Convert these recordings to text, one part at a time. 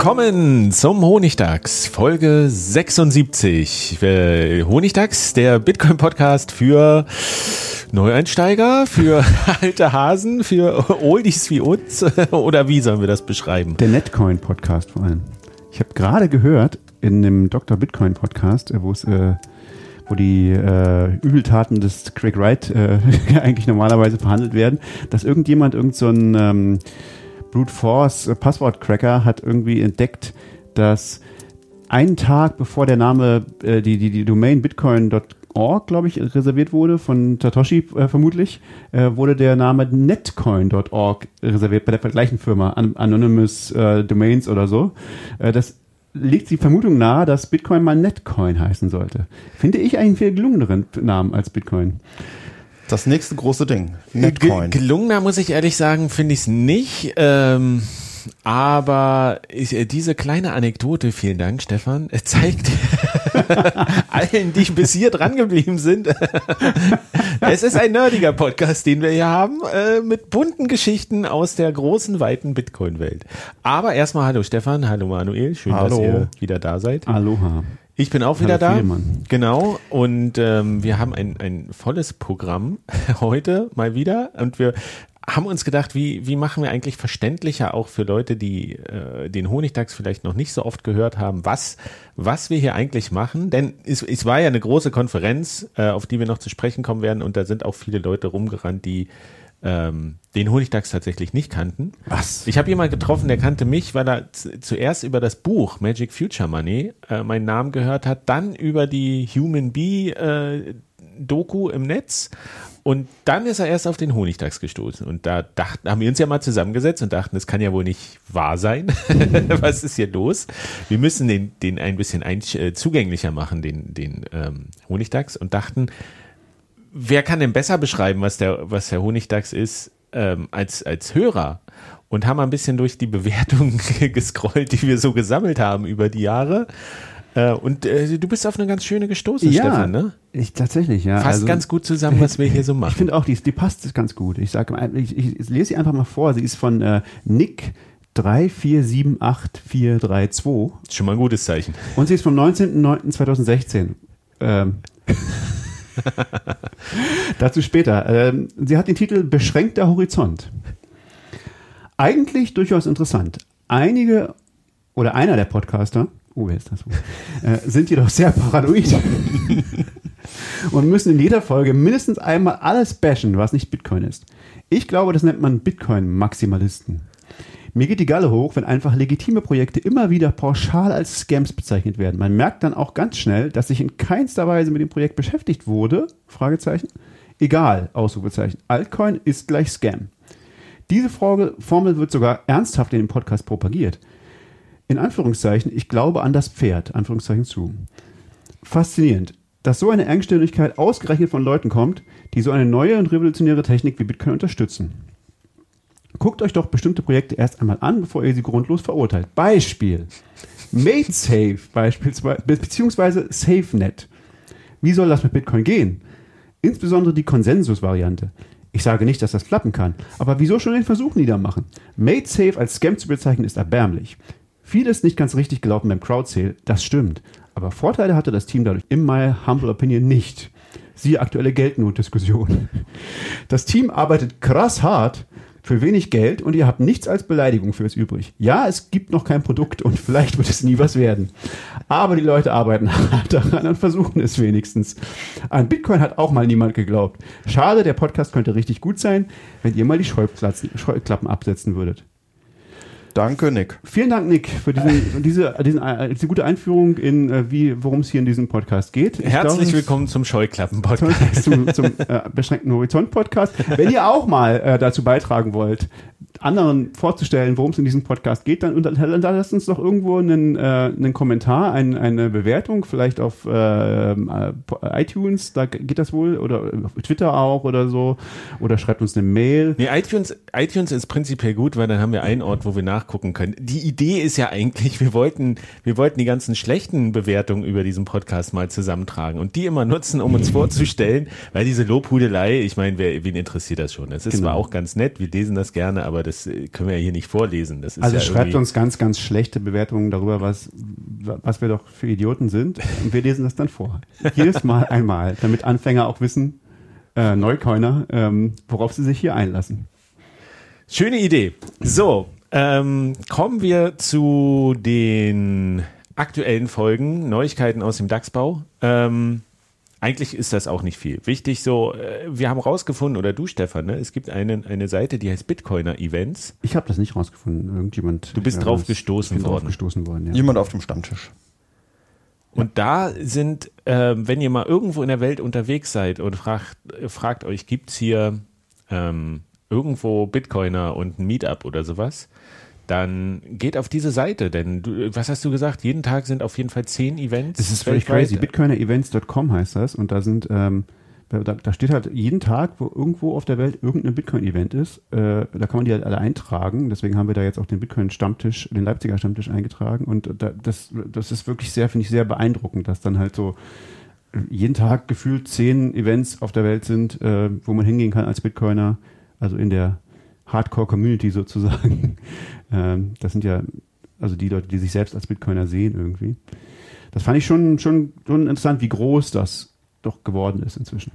Willkommen zum Honigdachs, Folge 76. Äh, Honigdachs, der Bitcoin-Podcast für Neueinsteiger, für alte Hasen, für Oldies wie uns oder wie sollen wir das beschreiben? Der Netcoin-Podcast vor allem. Ich habe gerade gehört in dem Dr. Bitcoin-Podcast, äh, wo es äh, wo die äh, Übeltaten des Craig Wright äh, eigentlich normalerweise verhandelt werden, dass irgendjemand irgend so ein ähm, Brute Force äh, Passwortcracker hat irgendwie entdeckt, dass einen Tag bevor der Name, äh, die, die, die Domain bitcoin.org, glaube ich, reserviert wurde, von Satoshi äh, vermutlich, äh, wurde der Name netcoin.org reserviert bei der gleichen Firma, An Anonymous äh, Domains oder so. Äh, das legt die Vermutung nahe, dass Bitcoin mal Netcoin heißen sollte. Finde ich einen viel gelungeneren Namen als Bitcoin. Das nächste große Ding. Netcoin. gelungener muss ich ehrlich sagen, finde ich es nicht. Ähm, aber ich, äh, diese kleine Anekdote, vielen Dank, Stefan, zeigt allen, die bis hier dran geblieben sind, es ist ein nerdiger Podcast, den wir hier haben, äh, mit bunten Geschichten aus der großen, weiten Bitcoin-Welt. Aber erstmal hallo Stefan, hallo Manuel, schön, hallo. dass ihr wieder da seid. Aloha. Ich bin auch wieder da. Vielmann. Genau. Und ähm, wir haben ein, ein volles Programm heute mal wieder. Und wir haben uns gedacht, wie, wie machen wir eigentlich verständlicher auch für Leute, die äh, den Honigdachs vielleicht noch nicht so oft gehört haben, was, was wir hier eigentlich machen. Denn es, es war ja eine große Konferenz, äh, auf die wir noch zu sprechen kommen werden. Und da sind auch viele Leute rumgerannt, die ähm, den Honigdachs tatsächlich nicht kannten. Was? Ich habe jemanden getroffen, der kannte mich, weil er zuerst über das Buch Magic Future Money äh, meinen Namen gehört hat, dann über die Human Bee äh, Doku im Netz und dann ist er erst auf den Honigdachs gestoßen. Und da dachten, haben wir uns ja mal zusammengesetzt und dachten, das kann ja wohl nicht wahr sein. Was ist hier los? Wir müssen den, den ein bisschen ein, äh, zugänglicher machen, den, den ähm, Honigdachs. Und dachten, wer kann denn besser beschreiben, was der, was der Honigdachs ist, ähm, als, als Hörer? Und haben ein bisschen durch die Bewertungen gescrollt, die wir so gesammelt haben über die Jahre. Äh, und äh, du bist auf eine ganz schöne gestoßen, ja, Stefan, ne? Ich tatsächlich, ja. Fasst also, ganz gut zusammen, was wir hier so machen. Ich finde auch, die, die passt ganz gut. Ich sage, ich, ich, lese sie einfach mal vor. Sie ist von äh, Nick 3478432. Schon mal ein gutes Zeichen. Und sie ist vom 19.09.2016. Ähm, Dazu später. Ähm, sie hat den Titel Beschränkter Horizont. Eigentlich durchaus interessant. Einige oder einer der Podcaster, oh, wer ist das? Äh, sind jedoch sehr paranoid und müssen in jeder Folge mindestens einmal alles bashen, was nicht Bitcoin ist. Ich glaube, das nennt man Bitcoin-Maximalisten. Mir geht die Galle hoch, wenn einfach legitime Projekte immer wieder pauschal als Scams bezeichnet werden. Man merkt dann auch ganz schnell, dass sich in keinster Weise mit dem Projekt beschäftigt wurde. Fragezeichen. Egal, Ausrufezeichen. Altcoin ist gleich Scam. Diese Formel wird sogar ernsthaft in dem Podcast propagiert. In Anführungszeichen, ich glaube an das Pferd, Anführungszeichen zu. Faszinierend, dass so eine Engständigkeit ausgerechnet von Leuten kommt, die so eine neue und revolutionäre Technik wie Bitcoin unterstützen. Guckt euch doch bestimmte Projekte erst einmal an, bevor ihr sie grundlos verurteilt. Beispiel. MadeSafe beispielsweise, beziehungsweise SafeNet. Wie soll das mit Bitcoin gehen? Insbesondere die Konsensus-Variante. Ich sage nicht, dass das klappen kann, aber wieso schon den Versuch niedermachen? MadeSafe als Scam zu bezeichnen ist erbärmlich. Vieles nicht ganz richtig gelaufen beim Crowdsale, das stimmt. Aber Vorteile hatte das Team dadurch in my humble opinion nicht. Siehe aktuelle Geldnotdiskussion. Das Team arbeitet krass hart, für wenig Geld und ihr habt nichts als Beleidigung für es übrig. Ja, es gibt noch kein Produkt und vielleicht wird es nie was werden. Aber die Leute arbeiten hart daran und versuchen es wenigstens. An Bitcoin hat auch mal niemand geglaubt. Schade, der Podcast könnte richtig gut sein, wenn ihr mal die Scheuklappen absetzen würdet. Danke, Nick. Vielen Dank, Nick, für diesen, diese, diesen, äh, diese gute Einführung in, äh, wie, worum es hier in diesem Podcast geht. Ich Herzlich glaube, willkommen zum Scheuklappen-Podcast. zum, zum äh, beschränkten Horizont-Podcast. Wenn ihr auch mal äh, dazu beitragen wollt, anderen vorzustellen, worum es in diesem Podcast geht, dann, dann, dann lasst uns doch irgendwo einen, äh, einen Kommentar, ein, eine Bewertung, vielleicht auf äh, iTunes, da geht das wohl, oder auf Twitter auch oder so, oder schreibt uns eine Mail. Nee, iTunes, iTunes ist prinzipiell gut, weil dann haben wir einen Ort, wo wir nachgucken können. Die Idee ist ja eigentlich, wir wollten, wir wollten die ganzen schlechten Bewertungen über diesen Podcast mal zusammentragen und die immer nutzen, um uns vorzustellen, weil diese Lobhudelei, ich meine, wer, wen interessiert das schon? Es ist Genau. zwar auch ganz nett, wir lesen das gerne, aber das äh, können wir ja hier nicht vorlesen. Das ist Also ja schreibt uns ganz, ganz schlechte Bewertungen darüber, was, was wir doch für Idioten sind. Und wir lesen das dann vor. Jedes Mal einmal, damit Anfänger auch wissen, äh, Neucoiner, ähm, worauf sie sich hier einlassen. Schöne Idee. So, ähm, kommen wir zu den aktuellen Folgen, Neuigkeiten aus dem DAX-Bau. Ähm, eigentlich ist das auch nicht viel. Wichtig so, äh, wir haben rausgefunden, oder du Stefan, ne, es gibt eine, eine Seite, die heißt Bitcoiner Events. Ich habe das nicht rausgefunden. Irgendjemand. Du bist äh, drauf gestoßen worden. Drauf gestoßen worden ja. Jemand auf dem Stammtisch. Und da sind, ähm, wenn ihr mal irgendwo in der Welt unterwegs seid und fragt, äh, fragt euch, gibt's hier ähm, irgendwo Bitcoiner und ein Meetup oder sowas, dann geht auf diese Seite, denn du, was hast du gesagt? Jeden Tag sind auf jeden Fall zehn Events. Das ist völlig crazy. Bitcoinerevents.com heißt das und da sind, ähm, da, da steht halt jeden Tag, wo irgendwo auf der Welt irgendein Bitcoin-Event ist, äh, da kann man die halt alle eintragen. Deswegen haben wir da jetzt auch den Bitcoin-Stammtisch, den Leipziger Stammtisch eingetragen und da, das, das ist wirklich sehr, finde ich, sehr beeindruckend, dass dann halt so äh, jeden Tag gefühlt zehn Events auf der Welt sind, äh, wo man hingehen kann als Bitcoiner, also in der Hardcore-Community sozusagen. Ähm, das sind ja also die Leute, die sich selbst als Bitcoiner sehen irgendwie. Das fand ich schon, schon, schon interessant, wie groß das doch geworden ist inzwischen.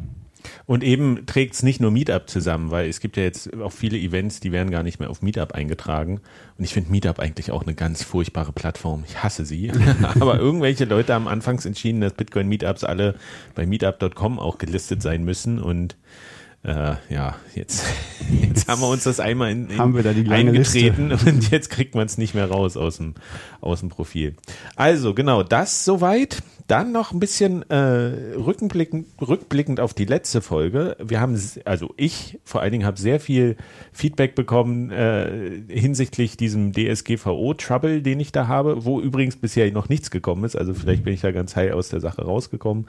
Und eben trägt es nicht nur Meetup zusammen, weil es gibt ja jetzt auch viele Events, die werden gar nicht mehr auf Meetup eingetragen. Und ich finde Meetup eigentlich auch eine ganz furchtbare Plattform. Ich hasse sie. Aber irgendwelche Leute haben anfangs entschieden, dass Bitcoin-Meetups alle bei meetup.com auch gelistet sein müssen. Und äh, ja, jetzt, jetzt haben wir uns das einmal in, in Haben wir da die eingetreten und jetzt kriegt man es nicht mehr raus aus dem, aus dem Profil. Also genau, das soweit. Dann noch ein bisschen äh, rückblickend, rückblickend auf die letzte Folge. Wir haben, also ich vor allen Dingen habe sehr viel Feedback bekommen äh, hinsichtlich diesem DSGVO-Trouble, den ich da habe, wo übrigens bisher noch nichts gekommen ist. Also vielleicht bin ich da ganz heil aus der Sache rausgekommen.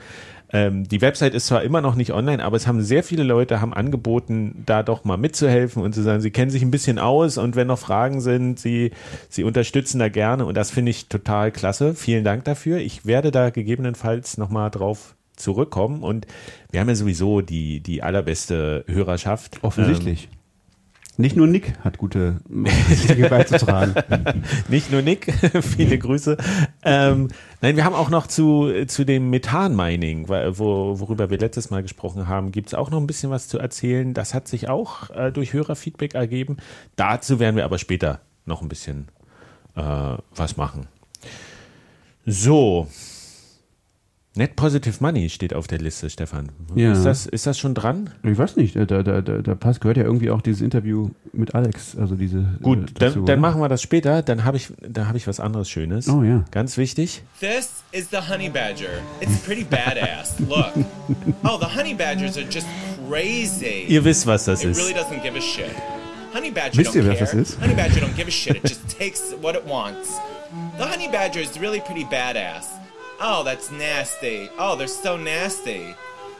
Ähm, die Website ist zwar immer noch nicht online, aber es haben sehr viele Leute haben angeboten, da doch mal mitzuhelfen und zu sagen, sie kennen sich ein bisschen aus und wenn noch Fragen sind, sie, sie unterstützen da gerne und das finde ich total klasse. Vielen Dank dafür. Ich werde da gegebenenfalls nochmal drauf zurückkommen und wir haben ja sowieso die, die allerbeste Hörerschaft. Offensichtlich. Nicht nur Nick hat gute Dinge beizutragen. Nicht nur Nick, viele Grüße. Ähm, nein, wir haben auch noch zu, zu dem Methan-Mining, wo, worüber wir letztes Mal gesprochen haben, gibt es auch noch ein bisschen was zu erzählen. Das hat sich auch äh, durch Hörerfeedback ergeben. Dazu werden wir aber später noch ein bisschen äh, was machen. So. Net Positive Money steht auf der Liste, Stefan. Ja. Ist, das, ist das schon dran? Ich weiß nicht, da, da, da, da passt, gehört ja irgendwie auch dieses Interview mit Alex, also diese. Gut, äh, dann, dazu, dann machen wir das später. Dann habe ich, da habe ich was anderes Schönes. Oh, ja. Ganz wichtig. This is the honey badger. It's pretty badass. Look. Oh, the honey badgers are just crazy. Ihr wisst, was das It ist. really doesn't give a shit. Honey badger Wisst don't ihr, was das ist? Honey badger don't give a shit. It just takes what it wants. The honey badger is really pretty badass. Oh, that's nasty. Oh, they're so nasty.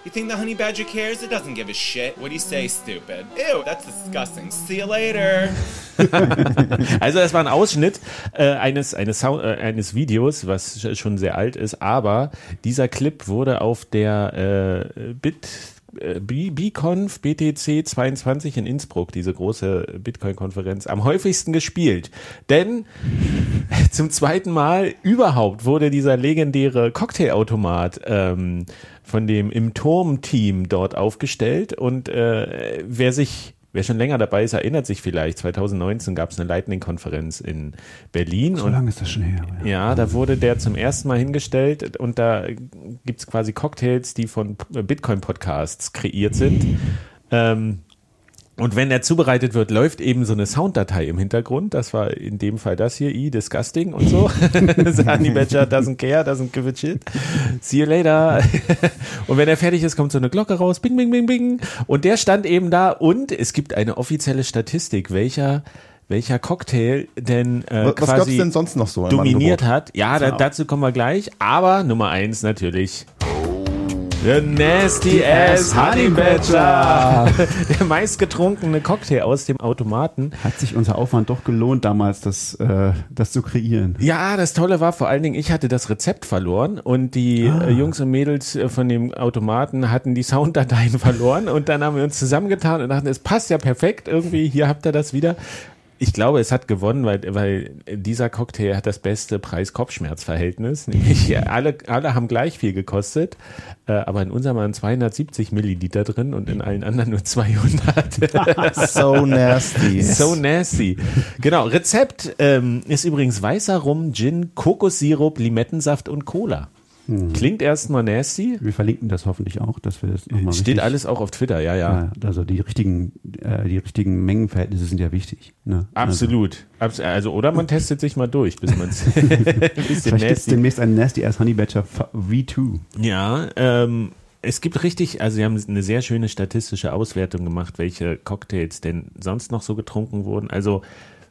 You think the honey badger cares? It doesn't give a shit. What do you say, stupid? Ew, that's disgusting. See you later. Also das war ein Ausschnitt äh, eines, eines, Sound, äh, eines Videos, was sch- schon sehr alt ist, aber dieser Clip wurde auf der äh, Bit BConf BTC 22 in Innsbruck, diese große Bitcoin-Konferenz, am häufigsten gespielt. Denn zum zweiten Mal überhaupt wurde dieser legendäre Cocktailautomat ähm, von dem im Turm-Team dort aufgestellt und äh, wer sich wer schon länger dabei ist, erinnert sich vielleicht, 2019 gab es eine Lightning-Konferenz in Berlin. So lange ist das schon her. ja, da wurde der zum ersten Mal hingestellt und da gibt es quasi Cocktails, die von Bitcoin-Podcasts kreiert sind. Ähm, und wenn er zubereitet wird, läuft eben so eine Sounddatei im Hintergrund. Das war in dem Fall das hier, E, disgusting und so. Honey Badger doesn't care, doesn't give a shit. See you later. und wenn er fertig ist, kommt so eine Glocke raus. Bing, bing, bing, bing. Und der stand eben da und es gibt eine offizielle Statistik, welcher welcher Cocktail denn äh, Was, quasi denn sonst noch so dominiert hat. Ja, da, dazu kommen wir gleich. Aber Nummer eins natürlich. The Nasty Ass Honey Badger. Der meistgetrunkene Cocktail aus dem Automaten. Hat sich unser Aufwand doch gelohnt, damals das, äh, das zu kreieren. Ja, das Tolle war vor allen Dingen, ich hatte das Rezept verloren und die äh, Jungs und Mädels äh, von dem Automaten hatten die Sounddateien verloren und dann haben wir uns zusammengetan und dachten, es passt ja perfekt irgendwie, hier habt ihr das wieder. Ich glaube, es hat gewonnen, weil, weil dieser Cocktail hat das beste Preis-Kopfschmerz-Verhältnis. Nämlich alle, alle haben gleich viel gekostet, äh, aber in unserem waren 270 Milliliter drin und in allen anderen nur 200. So nasty. So nasty. Genau, Rezept ähm, ist übrigens weißer Rum, Gin, Kokossirup, Limettensaft und Cola. Klingt erstmal nasty. Wir verlinken das hoffentlich auch, dass wir das nochmal Steht alles auch auf Twitter, ja, ja. Ja, also die richtigen, äh, die richtigen Mengenverhältnisse sind ja wichtig. Ne? Absolut. Abs also, oder man testet sich mal durch, bis man es Also, vielleicht gibt demnächst einen Nasty Ass Honey Badger V2. Ja, ähm, es gibt richtig, also sie haben eine sehr schöne statistische Auswertung gemacht, welche Cocktails denn sonst noch so getrunken wurden. Also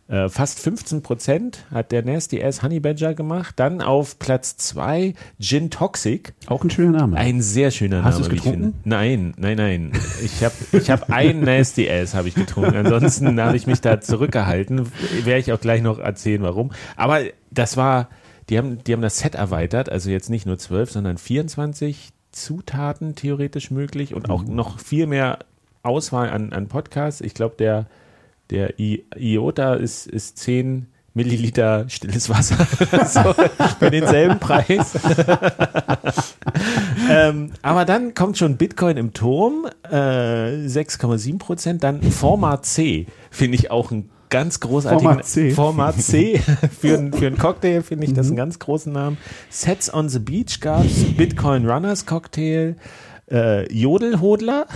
äh, fast 15 Prozent hat der Nasty Ass Honey Badger gemacht. Dann auf Platz zwei Gin Toxic. Auch ein schöner Name. Ein sehr schöner Hast Name. wie ich getrunken? Nein, nein, nein. Ich habe ich hab ein Nasty Ass habe ich getrunken. Ansonsten habe ich mich da zurückgehalten. Werde ich auch gleich noch erzählen, warum. Aber das war, die haben, die haben das Set erweitert. Also jetzt nicht nur 12, sondern 24 Zutaten theoretisch möglich und auch noch viel mehr Auswahl an, an Podcasts. Ich glaube, der, der I IOTA ist, ist 10 Milliliter stilles Wasser so, für denselben Preis. ähm, aber dann kommt schon Bitcoin im Turm, äh, 6,7 Prozent. Dann Format C, finde ich auch ein ganz großartigen Format C. Format C für, ein- für einen Cocktail finde ich das einen ganz großen Namen. Sets on the Beach gab es, Bitcoin Runners Cocktail, äh, Jodelhodler,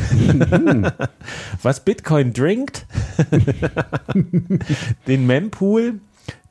was Bitcoin drinkt, den Mempool,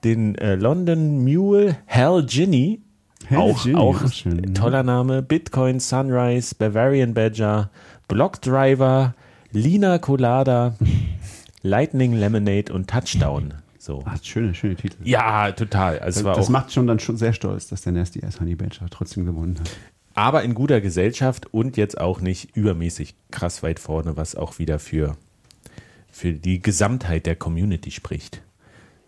den äh, London Mule, Hell Ginny, Hell auch, Ginny, auch mhm. toller Name, Bitcoin Sunrise, Bavarian Badger, Block Driver, Lina Colada, Lightning Lemonade und Touchdown. So. Ach, schöne, schöne Titel. Ja, total. Also das auch, macht schon dann schon sehr stolz, dass der Nasty Ass Honey Badger trotzdem gewonnen hat. Aber in guter Gesellschaft und jetzt auch nicht übermäßig krass weit vorne, was auch wieder für, für die Gesamtheit der Community spricht.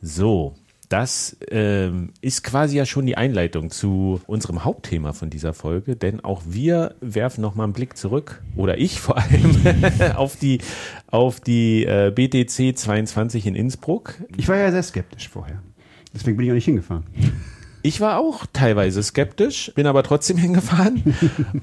So, das ähm, ist quasi ja schon die Einleitung zu unserem Hauptthema von dieser Folge, denn auch wir werfen nochmal einen Blick zurück, oder ich vor allem, auf die, auf die äh, BTC 22 in Innsbruck. Ich war ja sehr skeptisch vorher. Deswegen bin ich auch nicht hingefahren. Ich war auch teilweise skeptisch, bin aber trotzdem hingefahren.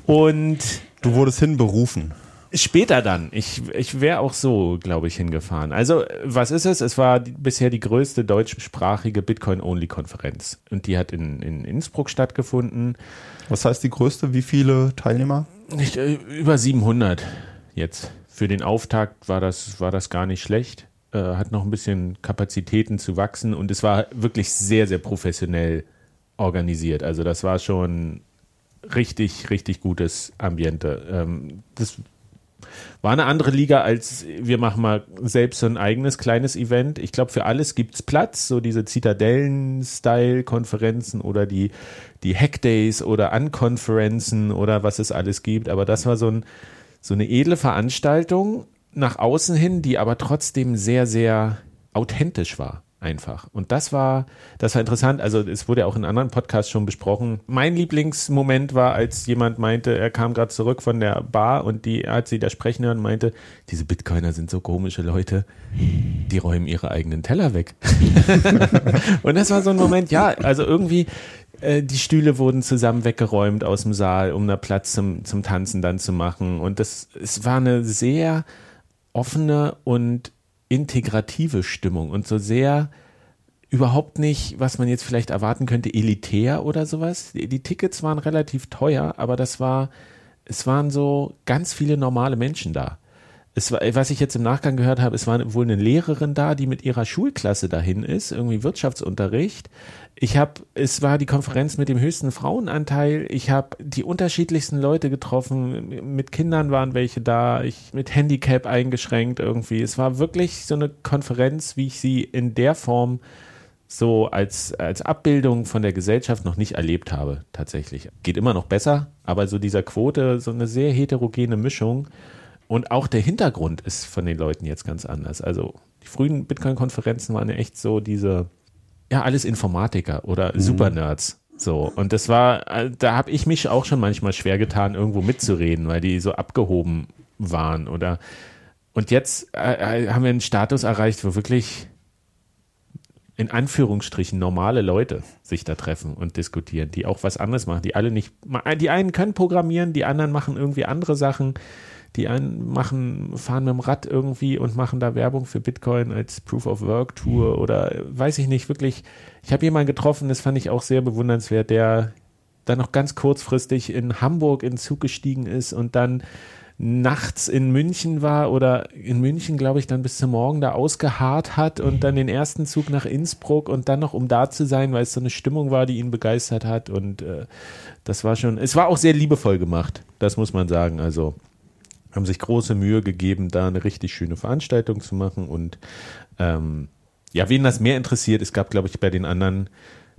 Und Du wurdest hinberufen. Später dann. Ich, ich wäre auch so, glaube ich, hingefahren. Also, was ist es? Es war die, bisher die größte deutschsprachige Bitcoin-Only-Konferenz. Und die hat in, in Innsbruck stattgefunden. Was heißt die größte? Wie viele Teilnehmer? Nicht, äh, über 700 jetzt. Für den Auftakt war das, war das gar nicht schlecht. Äh, hat noch ein bisschen Kapazitäten zu wachsen. Und es war wirklich sehr, sehr professionell organisiert. Also, das war schon richtig, richtig gutes Ambiente. Ähm, das war eine andere Liga als wir machen mal selbst so ein eigenes kleines Event. Ich glaube, für alles gibt's Platz, so diese Zitadellen-Style-Konferenzen oder die, die Hackdays oder Unkonferenzen oder was es alles gibt. Aber das war so, ein, so eine edle Veranstaltung nach außen hin, die aber trotzdem sehr, sehr authentisch war. Einfach. Und das war, das war interessant. Also, es wurde ja auch in anderen Podcasts schon besprochen. Mein Lieblingsmoment war, als jemand meinte, er kam gerade zurück von der Bar und die hat sie da sprechen hören und meinte, diese Bitcoiner sind so komische Leute, die räumen ihre eigenen Teller weg. und das war so ein Moment, ja, also irgendwie, äh, die Stühle wurden zusammen weggeräumt aus dem Saal, um da Platz zum, zum Tanzen dann zu machen. Und das, es war eine sehr offene und integrative Stimmung und so sehr überhaupt nicht, was man jetzt vielleicht erwarten könnte, elitär oder sowas. Die, Tickets waren relativ teuer, aber das war, es waren so ganz viele normale Menschen da. Es war, was ich jetzt im Nachgang gehört habe, es war wohl eine Lehrerin da, die mit ihrer Schulklasse dahin ist, irgendwie Wirtschaftsunterricht. Ich habe, es war die Konferenz mit dem höchsten Frauenanteil. Ich habe die unterschiedlichsten Leute getroffen. Mit Kindern waren welche da. Ich mit Handicap eingeschränkt irgendwie. Es war wirklich so eine Konferenz, wie ich sie in der Form so als, als Abbildung von der Gesellschaft noch nicht erlebt habe, tatsächlich. Geht immer noch besser, aber so dieser Quote, so eine sehr heterogene Mischung. Und auch der Hintergrund ist von den Leuten jetzt ganz anders. Also die frühen Bitcoin-Konferenzen waren ja echt so diese, ja, alles Informatiker oder Mhm. Supernerds. So, und das war, äh, da habe ich mich auch schon manchmal schwer getan, irgendwo mitzureden, weil die so abgehoben waren. Oder und jetzt äh, äh, haben wir einen Status erreicht, wo wirklich in Anführungsstrichen normale Leute sich da treffen und diskutieren, die auch was anderes machen, die alle nicht, die einen können programmieren, die anderen machen irgendwie andere Sachen, die einen machen, fahren mit dem Rad irgendwie und machen da Werbung für Bitcoin als Proof of Work Tour oder äh, weiß ich nicht, wirklich. Ich habe jemanden getroffen, das fand ich auch sehr bewundernswert, der dann noch ganz kurzfristig in Hamburg in den Zug gestiegen ist und dann nachts in München war oder in München, glaube ich, dann bis zum Morgen da ausgeharrt hat und dann den ersten Zug nach Innsbruck und dann noch um da zu sein, weil es so eine Stimmung war, die ihn begeistert hat und äh, das war schon, es war auch sehr liebevoll gemacht, das muss man sagen, also haben sich große Mühe gegeben, da eine richtig schöne Veranstaltung zu machen. Und ähm, ja, wen das mehr interessiert, es gab, glaube ich, bei den anderen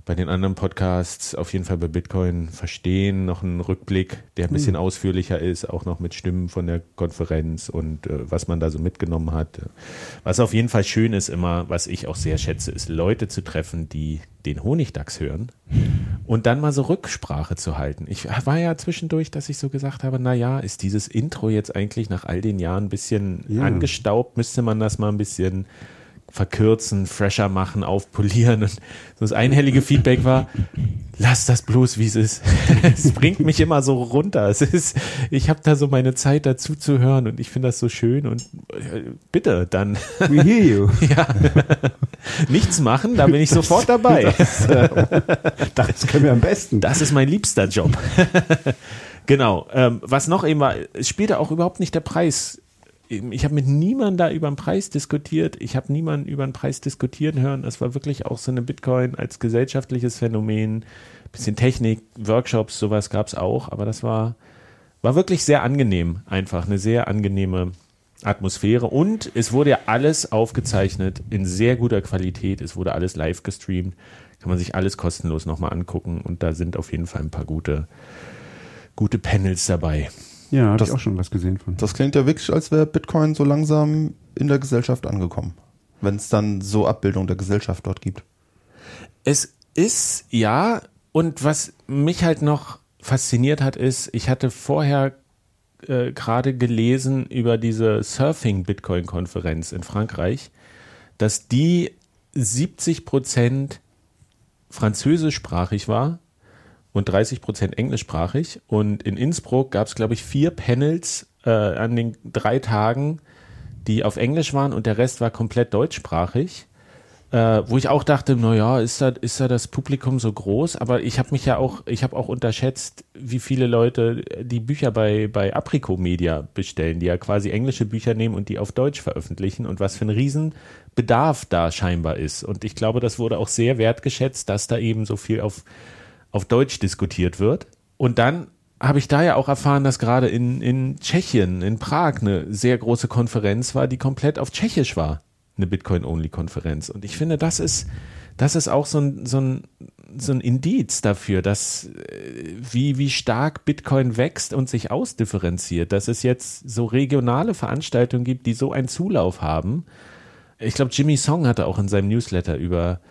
bei den anderen Podcasts auf jeden Fall bei Bitcoin verstehen, noch einen Rückblick, der ein bisschen ausführlicher ist, auch noch mit Stimmen von der Konferenz und äh, was man da so mitgenommen hat. Was auf jeden Fall schön ist immer, was ich auch sehr schätze, ist Leute zu treffen, die den Honigdachs hören und dann mal so Rücksprache zu halten. Ich war ja zwischendurch, dass ich so gesagt habe, na ja, ist dieses Intro jetzt eigentlich nach all den Jahren ein bisschen Ja. angestaubt? Müsste man das mal ein bisschen verkürzen, fresher machen, aufpolieren. Und so das einhellige Feedback war, lass das bloß, wie es ist. es bringt mich immer so runter. Es ist, ich habe da so meine Zeit dazu zu hören und ich finde das so schön und äh, bitte dann We hear you. ja, nichts machen, da bin ich sofort dabei. Das können wir am besten. Das ist mein liebster Job. genau. Ähm, was noch eben war, es spielte auch überhaupt nicht der Preis. Ich habe mit niemandem da über den Preis diskutiert. Ich habe niemanden über den Preis diskutieren hören. Es war wirklich auch so eine Bitcoin als gesellschaftliches Phänomen. Bisschen Technik, Workshops, sowas gab es auch. Aber das war, war wirklich sehr angenehm. Einfach eine sehr angenehme Atmosphäre. Und es wurde ja alles aufgezeichnet in sehr guter Qualität. Es wurde alles live gestreamt. Kann man sich alles kostenlos nochmal angucken. Und da sind auf jeden Fall ein paar gute, gute Panels dabei. Ja, habe ich Das- auch schon was gesehen von. Das klingt ja wirklich, als wäre Bitcoin so langsam in der Gesellschaft angekommen. Wenn es dann so Abbildung der Gesellschaft dort gibt. Es ist, ja, und was mich halt noch fasziniert hat, ist, ich hatte vorher äh, gerade gelesen über diese Surfing-Bitcoin-Konferenz in Frankreich, dass die 70 Prozent französischsprachig war und 30 Prozent englischsprachig. Und in Innsbruck gab es, glaube ich, vier Panels äh, an den drei Tagen, die auf Englisch waren und der Rest war komplett deutschsprachig. Äh, wo ich auch dachte, naja, ist da, ist da das Publikum so groß? Aber ich habe mich ja auch, ich habe auch unterschätzt, wie viele Leute die Bücher bei, bei Aprico Media bestellen, die ja quasi englische Bücher nehmen und die auf Deutsch veröffentlichen und was für ein Riesenbedarf da scheinbar ist. Und ich glaube, das wurde auch sehr wertgeschätzt, dass da eben so viel auf, auf Deutsch diskutiert wird. Und dann habe ich da ja auch erfahren, dass gerade in, in Tschechien, in Prag, eine sehr große Konferenz war, die komplett auf Tschechisch war. Eine Bitcoin-Only-Konferenz. Und ich finde, das ist, das ist auch so ein, so ein, so ein Indiz dafür, dass äh, wie, wie stark Bitcoin wächst und sich ausdifferenziert, dass es jetzt so regionale Veranstaltungen gibt, die so einen Zulauf haben. Ich glaube, Jimmy Song hatte auch in seinem Newsletter über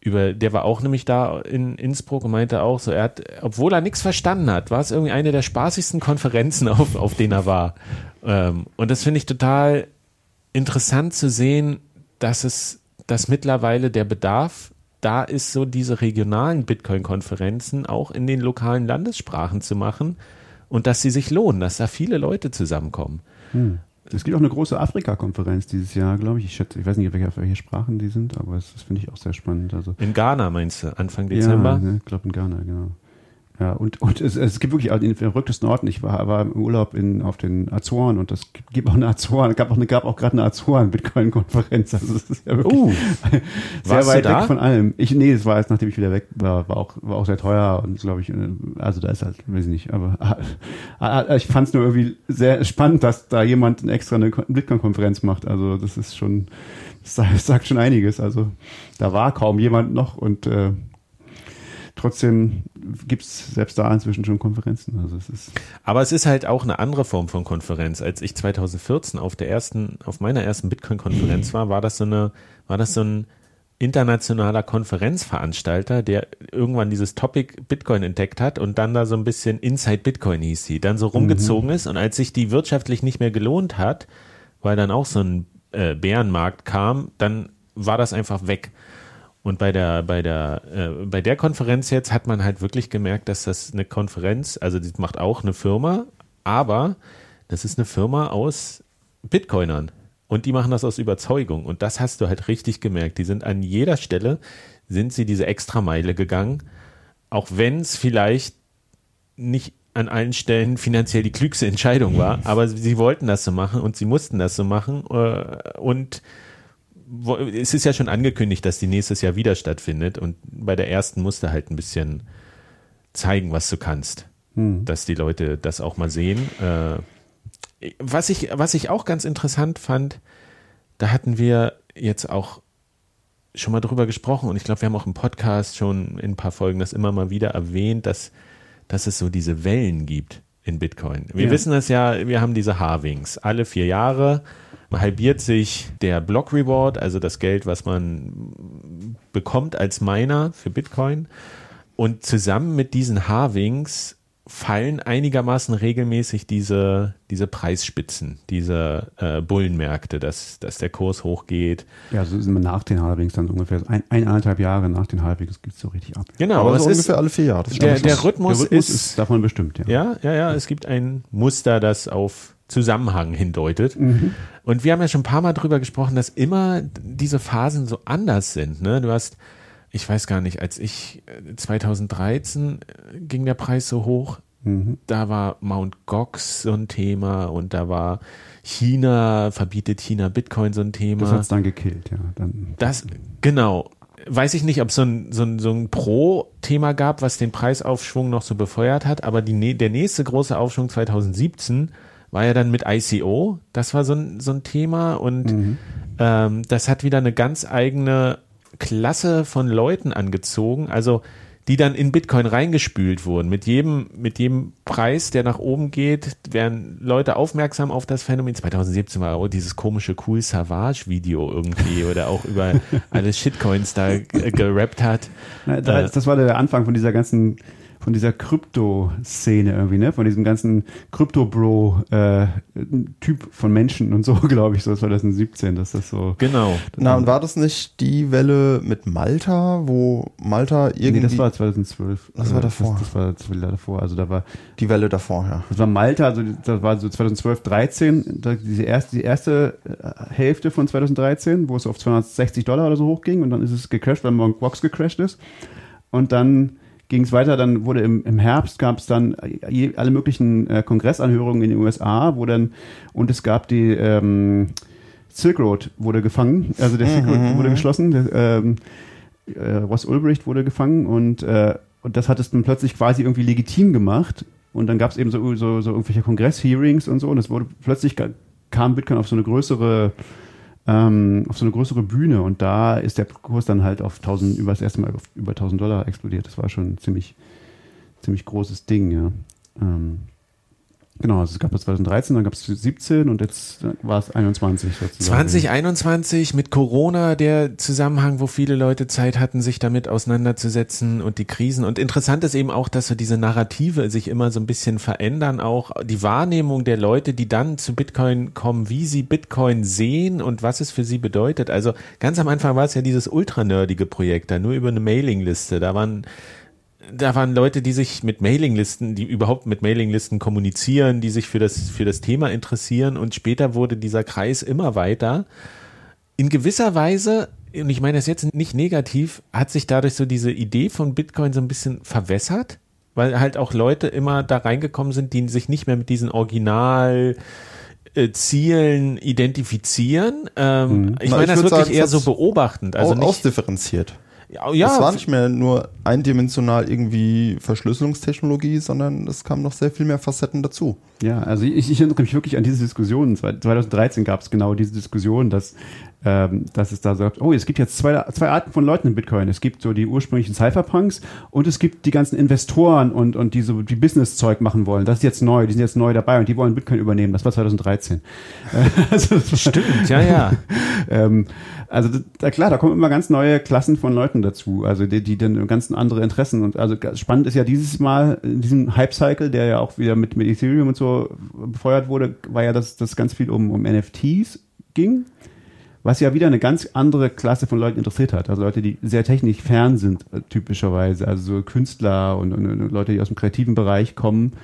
über, der war auch nämlich da in Innsbruck und meinte auch so, er hat, obwohl er nichts verstanden hat, war es irgendwie eine der spaßigsten Konferenzen, auf, auf denen er war. Ähm, und das finde ich total interessant zu sehen, dass es, dass mittlerweile der Bedarf da ist, so diese regionalen Bitcoin-Konferenzen auch in den lokalen Landessprachen zu machen und dass sie sich lohnen, dass da viele Leute zusammenkommen. Es gibt auch eine große Afrika-Konferenz dieses Jahr, glaube ich. Ich, schätze, ich weiß nicht, welche, welche Sprachen die sind, aber das, das finde ich auch sehr spannend. Also, In Ghana meinst du, Anfang Dezember? Ja, ne, ich glaube in Ghana, genau. Ja, und, und es, es gibt wirklich auch in den verrücktesten Orten. Ich war, war im Urlaub in, auf den Azoren und es gibt, auch eine Azoren, gab auch, eine, gab auch gerade eine Azoren-Bitcoin-Konferenz. Also es ist ja wirklich Oh. sehr weit weg von allem. Ich, nee, das war erst nachdem ich wieder weg war, war auch, war auch sehr teuer und glaube ich, äh, also da ist halt, weiß ich nicht, aber äh, ich fand es nur irgendwie sehr spannend, dass da jemand extra eine Kon- Bitcoin-Konferenz macht. Also das ist schon, das sagt schon einiges. Also da war kaum jemand noch und äh, trotzdem gibt es selbst da inzwischen schon Konferenzen. Also es ist Aber es ist halt auch eine andere Form von Konferenz. Als ich 2014 auf der ersten, auf meiner ersten Bitcoin-Konferenz war, war das so eine, war das so ein internationaler Konferenzveranstalter, der irgendwann dieses Topic Bitcoin entdeckt hat und dann da so ein bisschen Inside Bitcoin hieß sie, dann so rumgezogen ist und als sich die wirtschaftlich nicht mehr gelohnt hat, weil dann auch so ein äh, Bärenmarkt kam, dann war das einfach weg. Und bei der, bei der, äh, bei der Konferenz jetzt hat man halt wirklich gemerkt, dass das eine Konferenz, also das macht auch eine Firma, aber das ist eine Firma aus Bitcoinern. Und die machen das aus Überzeugung. Und das hast du halt richtig gemerkt. Die sind an jeder Stelle, sind sie diese Extrameile gegangen, auch wenn es vielleicht nicht an allen Stellen finanziell die klügste Entscheidung war, aber sie wollten das so machen und sie mussten das so machen. Äh, und es ist ja schon angekündigt, dass die nächstes Jahr wieder stattfindet und bei der ersten musst du halt ein bisschen zeigen, was du kannst, dass die Leute das auch mal sehen. Äh, was ich, was ich auch ganz interessant fand, da hatten wir jetzt auch schon mal drüber gesprochen und ich glaube, wir haben auch im Podcast schon in ein paar Folgen das immer mal wieder erwähnt, dass, dass es so diese Wellen gibt in Bitcoin. Wir Ja. wissen das ja, wir haben diese Halvings. Alle vier Jahre halbiert sich der Block Reward, also das Geld, was man bekommt als Miner für Bitcoin. Und zusammen mit diesen Halvings fallen einigermaßen regelmäßig diese, diese Preisspitzen, diese äh, Bullenmärkte, dass, dass der Kurs hochgeht. ja, so sind wir nach den Halvings dann so ungefähr ein, eineinhalb Jahre nach den Halvings geht es so richtig ab. Genau, Aber es so ist, ungefähr alle vier Jahre. Das der, der Rhythmus, Der Rhythmus ist, ist davon bestimmt, ja. ja, ja, ja, es gibt ein Muster, das auf Zusammenhang hindeutet. Und wir haben ja schon ein paar Mal drüber gesprochen, dass immer diese Phasen so anders sind. Ne? Du hast, ich weiß gar nicht, als ich äh, 2013 äh, ging der Preis so hoch, da war Mount Gox so ein Thema und da war China, verbietet China Bitcoin so ein Thema. Das hat es dann gekillt, ja. Dann, Das, genau. Weiß ich nicht, ob es so ein, so ein, so ein Pro-Thema gab, was den Preisaufschwung noch so befeuert hat, aber die, der nächste große Aufschwung 2017 war ja dann mit ICO. Das war so ein, so ein Thema und ähm, das hat wieder eine ganz eigene Klasse von Leuten angezogen, also die dann in Bitcoin reingespült wurden. Mit jedem, mit jedem Preis, der nach oben geht, werden Leute aufmerksam auf das Phänomen. 2017 war auch dieses komische Cool Savage Video irgendwie oder auch über alle Shitcoins da gerappt hat. Na, da, Äh. das war der Anfang von dieser ganzen, von dieser Krypto-Szene irgendwie, ne? Von diesem ganzen Krypto-Bro-Typ von Menschen und so, glaube ich, so 2017, dass das so. Genau. Na, und war das nicht die Welle mit Malta, wo Malta irgendwie Nee, das war 2012. Das war Äh, davor. Das, das war das war davor. Also da war, die Welle davor, ja. das war Malta, also das war so 2012, 13, da, diese erste, die erste äh, Hälfte von 2013, wo es auf 260 Dollar oder so hochging und dann ist es gecrashed, weil Mt. Gox gecrashed ist. Und dann ging es weiter, dann wurde im, im Herbst gab es dann je, alle möglichen äh, Kongressanhörungen in den USA, wo dann, und es gab die ähm, Silk Road wurde gefangen, also der Silk Road wurde geschlossen, der, ähm, äh, Ross Ulbricht wurde gefangen und, äh, und das hat es dann plötzlich quasi irgendwie legitim gemacht. Und dann gab es eben so, so, so irgendwelche Kongress-Hearings und so. Und es wurde plötzlich kam Bitcoin auf so eine größere ähm, auf so eine größere Bühne und da ist der Kurs dann halt auf 1000 über das erste Mal über 1000 Dollar explodiert. Das war schon ein ziemlich ziemlich großes Ding, ja. Ähm, genau, also es gab das 2013, dann gab es 17 und jetzt war es 21 sozusagen. 2021 mit Corona der Zusammenhang, wo viele Leute Zeit hatten, sich damit auseinanderzusetzen und die Krisen. Und interessant ist eben auch, dass so diese Narrative sich immer so ein bisschen verändern, auch die Wahrnehmung der Leute, die dann zu Bitcoin kommen, wie sie Bitcoin sehen und was es für sie bedeutet. Also ganz am Anfang war es ja dieses ultra-nerdige Projekt da, nur über eine Mailingliste. Da waren da waren Leute, die sich mit Mailinglisten, die überhaupt mit Mailinglisten kommunizieren, die sich für das, für das Thema interessieren und später wurde dieser Kreis immer weiter. In gewisser Weise, und ich meine das jetzt nicht negativ, hat sich dadurch so diese Idee von Bitcoin so ein bisschen verwässert, weil halt auch Leute immer da reingekommen sind, die sich nicht mehr mit diesen Original äh, Zielen identifizieren. Ähm, Mhm. Ich meine das wirklich sagen, eher so beobachtend. Also nicht, ausdifferenziert. Ja, ja, es war nicht mehr nur eindimensional irgendwie Verschlüsselungstechnologie, sondern es kamen noch sehr viel mehr Facetten dazu. Ja, also ich, ich erinnere mich wirklich an diese Diskussion. 2013 gab es genau diese Diskussion, dass, ähm, dass es da sagt, oh, es gibt jetzt zwei, zwei Arten von Leuten in Bitcoin. Es gibt so die ursprünglichen Cypherpunks und es gibt die ganzen Investoren und, und die so die Business-Zeug machen wollen. Das ist jetzt neu, die sind jetzt neu dabei und die wollen Bitcoin übernehmen. Das war 2013. also, Stimmt, ja, ja. ähm, also da, klar, da kommen immer ganz neue Klassen von Leuten dazu, also die, die dann ganz andere Interessen und also spannend ist ja dieses Mal in diesem Hype-Cycle, der ja auch wieder mit, mit Ethereum und so befeuert wurde, war ja, dass das ganz viel um, um NFTs ging, was ja wieder eine ganz andere Klasse von Leuten interessiert hat, also Leute, die sehr technisch fern sind äh, typischerweise, also so Künstler und, und, und Leute, die aus dem kreativen Bereich kommen,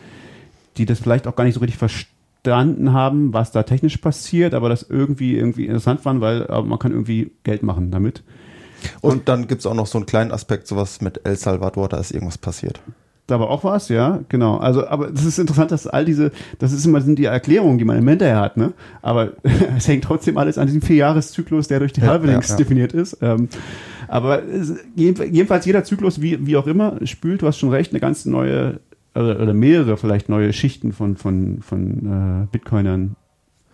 die das vielleicht auch gar nicht so richtig verstanden haben, was da technisch passiert, aber das irgendwie irgendwie interessant fand, weil äh, man kann irgendwie Geld machen damit. Und dann gibt's auch noch so einen kleinen Aspekt, sowas mit El Salvador, da ist irgendwas passiert. Da war auch was, ja, genau. Also, aber es ist interessant, dass all diese, das ist immer sind die Erklärungen, die man im hinterher hat, ne? Aber es hängt trotzdem alles an diesem Vierjahreszyklus, der durch die Ja, Halvelings ja, ja. definiert ist. Ähm, aber es, jedenf- jedenfalls jeder Zyklus, wie, wie auch immer, spült, du hast schon recht, eine ganz neue oder, oder mehrere vielleicht neue Schichten von, von, von äh, Bitcoinern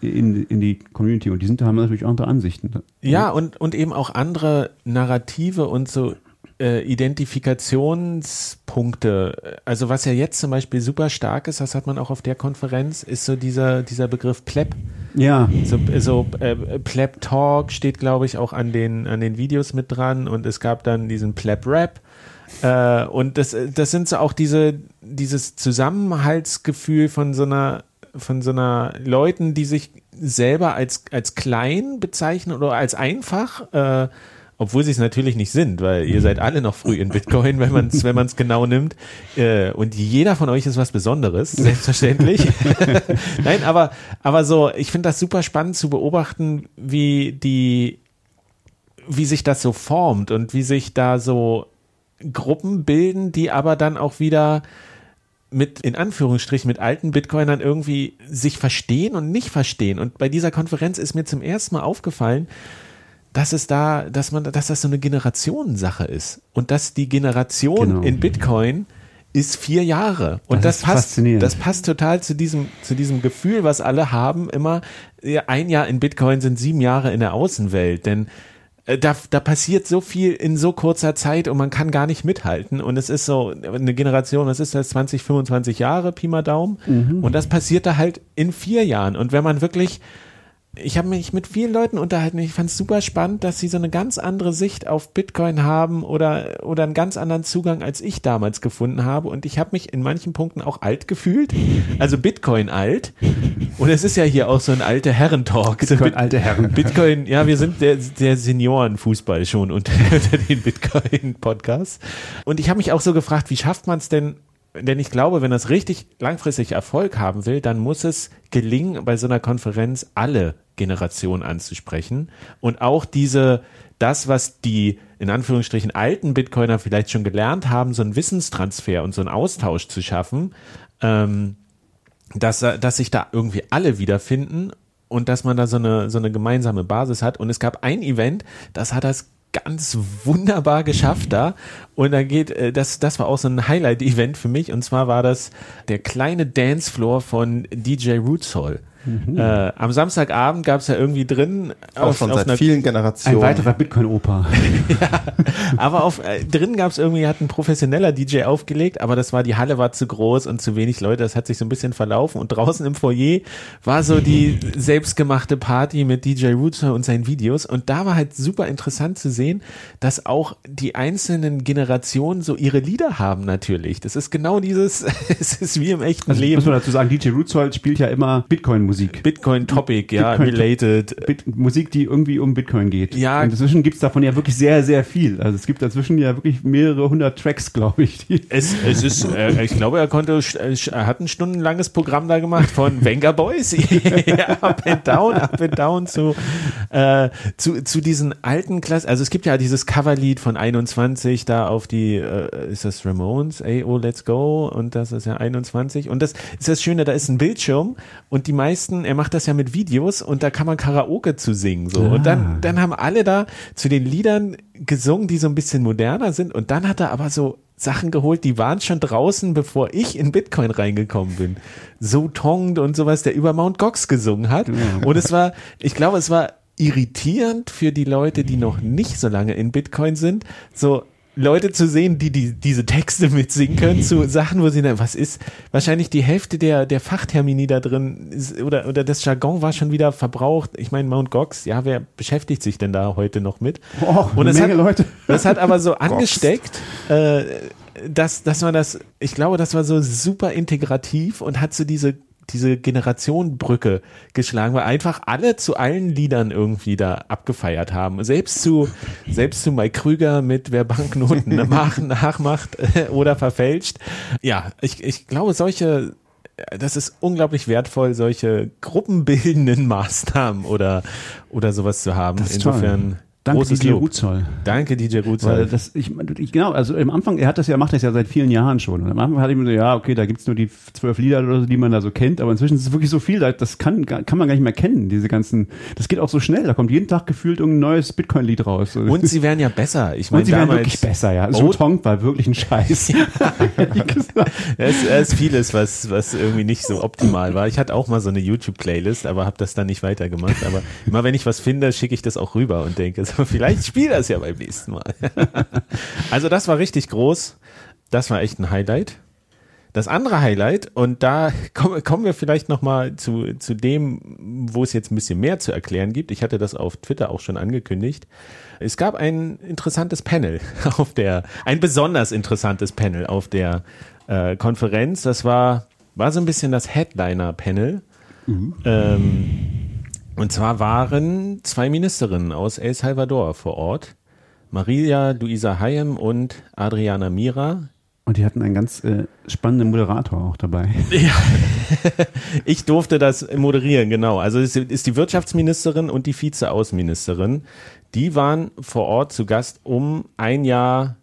in, in die Community und die sind, haben natürlich auch andere Ansichten. Ja, und, und eben auch andere Narrative und so äh, Identifikationspunkte. Also was ja jetzt zum Beispiel super stark ist, das hat man auch auf der Konferenz, ist so dieser, dieser Begriff Pleb. Ja, So, so äh, Pleb Talk steht, glaube ich, auch an den, an den Videos mit dran und es gab dann diesen Pleb Rap. Äh, und das, das sind so auch diese, dieses Zusammenhaltsgefühl von so einer, von so einer Leuten, die sich selber als, als klein bezeichnen oder als einfach, äh, obwohl sie es natürlich nicht sind, weil ihr seid alle noch früh in Bitcoin, wenn man es wenn man's genau nimmt. Äh, und jeder von euch ist was Besonderes, selbstverständlich. Nein, aber, aber so, ich finde das super spannend zu beobachten, wie die, wie sich das so formt und wie sich da so Gruppen bilden, die aber dann auch wieder mit, in Anführungsstrichen, mit alten Bitcoinern irgendwie sich verstehen und nicht verstehen. Und bei dieser Konferenz ist mir zum ersten Mal aufgefallen, dass es da, dass man, dass das so eine Generationensache ist. Und dass die Generation Genau. in Bitcoin ist vier Jahre. Und Das das, passt, das passt total zu diesem, zu diesem Gefühl, was alle haben, immer, ein Jahr in Bitcoin sind sieben Jahre in der Außenwelt. Denn äh, da, da passiert so viel in so kurzer Zeit und man kann gar nicht mithalten. Und es ist so eine Generation, das ist jetzt 20, 25 Jahre, Pi mal Daumen. Und das passiert da halt in vier Jahren. Und wenn man wirklich, ich habe mich mit vielen Leuten unterhalten, ich fand es super spannend, dass sie so eine ganz andere Sicht auf Bitcoin haben oder, oder einen ganz anderen Zugang, als ich damals gefunden habe. Und ich habe mich in manchen Punkten auch alt gefühlt, also Bitcoin alt. Und es ist ja hier auch so ein alter Herrentalk. So Bitcoin Bit- alte Herren. Bitcoin, ja, wir sind der, der Seniorenfußball schon unter, unter den Bitcoin-Podcasts. Und ich habe mich auch so gefragt, wie schafft man es denn, denn ich glaube, wenn das richtig langfristig Erfolg haben will, dann muss es gelingen, bei so einer Konferenz alle Generationen anzusprechen und auch diese, das, was die in Anführungsstrichen alten Bitcoiner vielleicht schon gelernt haben, so einen Wissenstransfer und so einen Austausch zu schaffen, ähm, dass, dass sich da irgendwie alle wiederfinden und dass man da so eine, so eine gemeinsame Basis hat. Und es gab ein Event, das hat das ganz wunderbar geschafft da. Und da geht, äh, das, das war auch so ein Highlight-Event für mich. Und zwar war das der kleine Dancefloor von DJ Rootsoul. Äh, am Samstagabend gab es ja irgendwie drin Auch schon seit vielen Ein Generationen. weiterer Bitcoin-Opa. aber auf, äh, drin gab es irgendwie, hat ein professioneller DJ aufgelegt, aber das war, die Halle war zu groß und zu wenig Leute, das hat sich so ein bisschen verlaufen und draußen im Foyer war so die selbstgemachte Party mit DJ Rooter und seinen Videos und da war halt super interessant zu sehen, dass auch die einzelnen Generationen so ihre Lieder haben natürlich. Das ist genau dieses, es ist wie im echten Also muss Leben. man dazu sagen, DJ Rootsold spielt ja immer Bitcoin-Musik. Bitcoin-Musik. Bitcoin-Topic, ja, Bitcoin- related. Bit Musik, die irgendwie um Bitcoin geht. Ja. Und inzwischen gibt's davon ja wirklich sehr, sehr viel. Also es gibt dazwischen ja wirklich mehrere hundert Tracks, glaube ich. Es, es ist, äh, ich glaube, er konnte, äh, er hat ein stundenlanges Programm da gemacht von Venga Boys, ja, up and down, up and down zu, äh, zu, zu diesen alten Klassen. Also es gibt ja dieses Coverlied von 21 da auf die, äh, ist das Ramones? Ey, oh, let's go. Und das ist ja 21. Und das ist das Schöne, da ist ein Bildschirm und die meisten, er macht das ja mit Videos und da kann man Karaoke zu singen, so. Und dann, dann haben alle da zu den Liedern gesungen, die so ein bisschen moderner sind. Und dann hat er aber so Sachen geholt, die waren schon draußen, bevor ich in Bitcoin reingekommen bin. So Tonged und sowas, der über Mount Gox gesungen hat. Und es war, ich glaube, es war irritierend für die Leute, die noch nicht so lange in Bitcoin sind, so Leute zu sehen, die, die diese Texte mitsingen können zu Sachen, wo sie dann, was ist, wahrscheinlich die Hälfte der, der Fachtermini da drin ist, oder, oder das Jargon war schon wieder verbraucht. Ich meine, Mount Gox, ja, wer beschäftigt sich denn da heute noch mit? Och, Und es Menge hat, Leute. Das hat aber so angesteckt, äh, dass, dass man das, ich glaube, das war so super integrativ und hat so diese, diese Generationenbrücke geschlagen, weil einfach alle zu allen Liedern irgendwie da abgefeiert haben. Selbst zu, selbst zu Mike Krüger mit wer Banknoten nach, nachmacht äh, oder verfälscht. Ja, ich, ich glaube, solche, das ist unglaublich wertvoll, solche gruppenbildenden Maßnahmen oder, oder sowas zu haben. Ist toll. Danke, großes DJ Lob. Ruzoll. Danke, DJ Weil Ruzel. das, ich, ich, genau, also im Anfang, er hat das ja, macht das ja seit vielen Jahren schon. Und am Anfang hatte ich mir so, ja, okay, da gibt's nur die zwölf Lieder oder so, die man da so kennt, aber inzwischen ist es wirklich so viel, da- das kann, kann man gar nicht mehr kennen, diese ganzen, das geht auch so schnell, da kommt jeden Tag gefühlt irgendein neues Bitcoin-Lied raus. Und sie werden ja besser. Ich meine, Und sie werden wirklich besser, ja. So Oh. Tonk war wirklich ein Scheiß. Gesagt. Es, es ist vieles, was, was irgendwie nicht so optimal war. Ich hatte auch mal so eine YouTube-Playlist, aber habe das dann nicht weitergemacht. Aber immer wenn ich was finde, schicke ich das auch rüber und denke, so, vielleicht spiel das ja beim nächsten Mal. also das war richtig groß. Das war echt ein Highlight. Das andere Highlight, und da kommen, wir vielleicht nochmal zu, zu dem, wo es jetzt ein bisschen mehr zu erklären gibt. Ich hatte das auf Twitter auch schon angekündigt. Es gab ein interessantes Panel auf der, ein besonders interessantes Panel auf der äh, Konferenz. Das war, war so ein bisschen das Headliner-Panel. Ähm, und zwar waren zwei Ministerinnen aus El Salvador vor Ort. Maria Luisa Hayem und Adriana Mira. Und die hatten einen ganz äh, spannenden Moderator auch dabei. Ja, ich durfte das moderieren, genau. Also es ist die Wirtschaftsministerin und die Vizeaußenministerin. Die waren vor Ort zu Gast, um ein Jahr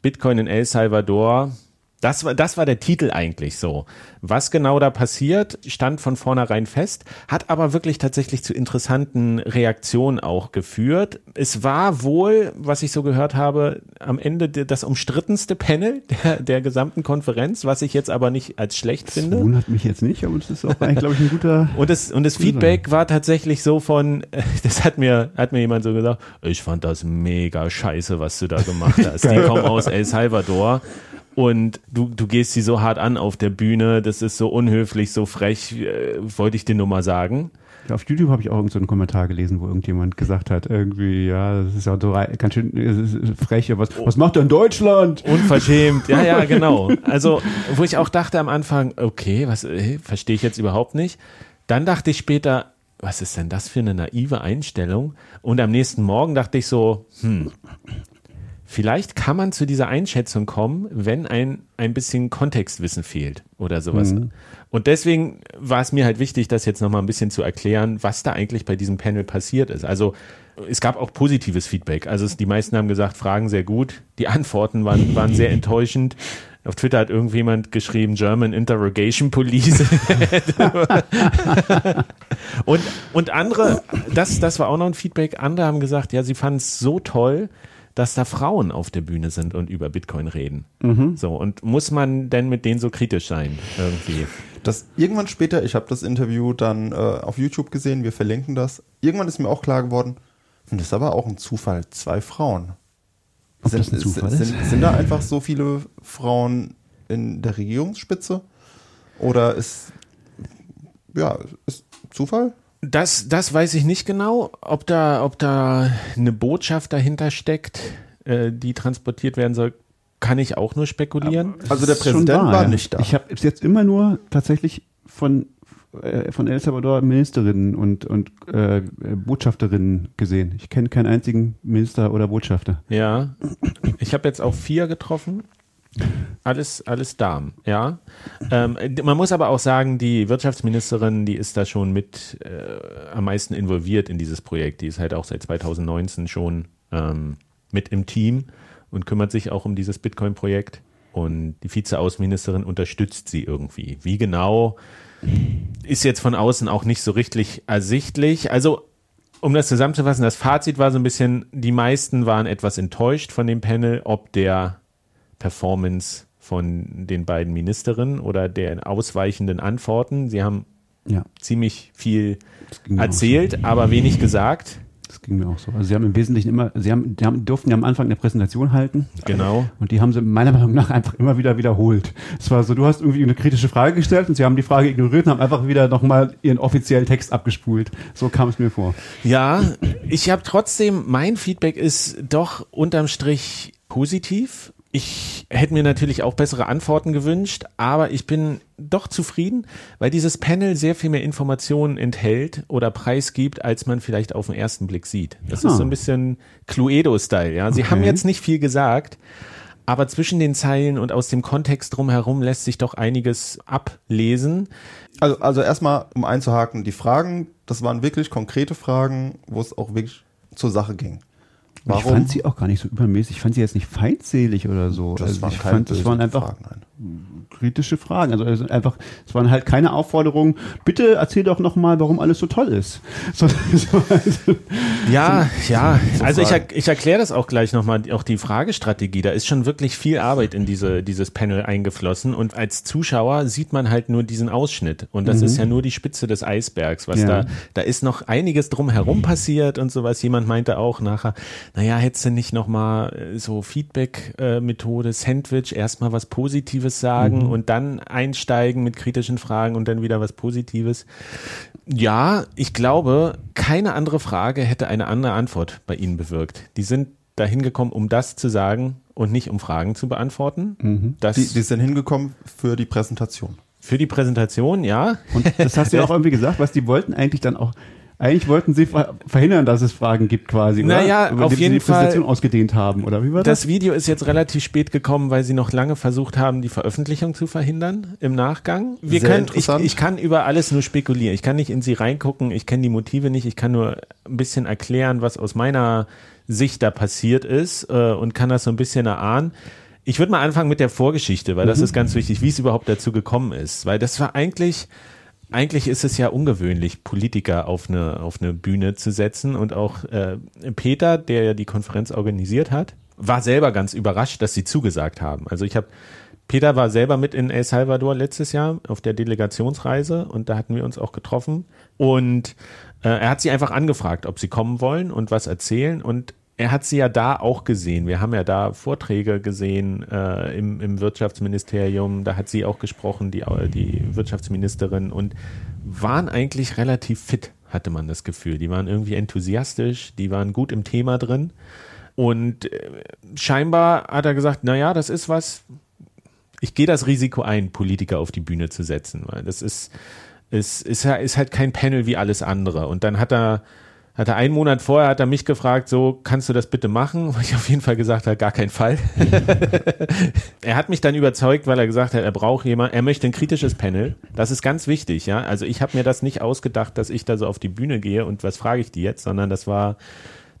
Bitcoin in El Salvador. Das war, das war der Titel eigentlich so. Was genau da passiert, stand von vornherein fest, hat aber wirklich tatsächlich zu interessanten Reaktionen auch geführt. Es war wohl, was ich so gehört habe, am Ende de- das umstrittenste Panel der, der gesamten Konferenz, was ich jetzt aber nicht als schlecht Das finde. wundert mich jetzt nicht, aber das ist auch eigentlich, glaube ich, ein guter. Und das, und das Feedback war tatsächlich so von, das hat mir, hat mir jemand so gesagt, ich fand das mega scheiße, was du da gemacht hast. Die kommen aus El Salvador und du, du gehst sie so hart an auf der Bühne, das ist so unhöflich, so frech, äh, wollte ich dir nur mal sagen. Auf YouTube habe ich auch irgendeinen so einen Kommentar gelesen, wo irgendjemand gesagt hat, irgendwie, ja, das ist ja so ganz schön frech, was, was macht denn Deutschland? Unverschämt, ja, ja, genau. Also, wo ich auch dachte am Anfang, okay, was äh, verstehe ich jetzt überhaupt nicht. Dann dachte ich später, was ist denn das für eine naive Einstellung? Und am nächsten Morgen dachte ich so, hm, vielleicht kann man zu dieser Einschätzung kommen, wenn ein, ein bisschen Kontextwissen fehlt oder sowas. Und deswegen war es mir halt wichtig, das jetzt nochmal ein bisschen zu erklären, was da eigentlich bei diesem Panel passiert ist. Also es gab auch positives Feedback. Also es, die meisten haben gesagt, Fragen sehr gut. Die Antworten waren, waren sehr enttäuschend. Auf Twitter hat irgendjemand geschrieben, German Interrogation Police. und, und andere, das, das war auch noch ein Feedback, andere haben gesagt, ja, sie fanden es so toll, dass da Frauen auf der Bühne sind und über Bitcoin reden. So, und muss man denn mit denen so kritisch sein, irgendwie? Das irgendwann später, ich habe das Interview dann äh, auf YouTube gesehen, wir verlinken das. Irgendwann ist mir auch klar geworden, hm, das ist aber auch ein Zufall, zwei Frauen. Ob das ein Zufall ist? sind, sind da einfach so viele Frauen in der Regierungsspitze? Oder ist ja, ist Zufall? Das, das weiß ich nicht genau, ob da, ob da eine Botschaft dahinter steckt, äh, die transportiert werden soll, kann ich auch nur spekulieren. Also der Präsident war ja. nicht da. Ich habe jetzt immer nur tatsächlich von äh, von El Salvador Ministerinnen und, und äh, Botschafterinnen gesehen. Ich kenne keinen einzigen Minister oder Botschafter. Ja, ich habe jetzt auch vier getroffen. Alles, alles Damen, ja. Ähm, man muss aber auch sagen, die Wirtschaftsministerin, die ist da schon mit äh, am meisten involviert in dieses Projekt. Die ist halt auch seit 2019 schon ähm, mit im Team und kümmert sich auch um dieses Bitcoin-Projekt. Und die Vizeaußenministerin unterstützt sie irgendwie. Wie genau ist jetzt von außen auch nicht so richtig ersichtlich. Also um das zusammenzufassen, das Fazit war so ein bisschen, die meisten waren etwas enttäuscht von dem Panel, ob der Performance von den beiden Ministerinnen oder der ausweichenden Antworten. Sie haben Ja, ziemlich viel erzählt, aber wenig gesagt. Das ging mir auch so. Also sie haben im Wesentlichen immer, sie haben, die haben, durften ja am Anfang eine Präsentation halten. Genau. Und die haben sie meiner Meinung nach einfach immer wieder wiederholt. Es war so, du hast irgendwie eine kritische Frage gestellt und sie haben die Frage ignoriert und haben einfach wieder nochmal ihren offiziellen Text abgespult. So kam es mir vor. Ja, ich habe trotzdem, mein Feedback ist doch unterm Strich positiv. Ich hätte mir natürlich auch bessere Antworten gewünscht, aber ich bin doch zufrieden, weil dieses Panel sehr viel mehr Informationen enthält oder preisgibt, als man vielleicht auf den ersten Blick sieht. Das Ah. ist so ein bisschen Cluedo-Style, ja. Sie Okay. haben jetzt nicht viel gesagt, aber zwischen den Zeilen und aus dem Kontext drumherum lässt sich doch einiges ablesen. Also, also erstmal, um einzuhaken, die Fragen, das waren wirklich konkrete Fragen, wo es auch wirklich zur Sache ging. Und Ich fand sie auch gar nicht so übermäßig. Ich fand sie jetzt nicht feinselig oder so. Das also waren ich fand, das waren einfach Fragen. Kritische Fragen. Also, einfach, es waren halt keine Aufforderungen, bitte erzähl doch nochmal, warum alles so toll ist. Es war also, Ja, ja. Also ich, er, ich erkläre das auch gleich nochmal, auch die Fragestrategie. Da ist schon wirklich viel Arbeit in diese, dieses Panel eingeflossen und als Zuschauer sieht man halt nur diesen Ausschnitt und das ist ja nur die Spitze des Eisbergs, was Ja. da, da ist noch einiges drumherum passiert und sowas. Jemand meinte auch nachher, naja, hättest du nicht nochmal so Feedback-Methode, Sandwich, erstmal was Positives sagen und dann einsteigen mit kritischen Fragen und dann wieder was Positives. Ja, ich glaube, keine andere Frage hätte eine andere Antwort bei Ihnen bewirkt. Die sind dahin gekommen, um das zu sagen und nicht um Fragen zu beantworten. Das Die, die sind hingekommen für die Präsentation. für die Präsentation, ja. und das hast du ja auch irgendwie gesagt, was die wollten eigentlich dann auch, eigentlich wollten sie ver verhindern, dass es Fragen gibt quasi, oder? Naja, Indem auf sie jeden die Präsentation Fall- ausgedehnt haben, oder wie war das? Das Video ist jetzt relativ spät gekommen, weil sie noch lange versucht haben, die Veröffentlichung zu verhindern im Nachgang. Wir Sehr können, ich, interessant. ich kann über alles nur spekulieren. Ich kann nicht in sie reingucken, ich kenne die Motive nicht, ich kann nur ein bisschen erklären, was aus meiner Sicht da passiert ist äh, und kann das so ein bisschen erahnen. Ich würde mal anfangen mit der Vorgeschichte, weil das ist ganz wichtig, wie es überhaupt dazu gekommen ist. Weil das war eigentlich, eigentlich ist es ja ungewöhnlich, Politiker auf eine, auf eine Bühne zu setzen. Und auch äh, Peter, der ja die Konferenz organisiert hat, war selber ganz überrascht, dass sie zugesagt haben. Also ich habe, Peter war selber mit in El Salvador letztes Jahr auf der Delegationsreise und da hatten wir uns auch getroffen. Und äh, er hat sie einfach angefragt, ob sie kommen wollen und was erzählen. Und er hat sie ja da auch gesehen. Wir haben ja da Vorträge gesehen äh, im, im Wirtschaftsministerium. Da hat sie auch gesprochen, die, die Wirtschaftsministerin, und waren eigentlich relativ fit, hatte man das Gefühl. Die waren irgendwie enthusiastisch, die waren gut im Thema drin. Und äh, scheinbar hat er gesagt, naja, das ist was, ich gehe das Risiko ein, Politiker auf die Bühne zu setzen, weil das ist, ist, ist, ist halt kein Panel wie alles andere. Und dann hat er, hat er einen Monat vorher, hat er mich gefragt, so, kannst du das bitte machen? Wo ich auf jeden Fall gesagt habe, gar keinen Fall. er hat mich dann überzeugt, weil er gesagt hat, er braucht jemand, er möchte ein kritisches Panel. Das ist ganz wichtig, ja. Also ich habe mir das nicht ausgedacht, dass ich da so auf die Bühne gehe und was frage ich die jetzt, sondern das war,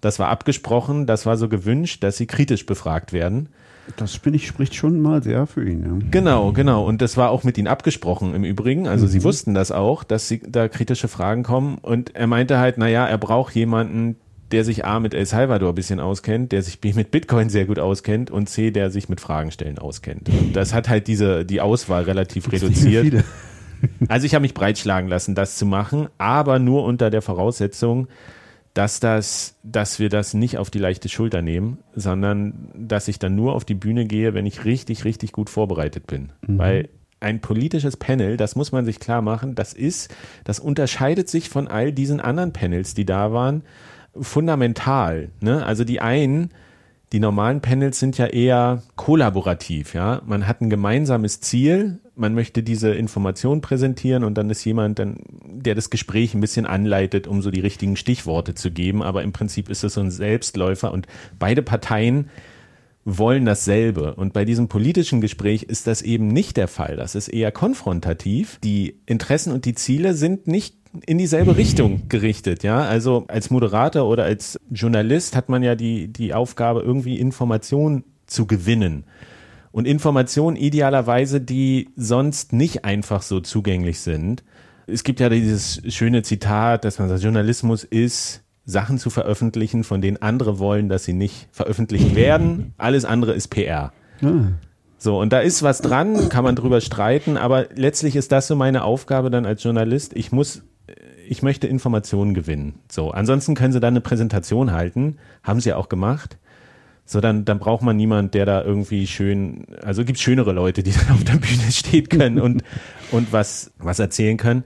das war abgesprochen, das war so gewünscht, dass sie kritisch befragt werden. Das ich, spricht schon mal sehr für ihn. Ja. Genau, genau. Und das war auch mit ihnen abgesprochen im Übrigen. Also sie wussten das auch, dass sie, da kritische Fragen kommen. Und er meinte halt, naja, er braucht jemanden, der sich A mit El Salvador ein bisschen auskennt, der sich B mit Bitcoin sehr gut auskennt und C, der sich mit Fragen stellen auskennt. Und das hat halt diese, die Auswahl relativ reduziert. Also ich habe mich breitschlagen lassen, das zu machen, aber nur unter der Voraussetzung, dass das, dass wir das nicht auf die leichte Schulter nehmen, sondern dass ich dann nur auf die Bühne gehe, wenn ich richtig, richtig gut vorbereitet bin. Weil ein politisches Panel, das muss man sich klar machen, das ist, das unterscheidet sich von all diesen anderen Panels, die da waren, fundamental. Ne? Also die einen, Die normalen Panels sind ja eher kollaborativ, ja. Man hat ein gemeinsames Ziel, man möchte diese Information präsentieren und dann ist jemand, dann, der das Gespräch ein bisschen anleitet, um so die richtigen Stichworte zu geben. Aber im Prinzip ist es so ein Selbstläufer und beide Parteien wollen dasselbe. Und bei diesem politischen Gespräch ist das eben nicht der Fall. Das ist eher konfrontativ. Die Interessen und die Ziele sind nicht in dieselbe Richtung gerichtet, ja. Also als Moderator oder als Journalist hat man ja die, die Aufgabe, irgendwie Informationen zu gewinnen. Und Informationen idealerweise, die sonst nicht einfach so zugänglich sind. Es gibt ja dieses schöne Zitat, dass man sagt, Journalismus ist Sachen zu veröffentlichen, von denen andere wollen, dass sie nicht veröffentlicht werden. Alles andere ist PR. Ah. So, und da ist was dran, kann man drüber streiten, aber letztlich ist das so meine Aufgabe dann als Journalist. Ich muss, ich möchte Informationen gewinnen. So, ansonsten können sie dann eine Präsentation halten, haben sie auch gemacht. So, dann, dann braucht man niemand, der da irgendwie schön, also gibt schönere Leute, die dann auf der Bühne stehen können und, und was, was erzählen können.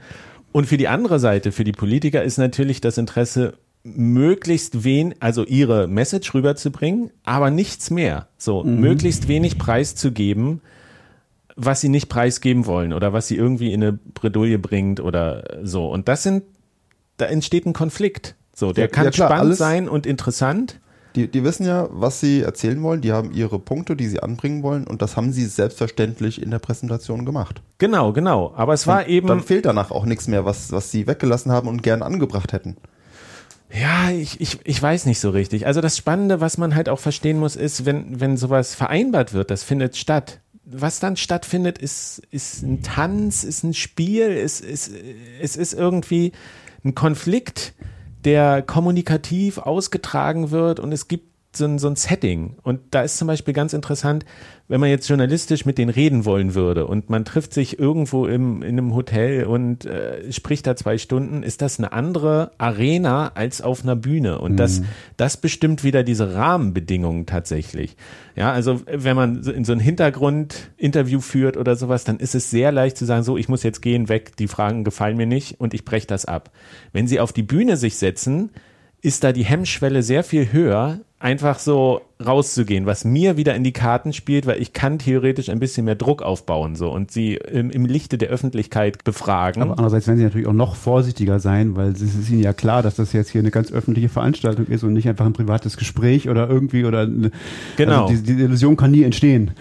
Und für die andere Seite, für die Politiker ist natürlich das Interesse, möglichst wen, also ihre Message rüberzubringen, aber nichts mehr. So, möglichst wenig preiszugeben, was sie nicht preisgeben wollen oder was sie irgendwie in eine Bredouille bringt oder so. Und das sind, da entsteht ein Konflikt. So, der Ja, kann ja, klar, spannend sein und interessant. Die, die wissen ja, was sie erzählen wollen. Die haben ihre Punkte, die sie anbringen wollen. Und das haben sie selbstverständlich in der Präsentation gemacht. Genau, genau. Aber es war eben. Dann fehlt danach auch nichts mehr, was, was sie weggelassen haben und gern angebracht hätten. Ja, ich, ich, ich weiß nicht so richtig. Also das Spannende, was man halt auch verstehen muss, ist, wenn, wenn sowas vereinbart wird, das findet statt. Was dann stattfindet, ist, ist ein Tanz, ist ein Spiel, ist, ist, es ist irgendwie ein Konflikt, der kommunikativ ausgetragen wird und es gibt so ein, so ein Setting. Und da ist zum Beispiel ganz interessant, wenn man jetzt journalistisch mit denen reden wollen würde und man trifft sich irgendwo im, in einem Hotel und äh, spricht da zwei Stunden, ist das eine andere Arena als auf einer Bühne. Und das, das bestimmt wieder diese Rahmenbedingungen tatsächlich. Ja, also wenn man in so ein Hintergrundinterview führt oder sowas, dann ist es sehr leicht zu sagen, so, ich muss jetzt gehen, weg, die Fragen gefallen mir nicht und ich breche das ab. Wenn sie auf die Bühne sich setzen, ist da die Hemmschwelle sehr viel höher, einfach so rauszugehen, was mir wieder in die Karten spielt, weil ich kann theoretisch ein bisschen mehr Druck aufbauen so und sie im, im Lichte der Öffentlichkeit befragen. Aber andererseits werden sie natürlich auch noch vorsichtiger sein, weil es ist ihnen ja klar, dass das jetzt hier eine ganz öffentliche Veranstaltung ist und nicht einfach ein privates Gespräch oder irgendwie oder eine, Genau. Also die, die Illusion kann nie entstehen.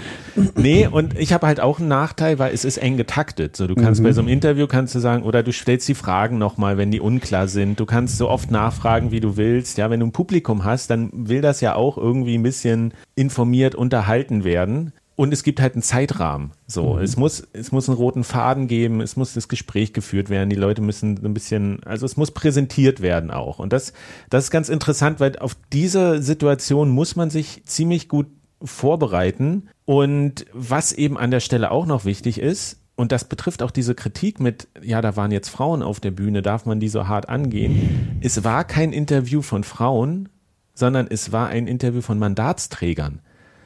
Nee, und ich habe halt auch einen Nachteil, weil es ist eng getaktet. So, du kannst bei so einem Interview kannst du sagen, oder du stellst die Fragen nochmal, wenn die unklar sind. Du kannst so oft nachfragen, wie du willst. Ja, wenn du ein Publikum hast, dann will das ja auch irgendwie ein bisschen informiert unterhalten werden. Und es gibt halt einen Zeitrahmen. So, es muss, es muss einen roten Faden geben, es muss das Gespräch geführt werden, die Leute müssen ein bisschen, also es muss präsentiert werden auch. Und das, das ist ganz interessant, weil auf diese Situation muss man sich ziemlich gut vorbereiten. Und was eben an der Stelle auch noch wichtig ist, und das betrifft auch diese Kritik mit, ja, da waren jetzt Frauen auf der Bühne, darf man die so hart angehen? Es war kein Interview von Frauen, sondern es war ein Interview von Mandatsträgern.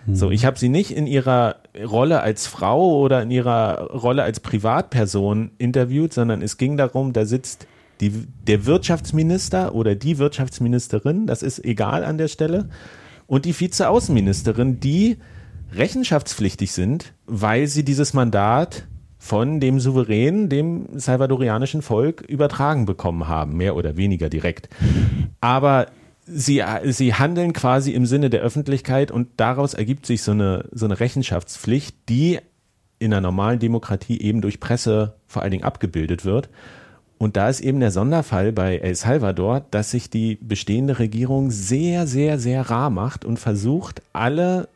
So, ich habe sie nicht in ihrer Rolle als Frau oder in ihrer Rolle als Privatperson interviewt, sondern es ging darum, da sitzt die, der Wirtschaftsminister oder die Wirtschaftsministerin, das ist egal an der Stelle, und die Vizeaußenministerin, die rechenschaftspflichtig sind, weil sie dieses Mandat von dem Souverän, dem salvadorianischen Volk übertragen bekommen haben, mehr oder weniger direkt. Aber sie, sie handeln quasi im Sinne der Öffentlichkeit und daraus ergibt sich so eine, so eine Rechenschaftspflicht, die in einer normalen Demokratie eben durch Presse vor allen Dingen abgebildet wird. Und da ist eben der Sonderfall bei El Salvador, dass sich die bestehende Regierung sehr, sehr, sehr rar macht und versucht, alle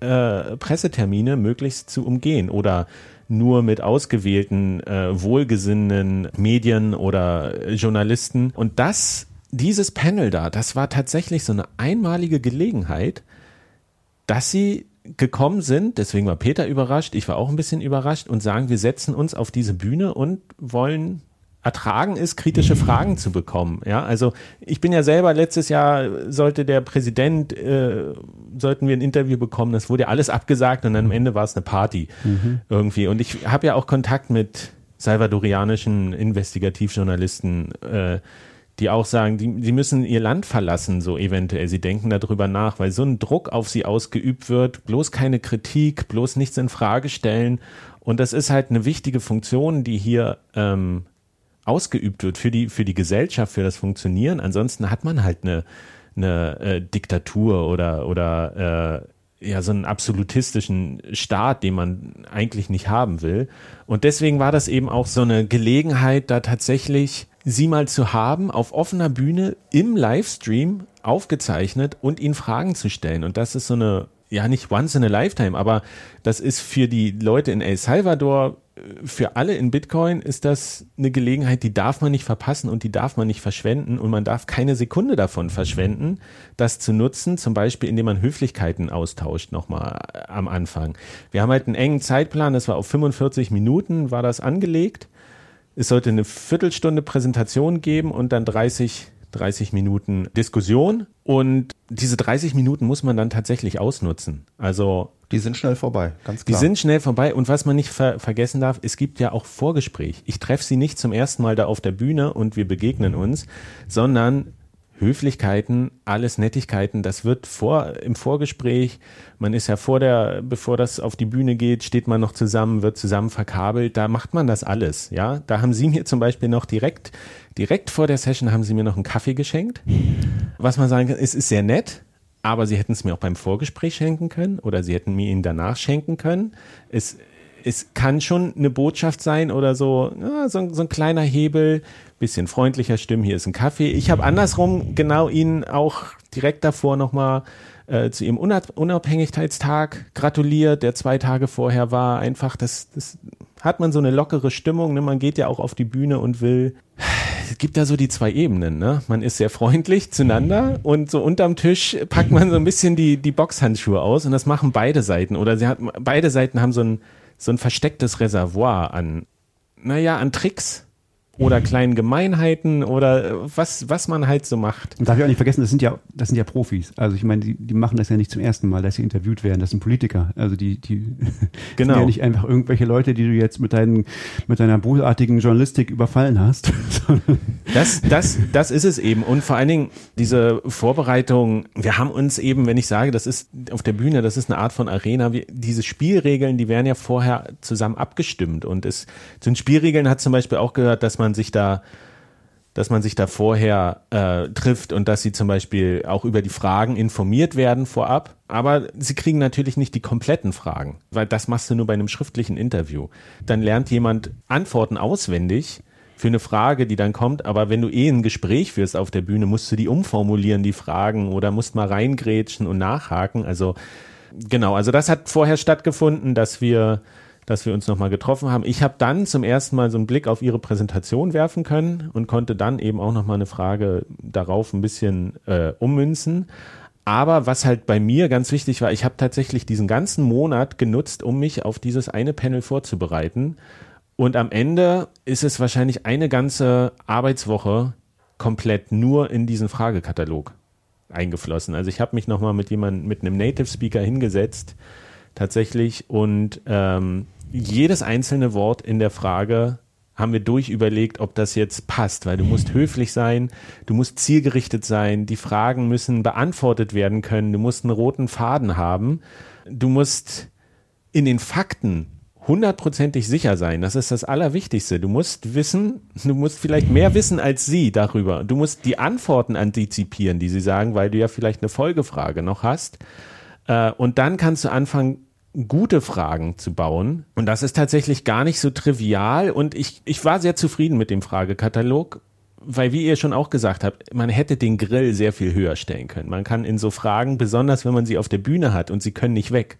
äh, Pressetermine möglichst zu umgehen oder nur mit ausgewählten, äh, wohlgesinnten Medien oder äh, Journalisten. Und das, dieses Panel da, das war tatsächlich so eine einmalige Gelegenheit, dass sie gekommen sind, deswegen war Peter überrascht, ich war auch ein bisschen überrascht und sagen, wir setzen uns auf diese Bühne und wollen ertragen ist, kritische Fragen zu bekommen. Ja, also ich bin ja selber letztes Jahr sollte der Präsident, äh, sollten wir ein Interview bekommen, das wurde ja alles abgesagt und dann am Ende war es eine Party irgendwie. Und ich habe ja auch Kontakt mit salvadorianischen Investigativjournalisten, äh, die auch sagen, die, die müssen ihr Land verlassen, so eventuell. Sie denken darüber nach, weil so ein Druck auf sie ausgeübt wird, bloß keine Kritik, bloß nichts in Frage stellen. Und das ist halt eine wichtige Funktion, die hier ähm, ausgeübt wird für die, für die Gesellschaft, für das Funktionieren. Ansonsten hat man halt eine, eine äh, Diktatur oder, oder äh, ja, so einen absolutistischen Staat, den man eigentlich nicht haben will. Und deswegen war das eben auch so eine Gelegenheit, da tatsächlich sie mal zu haben, auf offener Bühne im Livestream aufgezeichnet und ihnen Fragen zu stellen. Und das ist so eine, ja, nicht once in a lifetime, aber das ist für die Leute in El Salvador, für alle in Bitcoin ist das eine Gelegenheit, die darf man nicht verpassen und die darf man nicht verschwenden und man darf keine Sekunde davon verschwenden, das zu nutzen, zum Beispiel indem man Höflichkeiten austauscht nochmal am Anfang. Wir haben halt einen engen Zeitplan, das war auf 45 Minuten, war das angelegt es sollte eine Viertelstunde Präsentation geben und dann 30, 30 Minuten Diskussion. Und diese 30 Minuten muss man dann tatsächlich ausnutzen. Also die sind schnell vorbei, ganz die klar. sind schnell vorbei. Und was man nicht ver vergessen darf, es gibt ja auch Vorgespräch. Ich treffe sie nicht zum ersten Mal da auf der Bühne und wir begegnen uns, sondern Höflichkeiten, alles Nettigkeiten, das wird vor, im Vorgespräch, man ist ja vor der, bevor das auf die Bühne geht, steht man noch zusammen, wird zusammen verkabelt, da macht man das alles, ja. Da haben sie mir zum Beispiel noch direkt, direkt vor der Session haben sie mir noch einen Kaffee geschenkt. Was man sagen kann, es ist sehr nett, aber sie hätten es mir auch beim Vorgespräch schenken können oder sie hätten mir ihn danach schenken können. Es, es kann schon eine Botschaft sein oder so, ja, so, so ein kleiner Hebel, bisschen freundlicher stimmen, hier ist ein Kaffee. Ich habe andersrum genau Ihnen auch direkt davor nochmal äh, zu Ihrem Unabhängigkeitstag gratuliert, der zwei Tage vorher war. Einfach, das, das hat man so eine lockere Stimmung. Ne? Man geht ja auch auf die Bühne und will. Es gibt da so die zwei Ebenen. Ne? Man ist sehr freundlich zueinander und so unterm Tisch packt man so ein bisschen die, die Boxhandschuhe aus und das machen beide Seiten. Oder sie hat, beide Seiten haben so ein, so ein verstecktes Reservoir an, naja, an Tricks oder kleinen Gemeinheiten oder äh, was, was man halt so macht. Und darf ich auch nicht vergessen, das sind ja, das sind ja Profis. Also ich meine, die, die machen das ja nicht zum ersten Mal, dass sie interviewt werden. Das sind Politiker. Also die, die Genau. sind ja nicht einfach irgendwelche Leute, die du jetzt mit deinen, mit deiner bösartigen Journalistik überfallen hast. Das, das, das ist es eben. Und vor allen Dingen diese Vorbereitung, wir haben uns eben, wenn ich sage, das ist auf der Bühne, das ist eine Art von Arena, wir, diese Spielregeln, die werden ja vorher zusammen abgestimmt. Und es, zu den Spielregeln hat zum Beispiel auch gehört, dass man sich da dass man sich da vorher äh, trifft und dass sie zum Beispiel auch über die Fragen informiert werden vorab. Aber sie kriegen natürlich nicht die kompletten Fragen, weil das machst du nur bei einem schriftlichen Interview. Dann lernt jemand Antworten auswendig für eine Frage, die dann kommt, aber wenn du eh ein Gespräch führst auf der Bühne, musst du die umformulieren, die Fragen, oder musst mal reingrätschen und nachhaken. Also genau, also das hat vorher stattgefunden, dass wir dass wir uns nochmal getroffen haben. Ich habe dann zum ersten Mal so einen Blick auf ihre Präsentation werfen können und konnte dann eben auch nochmal eine Frage darauf ein bisschen äh, ummünzen. Aber was halt bei mir ganz wichtig war, ich habe tatsächlich diesen ganzen Monat genutzt, um mich auf dieses eine Panel vorzubereiten. Und am Ende ist es wahrscheinlich eine ganze Arbeitswoche komplett nur in diesen Fragekatalog eingeflossen. Also ich habe mich nochmal mit jemandem, mit einem Native Speaker hingesetzt, tatsächlich, und ähm, jedes einzelne Wort in der Frage haben wir durchüberlegt, ob das jetzt passt, weil du musst höflich sein, du musst zielgerichtet sein, die Fragen müssen beantwortet werden können, du musst einen roten Faden haben, du musst in den Fakten hundertprozentig sicher sein. Das ist das Allerwichtigste. Du musst wissen, du musst vielleicht mehr wissen als sie darüber. Du musst die Antworten antizipieren, die sie sagen, weil du ja vielleicht eine Folgefrage noch hast. Äh, und dann kannst du anfangen, gute Fragen zu bauen. Und das ist tatsächlich gar nicht so trivial. Und ich, ich war sehr zufrieden mit dem Fragekatalog, weil, wie ihr schon auch gesagt habt, man hätte den Grill sehr viel höher stellen können. Man kann in so Fragen, besonders wenn man sie auf der Bühne hat und sie können nicht weg,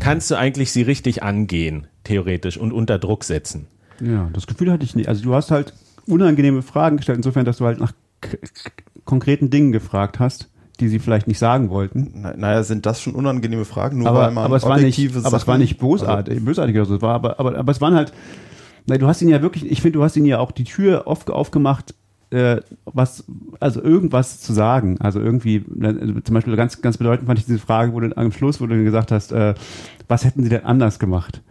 kannst du eigentlich sie richtig angehen, theoretisch, und unter Druck setzen. Ja, das Gefühl hatte ich nicht. Also du hast halt unangenehme Fragen gestellt, insofern, dass du halt nach konkreten Dingen gefragt hast, die sie vielleicht nicht sagen wollten. Na, naja, sind das schon unangenehme Fragen? Nur aber, weil man aber es war nicht, objektive aber es war Sachen- nicht bösartig, bösartig oder so. Es war, aber, aber, aber es waren halt, na, du hast ihn ja wirklich, ich finde, du hast ihn ja auch die Tür oft aufgemacht, äh, was, also irgendwas zu sagen. Also irgendwie, äh, zum Beispiel ganz, ganz bedeutend fand ich diese Frage, wo du am Schluss, wo du gesagt hast, äh, was hätten sie denn anders gemacht?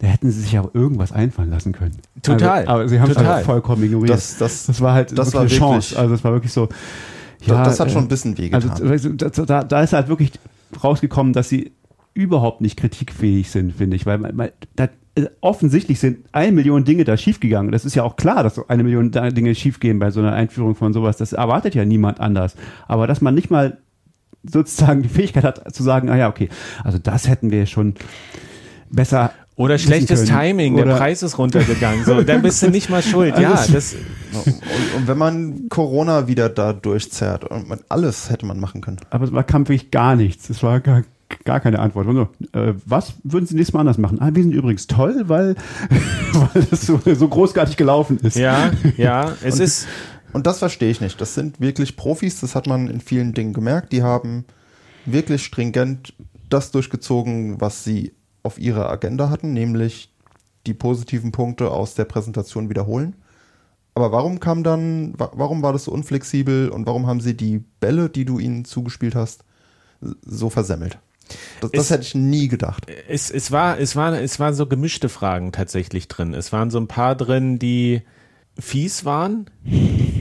da hätten sie sich auch irgendwas einfallen lassen können. Total. Also, aber sie haben es halt vollkommen ignoriert. Das- das- das war halt das wirklich war eine Chance. wirklich- Also es war wirklich so. Da- das hat äh, schon ein bisschen wehgetan. Also da, da, da ist halt wirklich rausgekommen, dass sie überhaupt nicht kritikfähig sind, finde ich, weil man, man, da, äh, offensichtlich sind eine Million Dinge da schiefgegangen. Das ist ja auch klar, dass so eine Million Dinge schiefgehen bei so einer Einführung von sowas. Das erwartet ja niemand anders. Aber dass man nicht mal sozusagen die Fähigkeit hat zu sagen, ah ja, okay, also das hätten wir schon besser Oder schlechtes. Timing, der Oder- Preis ist runtergegangen. So, dann bist du nicht mal schuld. Ja, Also- das, und, und wenn man Corona wieder da durchzerrt, und man, alles hätte man machen können. Aber es war kam wirklich gar nichts. Es war gar, gar keine Antwort. Und so, äh, was würden Sie nächstes Mal anders machen? Ah, wir sind übrigens toll, weil, weil das so, so großartig gelaufen ist. ja, ja, es ist, Und das verstehe ich nicht. Das sind wirklich Profis, das hat man in vielen Dingen gemerkt. Die haben wirklich stringent das durchgezogen, was sie auf ihrer Agenda hatten, nämlich die positiven Punkte aus der Präsentation wiederholen. Aber warum kam dann, wa- warum war das so unflexibel und warum haben sie die Bälle, die du ihnen zugespielt hast, so versemmelt? Das, das Es- hätte ich nie gedacht. es, es war, es war, es waren so gemischte Fragen tatsächlich drin. Es waren so ein paar drin, die fies waren,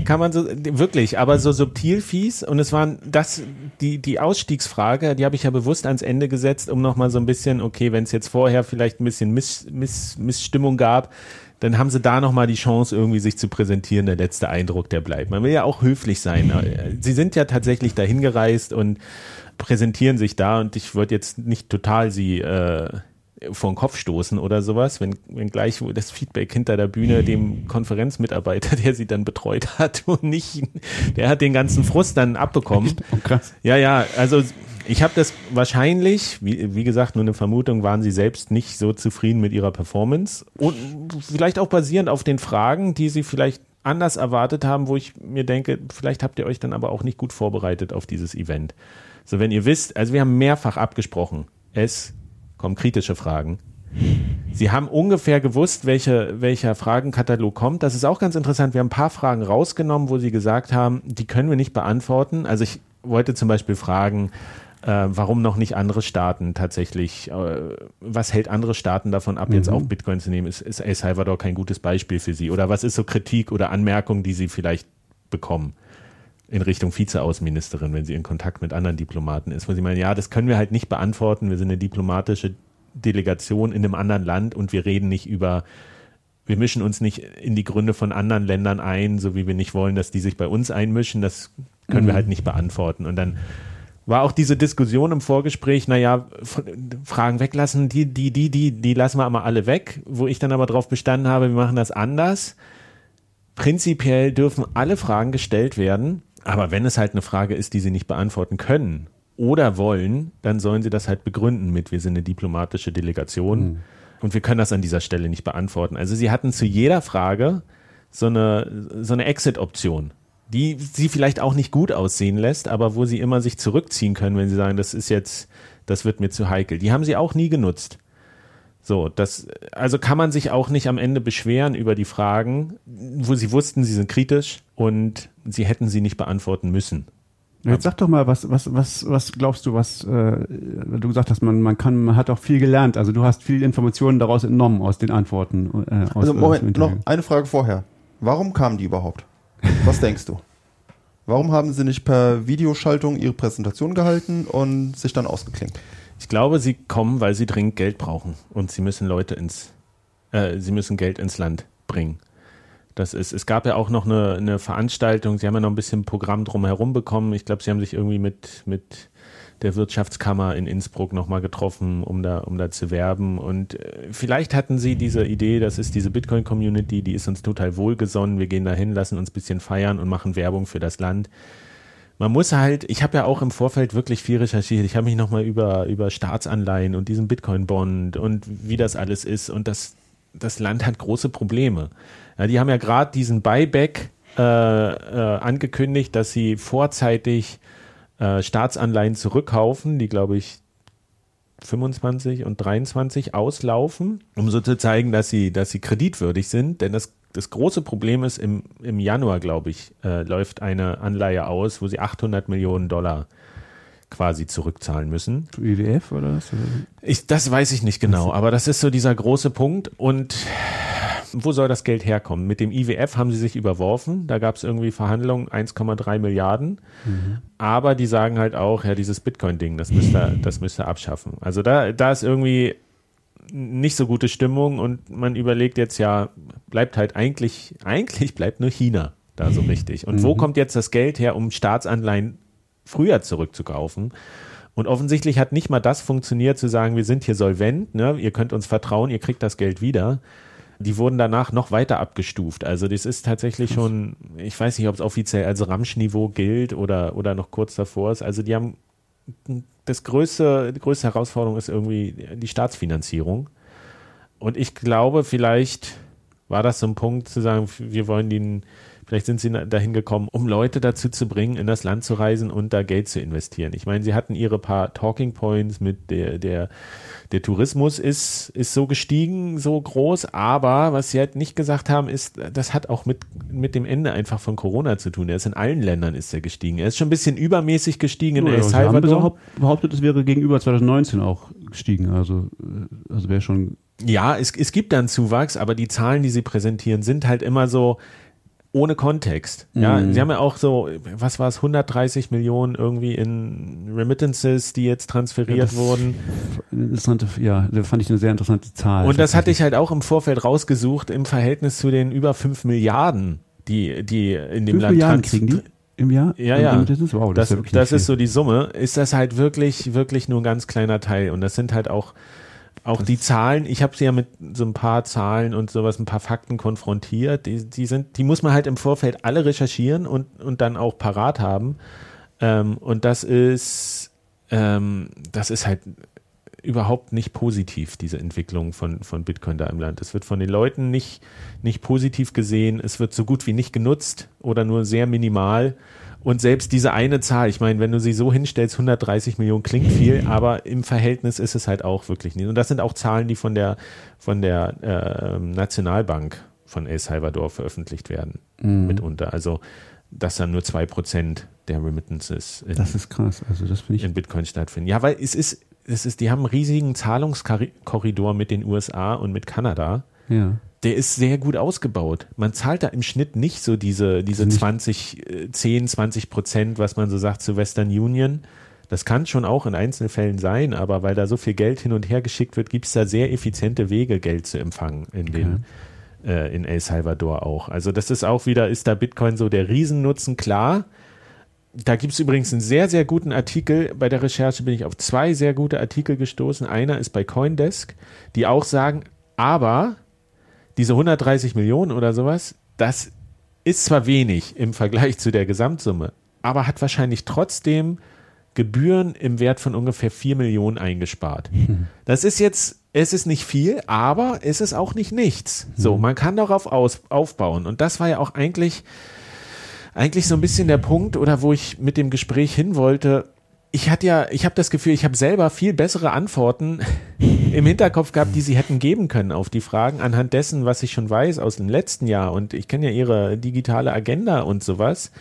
kann man so wirklich, aber so subtil fies. Und es waren das die die Ausstiegsfrage, die habe ich ja bewusst ans Ende gesetzt, um noch mal so ein bisschen, okay, wenn es jetzt vorher vielleicht ein bisschen Miss, Miss, Missstimmung gab, dann haben sie da noch mal die Chance irgendwie sich zu präsentieren. Der letzte Eindruck, der bleibt. Man will ja auch höflich sein. Sie sind ja tatsächlich dahin gereist und präsentieren sich da und ich wollte jetzt nicht total sie äh, vor den Kopf stoßen oder sowas, wenn, wenn gleich das Feedback hinter der Bühne dem Konferenzmitarbeiter, der sie dann betreut hat und nicht, der hat den ganzen Frust dann abbekommen. Oh, krass. Ja, ja, also ich habe das wahrscheinlich, wie, wie gesagt, nur eine Vermutung, waren sie selbst nicht so zufrieden mit ihrer Performance und vielleicht auch basierend auf den Fragen, die sie vielleicht anders erwartet haben, wo ich mir denke, vielleicht habt ihr euch dann aber auch nicht gut vorbereitet auf dieses Event. So, wenn ihr wisst, also wir haben mehrfach abgesprochen, es kommen kritische Fragen. Sie haben ungefähr gewusst, welche, welcher Fragenkatalog kommt. Das ist auch ganz interessant. Wir haben ein paar Fragen rausgenommen, wo Sie gesagt haben, die können wir nicht beantworten. Also ich wollte zum Beispiel fragen, äh, warum noch nicht andere Staaten tatsächlich, äh, was hält andere Staaten davon ab, jetzt auch Bitcoin zu nehmen? Ist, ist El Salvador kein gutes Beispiel für Sie? Oder was ist so Kritik oder Anmerkung, die Sie vielleicht bekommen? In Richtung Vizeaußenministerin, wenn sie in Kontakt mit anderen Diplomaten ist, wo sie meinen, ja, das können wir halt nicht beantworten. Wir sind eine diplomatische Delegation in einem anderen Land und wir reden nicht über, wir mischen uns nicht in die Gründe von anderen Ländern ein, so wie wir nicht wollen, dass die sich bei uns einmischen. Das können wir halt nicht beantworten. Und dann war auch diese Diskussion im Vorgespräch, naja, Fragen weglassen, die, die, die, die, die lassen wir aber alle weg, wo ich dann aber darauf bestanden habe, wir machen das anders. Prinzipiell dürfen alle Fragen gestellt werden, aber wenn es halt eine Frage ist, die sie nicht beantworten können oder wollen, dann sollen sie das halt begründen mit, wir sind eine diplomatische Delegation und wir können das an dieser Stelle nicht beantworten. Also sie hatten zu jeder Frage so eine, so eine Exit-Option, die sie vielleicht auch nicht gut aussehen lässt, aber wo sie immer sich zurückziehen können, wenn sie sagen, das ist jetzt, das wird mir zu heikel. Die haben sie auch nie genutzt. So, das, also kann man sich auch nicht am Ende beschweren über die Fragen, wo sie wussten, sie sind kritisch und sie hätten sie nicht beantworten müssen. Jetzt sag doch mal, was, was, was, was glaubst du, was äh, du gesagt hast, man, man kann, man hat auch viel gelernt. Also du hast viele Informationen daraus entnommen aus den Antworten. Äh, aus, Also Moment, noch eine Frage vorher. Warum kamen die überhaupt? Was denkst du? Warum haben sie nicht per Videoschaltung ihre Präsentation gehalten und sich dann ausgeklinkt? Ich glaube, sie kommen, weil sie dringend Geld brauchen und sie müssen Leute ins, äh, sie müssen Geld ins Land bringen. Das ist, es gab ja auch noch eine, eine Veranstaltung, sie haben ja noch ein bisschen Programm drumherum bekommen. Ich glaube, sie haben sich irgendwie mit, mit der Wirtschaftskammer in Innsbruck nochmal getroffen, um da, um da zu werben. Und äh, vielleicht hatten sie diese Idee, das ist diese Bitcoin-Community, die ist uns total wohlgesonnen, wir gehen dahin, lassen uns ein bisschen feiern und machen Werbung für das Land man muss halt, ich habe ja auch im Vorfeld wirklich viel recherchiert. Ich habe mich nochmal über, über Staatsanleihen und diesen Bitcoin-Bond und wie das alles ist. Und das, das Land hat große Probleme. Ja, die haben ja gerade diesen Buyback äh, äh, angekündigt, dass sie vorzeitig äh, Staatsanleihen zurückkaufen, die glaube ich 25 und 23 auslaufen, um so zu zeigen, dass sie, dass sie kreditwürdig sind. Denn das, das große Problem ist, im, im Januar, glaube ich, äh, läuft eine Anleihe aus, wo sie 800 Millionen Dollar quasi zurückzahlen müssen. IWF oder was? Ich, das weiß ich nicht genau, aber das ist so dieser große Punkt. Und wo soll das Geld herkommen? Mit dem IWF haben sie sich überworfen. Da gab es irgendwie Verhandlungen, 1,3 Milliarden. Mhm. Aber die sagen halt auch, ja, dieses Bitcoin-Ding, das müsst ihr, das müsst ihr abschaffen. Also da, da ist irgendwie nicht so gute Stimmung und man überlegt jetzt ja, bleibt halt eigentlich, eigentlich bleibt nur China da so richtig. Und mhm. wo kommt jetzt das Geld her, um Staatsanleihen früher zurückzukaufen? Und offensichtlich hat nicht mal das funktioniert, zu sagen, wir sind hier solvent, ne? ihr könnt uns vertrauen, ihr kriegt das Geld wieder. Die wurden danach noch weiter abgestuft. Also das ist tatsächlich schon, ich weiß nicht, ob es offiziell als Ramschniveau gilt oder, oder noch kurz davor ist. Also die haben, das größte, die größte Herausforderung ist irgendwie die Staatsfinanzierung. Und ich glaube, vielleicht war das so ein Punkt zu sagen, wir wollen den, Vielleicht sind sie dahin gekommen, um Leute dazu zu bringen, in das Land zu reisen und da Geld zu investieren. Ich meine, sie hatten ihre paar Talking Points mit der, der, der Tourismus ist, ist so gestiegen, so groß, aber was sie halt nicht gesagt haben, ist, das hat auch mit, mit dem Ende einfach von Corona zu tun. Er ist in allen Ländern ist er gestiegen. Er ist schon ein bisschen übermäßig gestiegen in ja, El Salvador. Haben behauptet, es wäre gegenüber 2019 auch gestiegen. Also, äh, also wäre schon ja, es, es gibt dann Zuwachs, aber die Zahlen, die sie präsentieren, sind halt immer so, ohne Kontext. Ja, mhm. sie haben ja auch so, was war es, 130 Millionen irgendwie in Remittances, die jetzt transferiert ja, wurden. Interessante, ja, da fand ich eine sehr interessante Zahl. Und das hatte ich halt auch im Vorfeld rausgesucht im Verhältnis zu den über 5 Milliarden, die, die in dem Land Milliarden kriegen die? Im Jahr? Ja, ja. Wow, das, das, ist, ja das ist so die Summe. Ist das halt wirklich, wirklich nur ein ganz kleiner Teil. Und das sind halt auch auch die Zahlen, ich habe sie ja mit so ein paar Zahlen und sowas, ein paar Fakten konfrontiert. Die, die sind, die muss man halt im Vorfeld alle recherchieren und, und dann auch parat haben. Ähm, und das ist, ähm, das ist halt überhaupt nicht positiv, diese Entwicklung von, von Bitcoin da im Land. Es wird von den Leuten nicht, nicht positiv gesehen, es wird so gut wie nicht genutzt oder nur sehr minimal. Und selbst diese eine Zahl, ich meine, wenn du sie so hinstellst, 130 Millionen klingt viel, aber im Verhältnis ist es halt auch wirklich nicht. Und das sind auch Zahlen, die von der, von der äh, Nationalbank von El Salvador veröffentlicht werden, mhm. mitunter. Also, dass dann nur zwei Prozent der Remittances in, das ist krass. Also das ich in Bitcoin stattfinden. Ja, weil es ist, es ist, die haben einen riesigen Zahlungskorridor mit den USA und mit Kanada. Ja der ist sehr gut ausgebaut. Man zahlt da im Schnitt nicht so diese, diese 20, 10, 20 Prozent, was man so sagt zu Western Union. Das kann schon auch in Einzelfällen sein, aber weil da so viel Geld hin und her geschickt wird, gibt es da sehr effiziente Wege, Geld zu empfangen in den, okay. äh, in El Salvador auch. Also das ist auch wieder, ist da Bitcoin so der Riesennutzen, klar. Da gibt es übrigens einen sehr, sehr guten Artikel. Bei der Recherche bin ich auf zwei sehr gute Artikel gestoßen. Einer ist bei Coindesk, die auch sagen, aber diese 130 Millionen oder sowas, das ist zwar wenig im Vergleich zu der Gesamtsumme, aber hat wahrscheinlich trotzdem Gebühren im Wert von ungefähr 4 Millionen eingespart. Hm. Das ist jetzt, es ist nicht viel, aber es ist auch nicht nichts. So, hm. man kann darauf aus, aufbauen. Und das war ja auch eigentlich, eigentlich so ein bisschen der Punkt, oder wo ich mit dem Gespräch hin wollte, ich hatte ja, ich habe das Gefühl, ich habe selber viel bessere Antworten im Hinterkopf gehabt, die sie hätten geben können auf die Fragen, anhand dessen, was ich schon weiß aus dem letzten Jahr. Und ich kenne ja ihre digitale Agenda und sowas.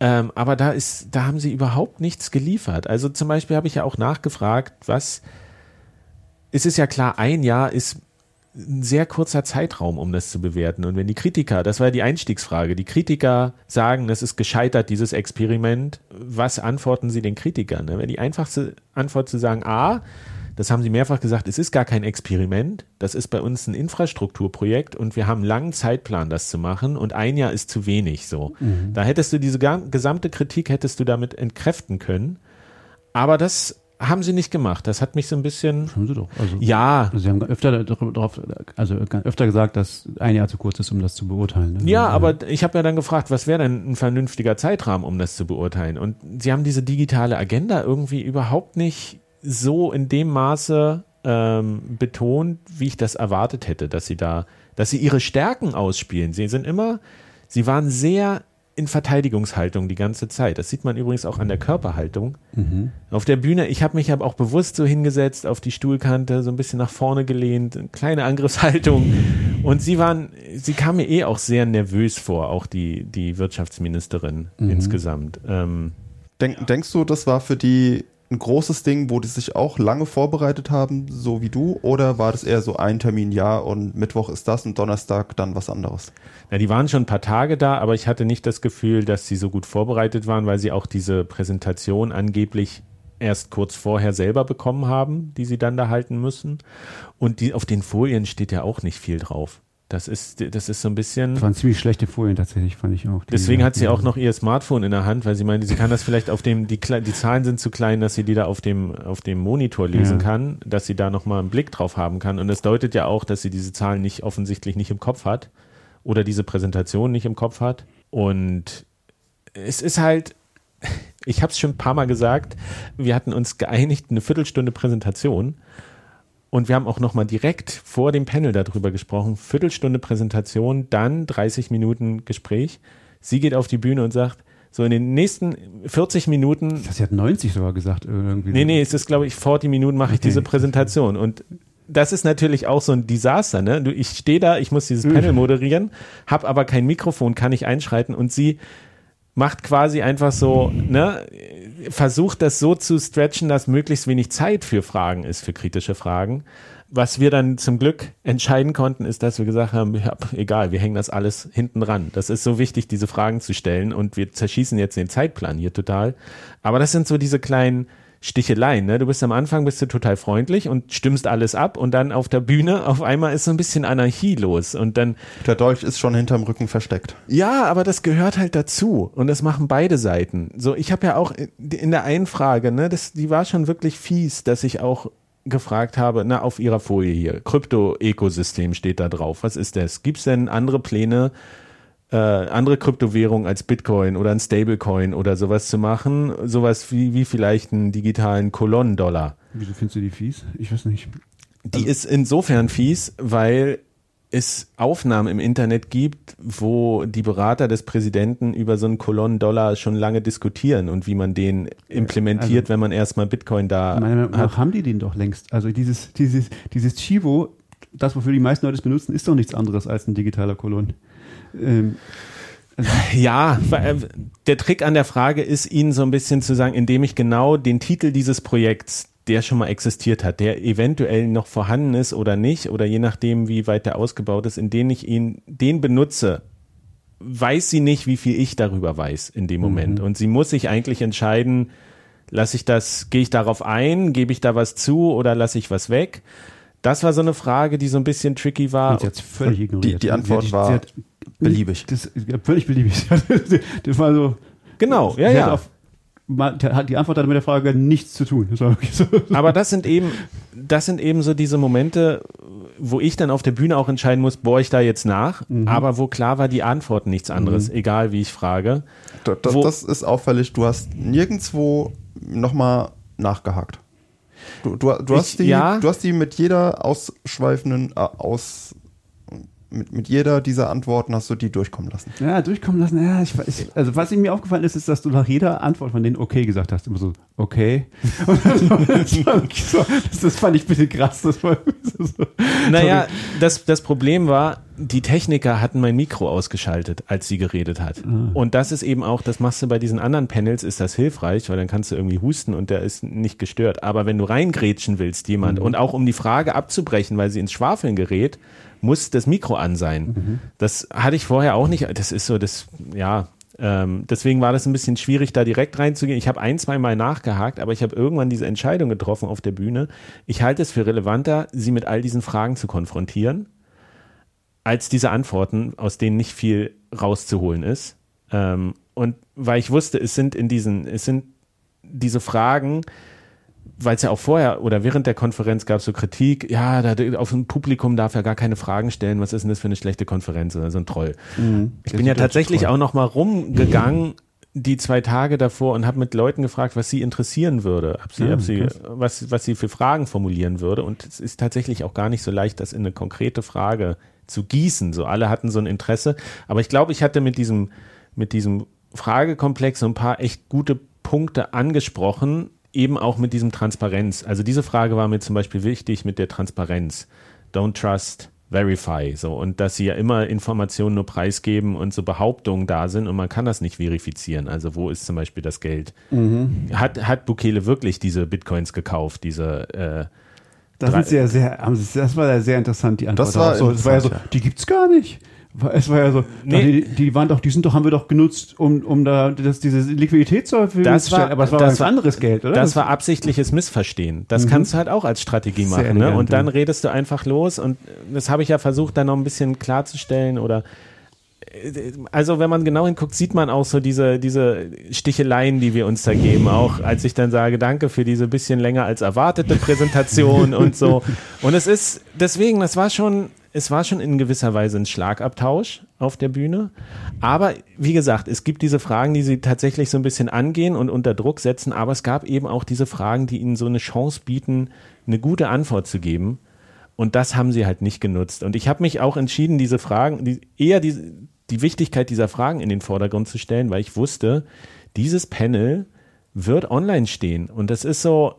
Ähm, aber da ist, da haben sie überhaupt nichts geliefert. Also zum Beispiel habe ich ja auch nachgefragt, was, es ist ja klar, ein Jahr ist ein sehr kurzer Zeitraum, um das zu bewerten. Und wenn die Kritiker, das war ja die Einstiegsfrage, die Kritiker sagen, das ist gescheitert, dieses Experiment, was antworten sie den Kritikern? Wenn die einfachste Antwort zu sagen, A, das haben sie mehrfach gesagt, es ist gar kein Experiment, das ist bei uns ein Infrastrukturprojekt und wir haben einen langen Zeitplan, das zu machen und ein Jahr ist zu wenig so. Mhm. Da hättest du diese gesamte Kritik, hättest du damit entkräften können. Aber das haben sie nicht gemacht. Das hat mich so ein bisschen. Haben sie doch. Also, ja. Also sie haben öfter darauf, also öfter gesagt, dass ein Jahr zu kurz ist, um das zu beurteilen. Ne? Ja, aber ich habe ja dann gefragt, was wäre denn ein vernünftiger Zeitrahmen, um das zu beurteilen? Und sie haben diese digitale Agenda irgendwie überhaupt nicht so in dem Maße ähm, betont, wie ich das erwartet hätte, dass sie da, dass sie ihre Stärken ausspielen. Sie sind immer, sie waren sehr in Verteidigungshaltung die ganze Zeit. Das sieht man übrigens auch an der Körperhaltung. Mhm. Auf der Bühne, ich habe mich aber auch bewusst so hingesetzt, auf die Stuhlkante, so ein bisschen nach vorne gelehnt, eine kleine Angriffshaltung. Und sie waren, sie kam mir eh auch sehr nervös vor, auch die, die Wirtschaftsministerin mhm. insgesamt. Ähm, Denk, denkst du, das war für die ein großes Ding, wo die sich auch lange vorbereitet haben, so wie du? Oder war das eher so ein Termin, ja, und Mittwoch ist das und Donnerstag dann was anderes? Ja, die waren schon ein paar Tage da, aber ich hatte nicht das Gefühl, dass sie so gut vorbereitet waren, weil sie auch diese Präsentation angeblich erst kurz vorher selber bekommen haben, die sie dann da halten müssen. Und die, auf den Folien steht ja auch nicht viel drauf. Das ist, das ist so ein bisschen. Das waren ziemlich schlechte Folien tatsächlich, fand ich auch. Deswegen hat sie auch noch ihr Smartphone in der Hand, weil sie meinte, sie kann das vielleicht auf dem, die, die Zahlen sind zu klein, dass sie die da auf dem, auf dem Monitor lesen Ja. kann, dass sie da nochmal einen Blick drauf haben kann. Und das deutet ja auch, dass sie diese Zahlen nicht offensichtlich nicht im Kopf hat oder diese Präsentation nicht im Kopf hat. Und es ist halt, ich habe es schon ein paar Mal gesagt, wir hatten uns geeinigt, eine Viertelstunde Präsentation. Und wir haben auch nochmal direkt vor dem Panel darüber gesprochen. Viertelstunde Präsentation, dann 30 Minuten Gespräch. Sie geht auf die Bühne und sagt, so in den nächsten 40 Minuten, Das, sie hat 90 sogar gesagt. Irgendwie nee, so. nee, es ist glaube ich 40 Minuten mache ich Okay. diese Präsentation. Und das ist natürlich auch so ein Desaster. Ne? Du, Ich stehe da, ich muss dieses Panel moderieren, habe aber kein Mikrofon, kann nicht einschreiten und sie macht quasi einfach so, ne, versucht das so zu stretchen, dass möglichst wenig Zeit für Fragen ist, für kritische Fragen. Was wir dann zum Glück entscheiden konnten, ist, dass wir gesagt haben, ja, egal, wir hängen das alles hinten dran. Das ist so wichtig, diese Fragen zu stellen und wir zerschießen jetzt den Zeitplan hier total. Aber das sind so diese kleinen Sticheleien. Ne? Du bist am Anfang bist du total freundlich und stimmst alles ab und dann auf der Bühne auf einmal ist so ein bisschen Anarchie los und dann Der Dolch ist schon hinterm Rücken versteckt. ja, aber das gehört halt dazu und das machen beide Seiten. So, ich habe ja auch in der einen Frage, ne, das, die war schon wirklich fies, dass ich auch gefragt habe, na, auf ihrer Folie hier, Krypto-Ökosystem steht da drauf. Was ist das? Gibt es denn andere Pläne, äh, andere Kryptowährungen als Bitcoin oder ein Stablecoin oder sowas zu machen? Sowas wie, wie vielleicht einen digitalen Kolonnendollar. Wieso findest du die fies? Ich weiß nicht. Die ist insofern fies, weil es Aufnahmen im Internet gibt, wo die Berater des Präsidenten über so einen Kolonnendollar schon lange diskutieren und wie man den implementiert, wenn man erstmal Bitcoin da Meiner Meinung nach haben die den doch längst. Also dieses, dieses, dieses Chivo, das, wofür die meisten Leute es benutzen, ist doch nichts anderes als ein digitaler Kolon. Ähm, Ja, der Trick an der Frage ist, Ihnen so ein bisschen zu sagen, indem ich genau den Titel dieses Projekts, der schon mal existiert hat, der eventuell noch vorhanden ist oder nicht, oder je nachdem, wie weit der ausgebaut ist, in den ich ihn, den benutze, weiß sie nicht, wie viel ich darüber weiß in dem Moment. Und sie muss sich eigentlich entscheiden, lasse ich das, gehe ich darauf ein, gebe ich da was zu oder lasse ich was weg? Das war so eine Frage, die so ein bisschen tricky war. und hat völlig ignoriert. die Antwort sie hat, war sie hat, beliebig. Das, ja, völlig beliebig. das war so. Genau, ja, ja. Hat auf, die Antwort hat mit der Frage nichts zu tun. Das war wirklich so. Aber das sind eben, das sind eben so diese Momente, wo ich dann auf der Bühne auch entscheiden muss, bohre ich da jetzt nach, aber wo klar war, die Antworten nichts anderes, egal wie ich frage. Da- Das, Wo- das ist auffällig. Du hast nirgendwo nochmal nachgehakt. Du, du, du, hast Ich- die, ja. du hast die mit jeder ausschweifenden, äh, aus, mit, mit jeder dieser Antworten hast du die durchkommen lassen. Ja, durchkommen lassen. Ja, ich weiß. Also, was mir aufgefallen ist, ist, dass du nach jeder Antwort von denen okay gesagt hast. Immer so, okay. Das, war, das, fand ich ein bisschen krass. Das war so. Naja, das, das Problem war, die Techniker hatten mein Mikro ausgeschaltet, als sie geredet hat. Und das ist eben auch, das machst du bei diesen anderen Panels, ist das hilfreich, weil dann kannst du irgendwie husten und der ist nicht gestört. Aber wenn du reingrätschen willst, jemand, und auch um die Frage abzubrechen, weil sie ins Schwafeln gerät, muss das Mikro an sein. Das hatte ich vorher auch nicht. Das ist so, das, ja, ähm, deswegen war das ein bisschen schwierig, da direkt reinzugehen. Ich habe ein, zwei Mal nachgehakt, aber ich habe irgendwann diese Entscheidung getroffen auf der Bühne. Ich halte es für relevanter, sie mit all diesen Fragen zu konfrontieren, als diese Antworten, aus denen nicht viel rauszuholen ist. Ähm, und weil ich wusste, es sind in diesen, es sind diese Fragen, weil es ja auch vorher oder während der Konferenz gab es so Kritik, ja, da, auf dem Publikum darf er gar keine Fragen stellen, was ist denn das für eine schlechte Konferenz oder so ein Troll. Ich bin ja tatsächlich auch noch mal rumgegangen die zwei Tage davor und habe mit Leuten gefragt, was sie interessieren würde, ob sie, Ah, ob sie, was, was sie für Fragen formulieren würde. Und es ist tatsächlich auch gar nicht so leicht, das in eine konkrete Frage zu gießen. So alle hatten so ein Interesse. Aber ich glaube, ich hatte mit diesem, mit diesem Fragekomplex so ein paar echt gute Punkte angesprochen, eben auch mit diesem Transparenz. Also diese Frage war mir zum Beispiel wichtig mit der Transparenz. Don't trust Verify, so und dass sie ja immer Informationen nur preisgeben und so Behauptungen da sind und man kann das nicht verifizieren. Also wo ist zum Beispiel das Geld? Mhm. Hat, hat Bukele wirklich diese Bitcoins gekauft, diese äh, Das, Drei- sind sehr, das war ja sehr interessant, die Antwort. Das war so, das war ja so, die gibt's gar nicht. Es war ja so, Nee. die, die waren doch, die sind doch, haben wir doch genutzt, um, um da das, diese Liquidität zur Verfügung Das zu stellen. war- aber es war das war- anderes Geld, oder? Das war absichtlich Missverstehen. Das kannst du halt auch als Strategie machen. Ne? Und dann ja. redest du einfach los und das habe ich ja versucht, dann noch ein bisschen klarzustellen oder also wenn man genau hinguckt, sieht man auch so diese, diese Sticheleien, die wir uns da geben. Auch als ich dann sage, danke für diese bisschen länger als erwartete Präsentation und so. Und es ist, deswegen, das war schon, es war schon in gewisser Weise ein Schlagabtausch auf der Bühne. Aber wie gesagt, es gibt diese Fragen, die sie tatsächlich so ein bisschen angehen und unter Druck setzen. Aber es gab eben auch diese Fragen, die ihnen so eine Chance bieten, eine gute Antwort zu geben. Und das haben sie halt nicht genutzt. Und ich habe mich auch entschieden, diese Fragen, die, eher die, die Wichtigkeit dieser Fragen in den Vordergrund zu stellen, weil ich wusste, dieses Panel wird online stehen. Und das ist so,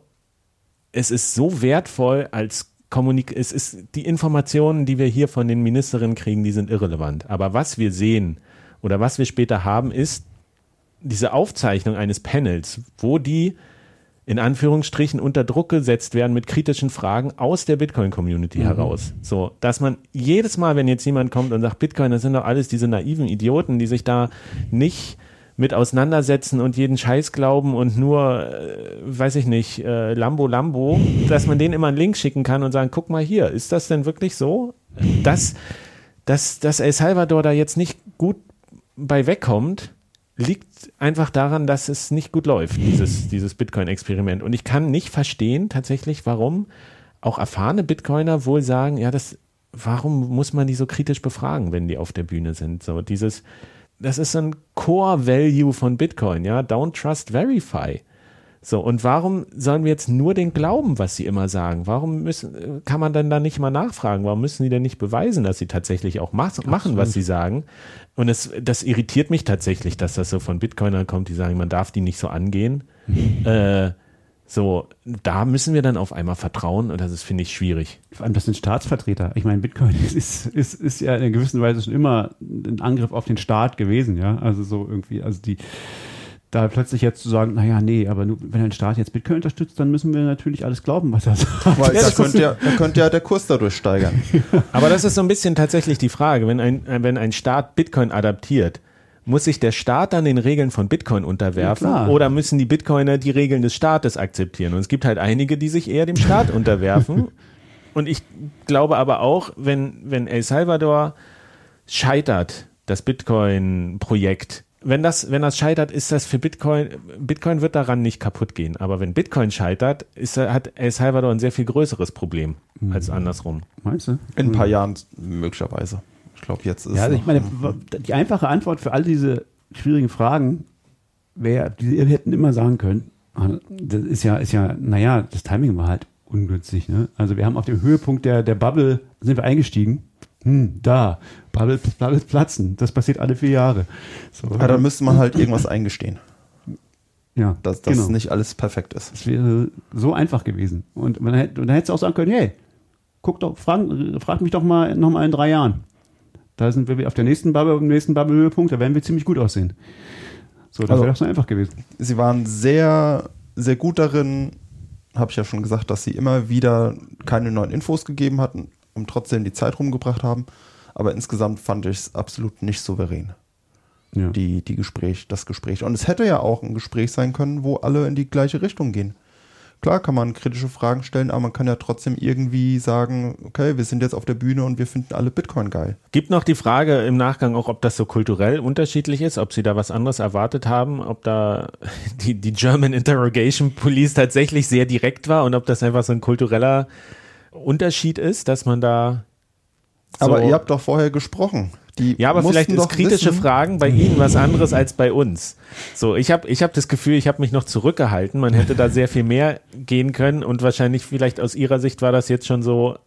es ist so wertvoll als Kommunik, es ist die Informationen, die wir hier von den Ministerinnen kriegen, die sind irrelevant. Aber was wir sehen oder was wir später haben, ist diese Aufzeichnung eines Panels, wo die in Anführungsstrichen unter Druck gesetzt werden mit kritischen Fragen aus der Bitcoin-Community heraus. So, dass man jedes Mal, wenn jetzt jemand kommt und sagt, Bitcoin, das sind doch alles diese naiven Idioten, die sich da nicht mit auseinandersetzen und jeden Scheiß glauben und nur, äh, weiß ich nicht, äh, Lambo Lambo, dass man denen immer einen Link schicken kann und sagen, guck mal hier, ist das denn wirklich so? Dass, dass, dass El Salvador da jetzt nicht gut bei wegkommt, liegt einfach daran, dass es nicht gut läuft, dieses, dieses Bitcoin-Experiment. Und ich kann nicht verstehen tatsächlich, warum auch erfahrene Bitcoiner wohl sagen, ja, das, warum muss man die so kritisch befragen, wenn die auf der Bühne sind? So dieses, das ist so ein Core-Value von Bitcoin, ja, don't trust, verify. So, und warum sollen wir jetzt nur den glauben, was sie immer sagen? Warum müssen, kann man dann da nicht mal nachfragen? Warum müssen die denn nicht beweisen, dass sie tatsächlich auch mach, machen, was sie sagen? Und es, das irritiert mich tatsächlich, dass das so von Bitcoinern kommt, die sagen, man darf die nicht so angehen. Äh, so, da müssen wir dann auf einmal vertrauen und das ist, finde ich, schwierig. Vor allem, das sind Staatsvertreter. Ich meine, Bitcoin ist, ist, ist ja in einer gewissen Weise schon immer ein Angriff auf den Staat gewesen, ja. Also so irgendwie, also die, da plötzlich jetzt zu sagen, naja, nee, aber nur, wenn ein Staat jetzt Bitcoin unterstützt, dann müssen wir natürlich alles glauben, was er sagt. Weil Ja, da das könnte ja, da könnte ja der Kurs dadurch steigern. Aber das ist so ein bisschen tatsächlich die Frage, wenn ein, wenn ein Staat Bitcoin adaptiert, muss sich der Staat dann den Regeln von Bitcoin unterwerfen Ja, oder müssen die Bitcoiner die Regeln des Staates akzeptieren? Und es gibt halt einige, die sich eher dem Staat unterwerfen. Und ich glaube aber auch, wenn, wenn El Salvador scheitert, das Bitcoin-Projekt, wenn das, wenn das scheitert, ist das für Bitcoin, Bitcoin wird daran nicht kaputt gehen. Aber wenn Bitcoin scheitert, ist, hat El Salvador ein sehr viel größeres Problem als andersrum. Meinst du? In ein paar Jahren möglicherweise. Ich glaube, jetzt ist Ja, also ich meine, die einfache Antwort für all diese schwierigen Fragen wäre, die wir hätten immer sagen können, ah, das ist ja, ist ja, naja, das Timing war halt ungünstig. Ne? Also wir haben auf dem Höhepunkt der, der Bubble, sind wir eingestiegen. Hm, da, Bubble, Bubble platzen. Das passiert alle vier Jahre. So, ja, dann müsste man halt irgendwas eingestehen, ja, dass das genau. nicht alles perfekt ist. Das wäre so einfach gewesen. Und man hätte, und dann hättest du auch sagen können, hey, guck doch, frag, frag mich doch mal noch mal in drei Jahren. Da sind wir auf der nächsten Bubble, im nächsten Bubble-Höhepunkt, da werden wir ziemlich gut aussehen. So, das Also- wäre doch so einfach gewesen. Sie waren sehr, sehr gut darin, habe ich ja schon gesagt, dass sie immer wieder keine neuen Infos gegeben hatten und trotzdem die Zeit rumgebracht haben. Aber insgesamt fand ich es absolut nicht souverän, Ja. die, die Gespräch, das Gespräch. Und es hätte ja auch ein Gespräch sein können, wo alle in die gleiche Richtung gehen. Klar kann man kritische Fragen stellen, aber man kann ja trotzdem irgendwie sagen, okay, wir sind jetzt auf der Bühne und wir finden alle Bitcoin geil. Gibt noch die Frage im Nachgang auch, ob das so kulturell unterschiedlich ist, ob Sie da was anderes erwartet haben, ob da die, die German Interrogation Police tatsächlich sehr direkt war und ob das einfach so ein kultureller Unterschied ist, dass man da. So Aber ihr habt doch vorher gesprochen. Die ja, aber vielleicht ist kritische wissen- Fragen bei Ihnen was anderes als bei uns. So, ich habe ich hab das Gefühl, ich habe mich noch zurückgehalten. Man hätte da sehr viel mehr gehen können und wahrscheinlich vielleicht aus Ihrer Sicht war das jetzt schon so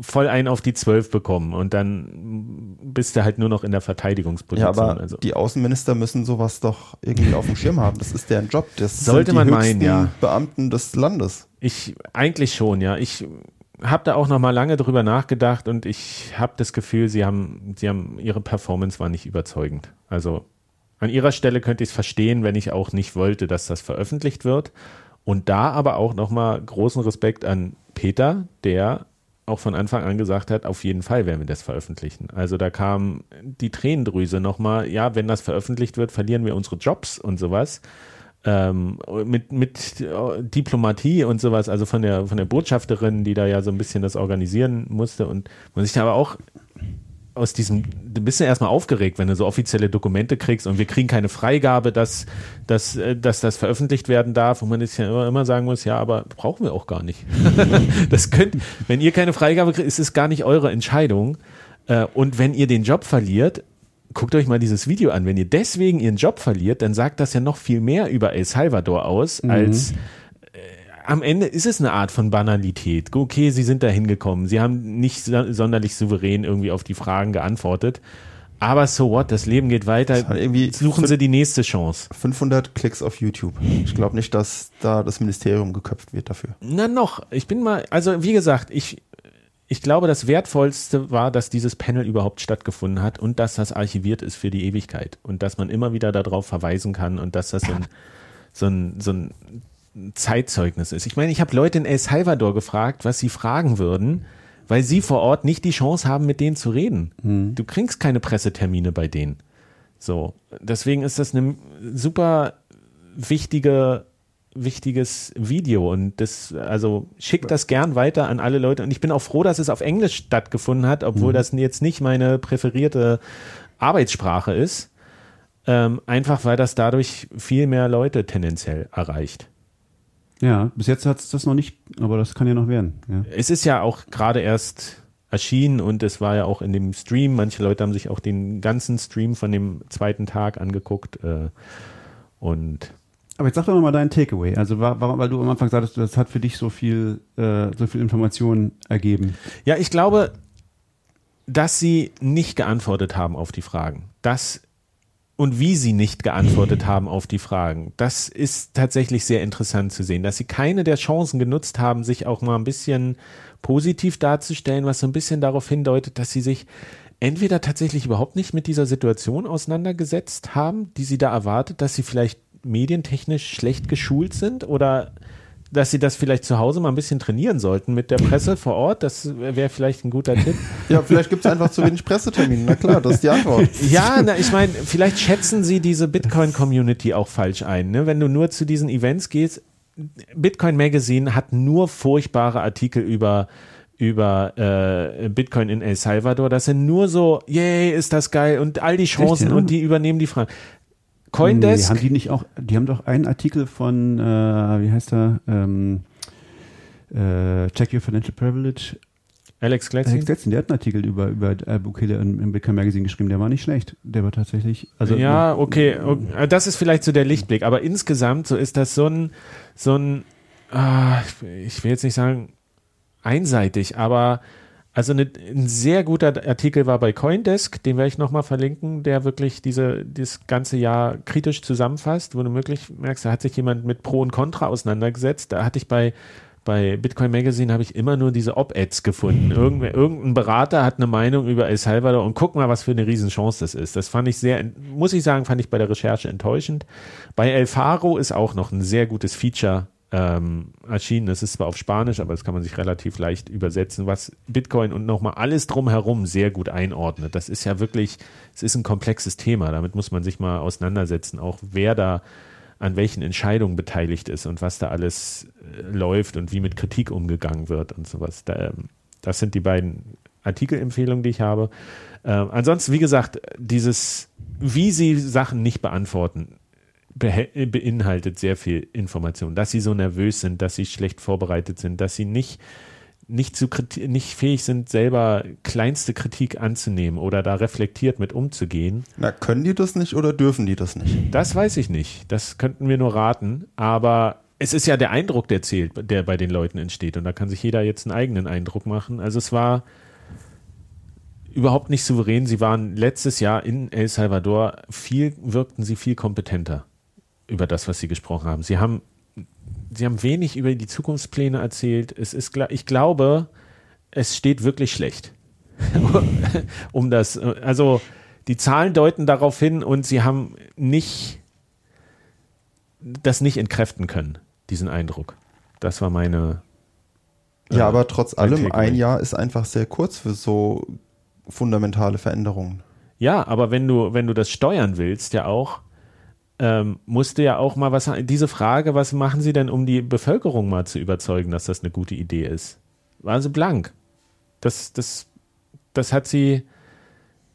voll ein auf die Zwölf bekommen und dann bist du halt nur noch in der Verteidigungsposition. Ja, aber also. die Außenminister müssen sowas doch irgendwie auf dem Schirm haben. Das ist deren Job. Das Sollte sind die man meinen, ja. Beamten des Landes. Ich eigentlich schon, ja. Ich habe da auch noch mal lange drüber nachgedacht und ich habe das Gefühl, sie haben, sie haben ihre Performance war nicht überzeugend. Also an ihrer Stelle könnte ich es verstehen, wenn ich auch nicht wollte, dass das veröffentlicht wird. Und da aber auch noch mal großen Respekt an Peter, der auch von Anfang an gesagt hat, auf jeden Fall werden wir das veröffentlichen. Also da kam die Tränendrüse nochmal, ja, wenn das veröffentlicht wird, verlieren wir unsere Jobs und sowas. Ähm, mit, mit Diplomatie und sowas, also von der, von der Botschafterin, die da ja so ein bisschen das organisieren musste und man sich da aber auch aus diesem, du bist ja erstmal aufgeregt, wenn du so offizielle Dokumente kriegst und wir kriegen keine Freigabe, dass, dass, äh, dass das veröffentlicht werden darf und man ist ja immer, immer sagen muss, ja, aber brauchen wir auch gar nicht. das könnt, wenn ihr keine Freigabe kriegt, ist es gar nicht eure Entscheidung. Äh, und wenn ihr den Job verliert, guckt euch mal dieses Video an. Wenn ihr deswegen ihren Job verliert, dann sagt das ja noch viel mehr über El Salvador aus, mhm. als am Ende ist es eine Art von Banalität. Okay, sie sind da hingekommen. Sie haben nicht sonderlich souverän irgendwie auf die Fragen geantwortet. Aber so what, das Leben geht weiter. Suchen Sie die nächste Chance. 500 Klicks auf YouTube. Ich glaube nicht, dass da das Ministerium geköpft wird dafür. Na noch, ich bin mal, also wie gesagt, ich, ich glaube, das Wertvollste war, dass dieses Panel überhaupt stattgefunden hat und dass das archiviert ist für die Ewigkeit und dass man immer wieder darauf verweisen kann und dass das so ein, so ein, so ein Zeitzeugnis ist. Ich meine, ich habe Leute in El Salvador gefragt, was sie fragen würden, weil sie vor Ort nicht die Chance haben, mit denen zu reden. Mhm. Du kriegst keine Pressetermine bei denen. So, deswegen ist das eine super wichtige wichtiges Video und das also schickt das gern weiter an alle Leute und ich bin auch froh, dass es auf Englisch stattgefunden hat, obwohl mhm. das jetzt nicht meine präferierte Arbeitssprache ist. Ähm, einfach weil das dadurch viel mehr Leute tendenziell erreicht. Ja, bis jetzt hat es das noch nicht, aber das kann ja noch werden. Ja. Es ist ja auch gerade erst erschienen und es war ja auch in dem Stream. Manche Leute haben sich auch den ganzen Stream von dem zweiten Tag angeguckt. Äh, und aber jetzt sag doch mal deinen Takeaway. Also warum, weil du am Anfang sagtest, das hat für dich so viel, äh, so viel Informationen ergeben. Ja, ich glaube, dass sie nicht geantwortet haben auf die Fragen. Das und wie sie nicht geantwortet haben auf die Fragen. Das ist tatsächlich sehr interessant zu sehen, dass sie keine der Chancen genutzt haben, sich auch mal ein bisschen positiv darzustellen, was so ein bisschen darauf hindeutet, dass sie sich entweder tatsächlich überhaupt nicht mit dieser Situation auseinandergesetzt haben, die sie da erwartet, dass sie vielleicht medientechnisch schlecht geschult sind oder dass sie das vielleicht zu Hause mal ein bisschen trainieren sollten mit der Presse vor Ort. Das wäre vielleicht ein guter Tipp. Ja, vielleicht gibt es einfach zu wenig Pressetermine. Na klar, das ist die Antwort. Ja, na, ich meine, vielleicht schätzen sie diese Bitcoin-Community auch falsch ein. Ne? Wenn du nur zu diesen Events gehst, Bitcoin Magazine hat nur furchtbare Artikel über über äh, Bitcoin in El Salvador. Das sind nur so, yay, ist das geil und all die Chancen Echt, ja? und die übernehmen die Fragen. Coindesk. Nee, haben die nicht auch, die haben doch einen Artikel von, äh, wie heißt er, ähm, äh, Check Your Financial Privilege. Alex Gletzin? Alex Gletzin, der hat einen Artikel über, über äh, Bukele im, im Bitcoin Magazine geschrieben, der war nicht schlecht. Der war tatsächlich, also. Ja, okay, okay, das ist vielleicht so der Lichtblick, aber insgesamt so ist das so ein, so ein, ah, ich will jetzt nicht sagen einseitig, aber also eine, ein sehr guter Artikel war bei Coindesk, den werde ich nochmal verlinken, der wirklich diese, dieses ganze Jahr kritisch zusammenfasst, wo du wirklich merkst, da hat sich jemand mit Pro und Contra auseinandergesetzt. Da hatte ich bei, bei Bitcoin Magazine habe ich immer nur diese Op-Ads gefunden. Irgendwer, irgendein Berater hat eine Meinung über El Salvador und guck mal, was für eine Riesenchance das ist. Das fand ich sehr, muss ich sagen, fand ich bei der Recherche enttäuschend. Bei El Faro ist auch noch ein sehr gutes Feature ähm, erschienen. Es ist zwar auf Spanisch, aber das kann man sich relativ leicht übersetzen, was Bitcoin und nochmal alles drumherum sehr gut einordnet. Das ist ja wirklich, es ist ein komplexes Thema. Damit muss man sich mal auseinandersetzen, auch wer da an welchen Entscheidungen beteiligt ist und was da alles äh, läuft und wie mit Kritik umgegangen wird und sowas. Ähm, das sind die beiden Artikelempfehlungen, die ich habe. Äh, ansonsten, wie gesagt, dieses, wie sie Sachen nicht beantworten, beinhaltet sehr viel Information, dass sie so nervös sind, dass sie schlecht vorbereitet sind, dass sie nicht nicht, zu, nicht fähig sind, selber kleinste Kritik anzunehmen oder da reflektiert mit umzugehen. Na, können die das nicht oder dürfen die das nicht? Das weiß ich nicht. Das könnten wir nur raten. Aber es ist ja der Eindruck, der zählt, der bei den Leuten entsteht. Und da kann sich jeder jetzt einen eigenen Eindruck machen. Also es war überhaupt nicht souverän. Sie waren letztes Jahr in El Salvador viel, wirkten sie viel kompetenter über das, was Sie gesprochen haben. Sie haben, Sie haben wenig über die Zukunftspläne erzählt. Es ist, ich glaube, es steht wirklich schlecht. um das, also die Zahlen deuten darauf hin und sie haben nicht das nicht entkräften können, diesen Eindruck. Das war meine. Ja, äh, aber trotz allem, ein Jahr ist einfach sehr kurz für so fundamentale Veränderungen. Ja, aber wenn du, wenn du das steuern willst, ja auch, ähm, musst du ja auch mal was, diese Frage, was machen sie denn, um die Bevölkerung mal zu überzeugen, dass das eine gute Idee ist? War sie blank. Das, das, das hat sie,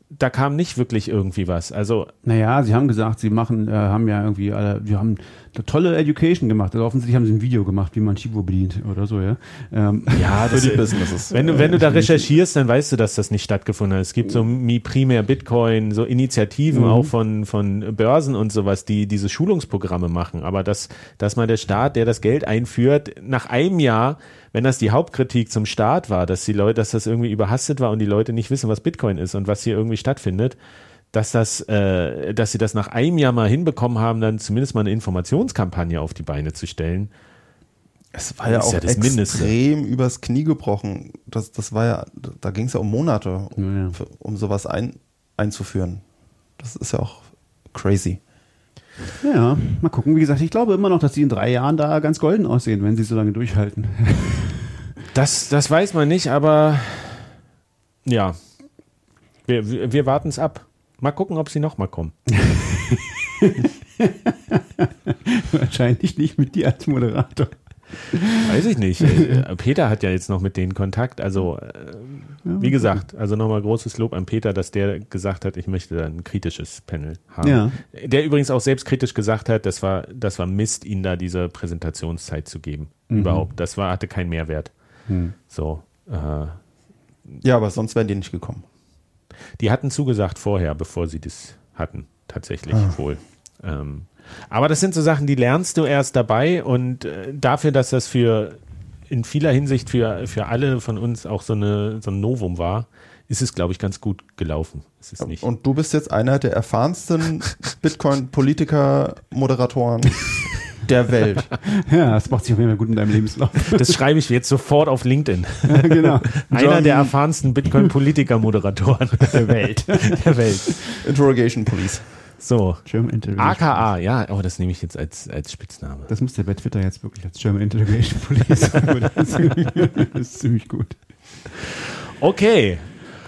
da kam nicht wirklich irgendwie was. Also, Naja, sie haben gesagt, sie machen, äh, haben ja irgendwie, äh, wir haben eine tolle Education gemacht. Also offensichtlich haben sie ein Video gemacht, wie man Chivo bedient oder so, ja. Ähm, ja, Für die Businesses. Wenn du, wenn du da recherchierst, dann weißt du, dass das nicht stattgefunden hat. Es gibt so Mi Primär Bitcoin, so Initiativen auch von, von Börsen und sowas, die diese Schulungsprogramme machen. Aber dass, dass mal der Staat, der das Geld einführt, nach einem Jahr, wenn das die Hauptkritik zum Staat war, dass die Leute, dass das irgendwie überhastet war und die Leute nicht wissen, was Bitcoin ist und was hier irgendwie stattfindet, dass das, äh, dass sie das nach einem Jahr mal hinbekommen haben, dann zumindest mal eine Informationskampagne auf die Beine zu stellen. Es war ja auch ja das Mindeste. extrem übers Knie gebrochen. Das, das war ja, da ging es ja um Monate, Ja, ja. um, für, um sowas ein, einzuführen. Das ist ja auch crazy. ja, mal gucken. Wie gesagt, ich glaube immer noch, dass sie in drei Jahren da ganz golden aussehen, wenn sie so lange durchhalten. Das, das weiß man nicht, aber ja, wir, wir, wir warten es ab. Mal gucken, ob sie nochmal kommen. Wahrscheinlich nicht mit dir als Moderator. Weiß ich nicht. Peter hat ja jetzt noch mit denen Kontakt. Also, äh, wie gesagt, also nochmal großes Lob an Peter, dass der gesagt hat, ich möchte da ein kritisches Panel haben. Ja. Der übrigens auch selbstkritisch gesagt hat, das war, das war Mist, ihnen da diese Präsentationszeit zu geben. Überhaupt. Das war, hatte keinen Mehrwert. So. Äh, Ja, aber sonst wären die nicht gekommen. Die hatten zugesagt vorher, bevor sie das hatten, tatsächlich wohl. Ähm, aber das sind so Sachen, die lernst du erst dabei und äh, dafür, dass das für in vieler Hinsicht für, für alle von uns auch so, eine, so ein Novum war, ist es, glaube ich, ganz gut gelaufen. Es ist nicht. Und du bist jetzt einer der erfahrensten Bitcoin-Politiker-Moderatoren der Welt. Ja, das macht sich auf jeden Fall gut in deinem Lebenslauf. Das schreibe ich jetzt sofort auf LinkedIn. genau. Einer John- der erfahrensten Bitcoin-Politiker-Moderatoren der Welt. Der Welt. Interrogation Police. So. German Interrogation. AKA, ja, oh, das nehme ich jetzt als, als Spitzname. Das muss der bei Twitter jetzt wirklich als German Interrogation Police. das ist ziemlich gut. Okay,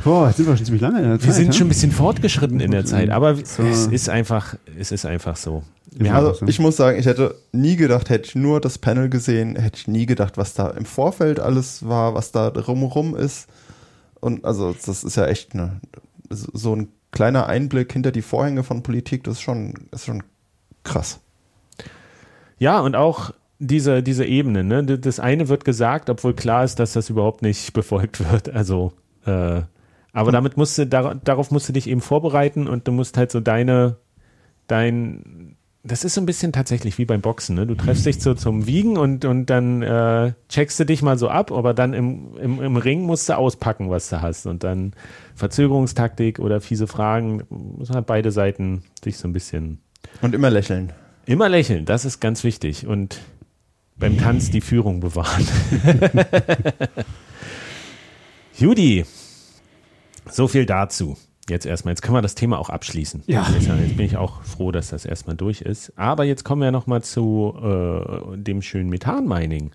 Boah, jetzt sind wir schon ziemlich lange in der Zeit. Wir sind ja? schon ein bisschen fortgeschritten in der Zeit, aber So. es ist einfach, es ist einfach so. Haben, Also ich muss sagen, ich hätte nie gedacht, hätte ich nur das Panel gesehen, hätte ich nie gedacht, was da im Vorfeld alles war, was da drumherum ist. Und also das ist ja echt eine, so ein kleiner Einblick hinter die Vorhänge von Politik, das ist schon, ist schon krass. ja, und auch diese, diese Ebene, ne? Das eine wird gesagt, obwohl klar ist, dass das überhaupt nicht befolgt wird. Also, äh, aber damit musst du, dar darauf musst du dich eben vorbereiten und du musst halt so deine, dein, das ist so ein bisschen tatsächlich wie beim Boxen, ne? Du treffst dich so zum Wiegen und, und dann äh, checkst du dich mal so ab, aber dann im, im, im Ring musst du auspacken, was du hast. Und dann Verzögerungstaktik oder fiese Fragen, müssen halt beide Seiten sich so ein bisschen Und immer lächeln. Immer lächeln, das ist ganz wichtig. Und beim Tanz die Führung bewahren. Judy, so viel dazu. Jetzt erstmal, jetzt können wir das Thema auch abschließen. Ja. Jetzt, jetzt bin ich auch froh, dass das erstmal durch ist. Aber jetzt kommen wir nochmal zu äh, dem schönen Methan-Mining,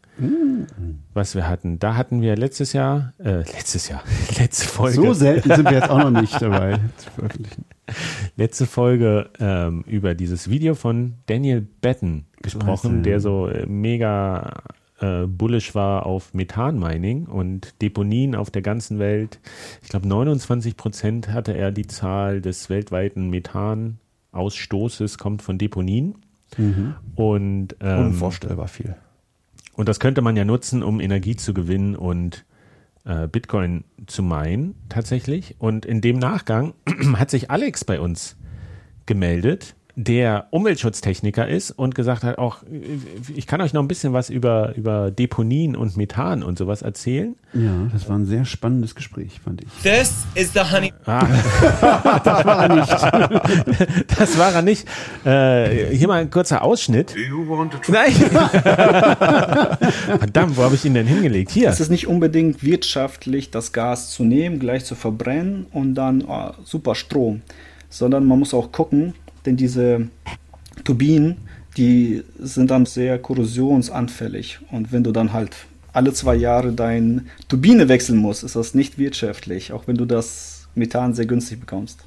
was wir hatten. Da hatten wir letztes Jahr, äh, letztes Jahr, letzte Folge. So selten sind wir jetzt auch noch nicht dabei zu veröffentlichen. letzte Folge ähm, über dieses Video von Daniel Batten gesprochen, der so äh, mega äh, bullish war auf Methanmining und Deponien auf der ganzen Welt. Ich glaube, 29 Prozent hatte er die Zahl des weltweiten Methanausstoßes kommt von Deponien. Und, ähm, Unvorstellbar viel. und das könnte man ja nutzen, um Energie zu gewinnen und äh, Bitcoin zu meinen, tatsächlich. Und in dem Nachgang hat sich Alex bei uns gemeldet der Umweltschutztechniker ist und gesagt hat, auch ich kann euch noch ein bisschen was über, über Deponien und Methan und sowas erzählen. Ja, das war ein sehr spannendes Gespräch, fand ich. This is the honey. Ah. das war er nicht. das war er nicht. Äh, hier mal ein kurzer Ausschnitt. Nein. Verdammt, wo habe ich ihn denn hingelegt? Hier. Es ist nicht unbedingt wirtschaftlich, das Gas zu nehmen, gleich zu verbrennen und dann oh, super Strom, sondern man muss auch gucken, denn diese Turbinen, die sind dann sehr korrosionsanfällig. Und wenn du dann halt alle zwei Jahre deine Turbine wechseln musst, ist das nicht wirtschaftlich, auch wenn du das Methan sehr günstig bekommst.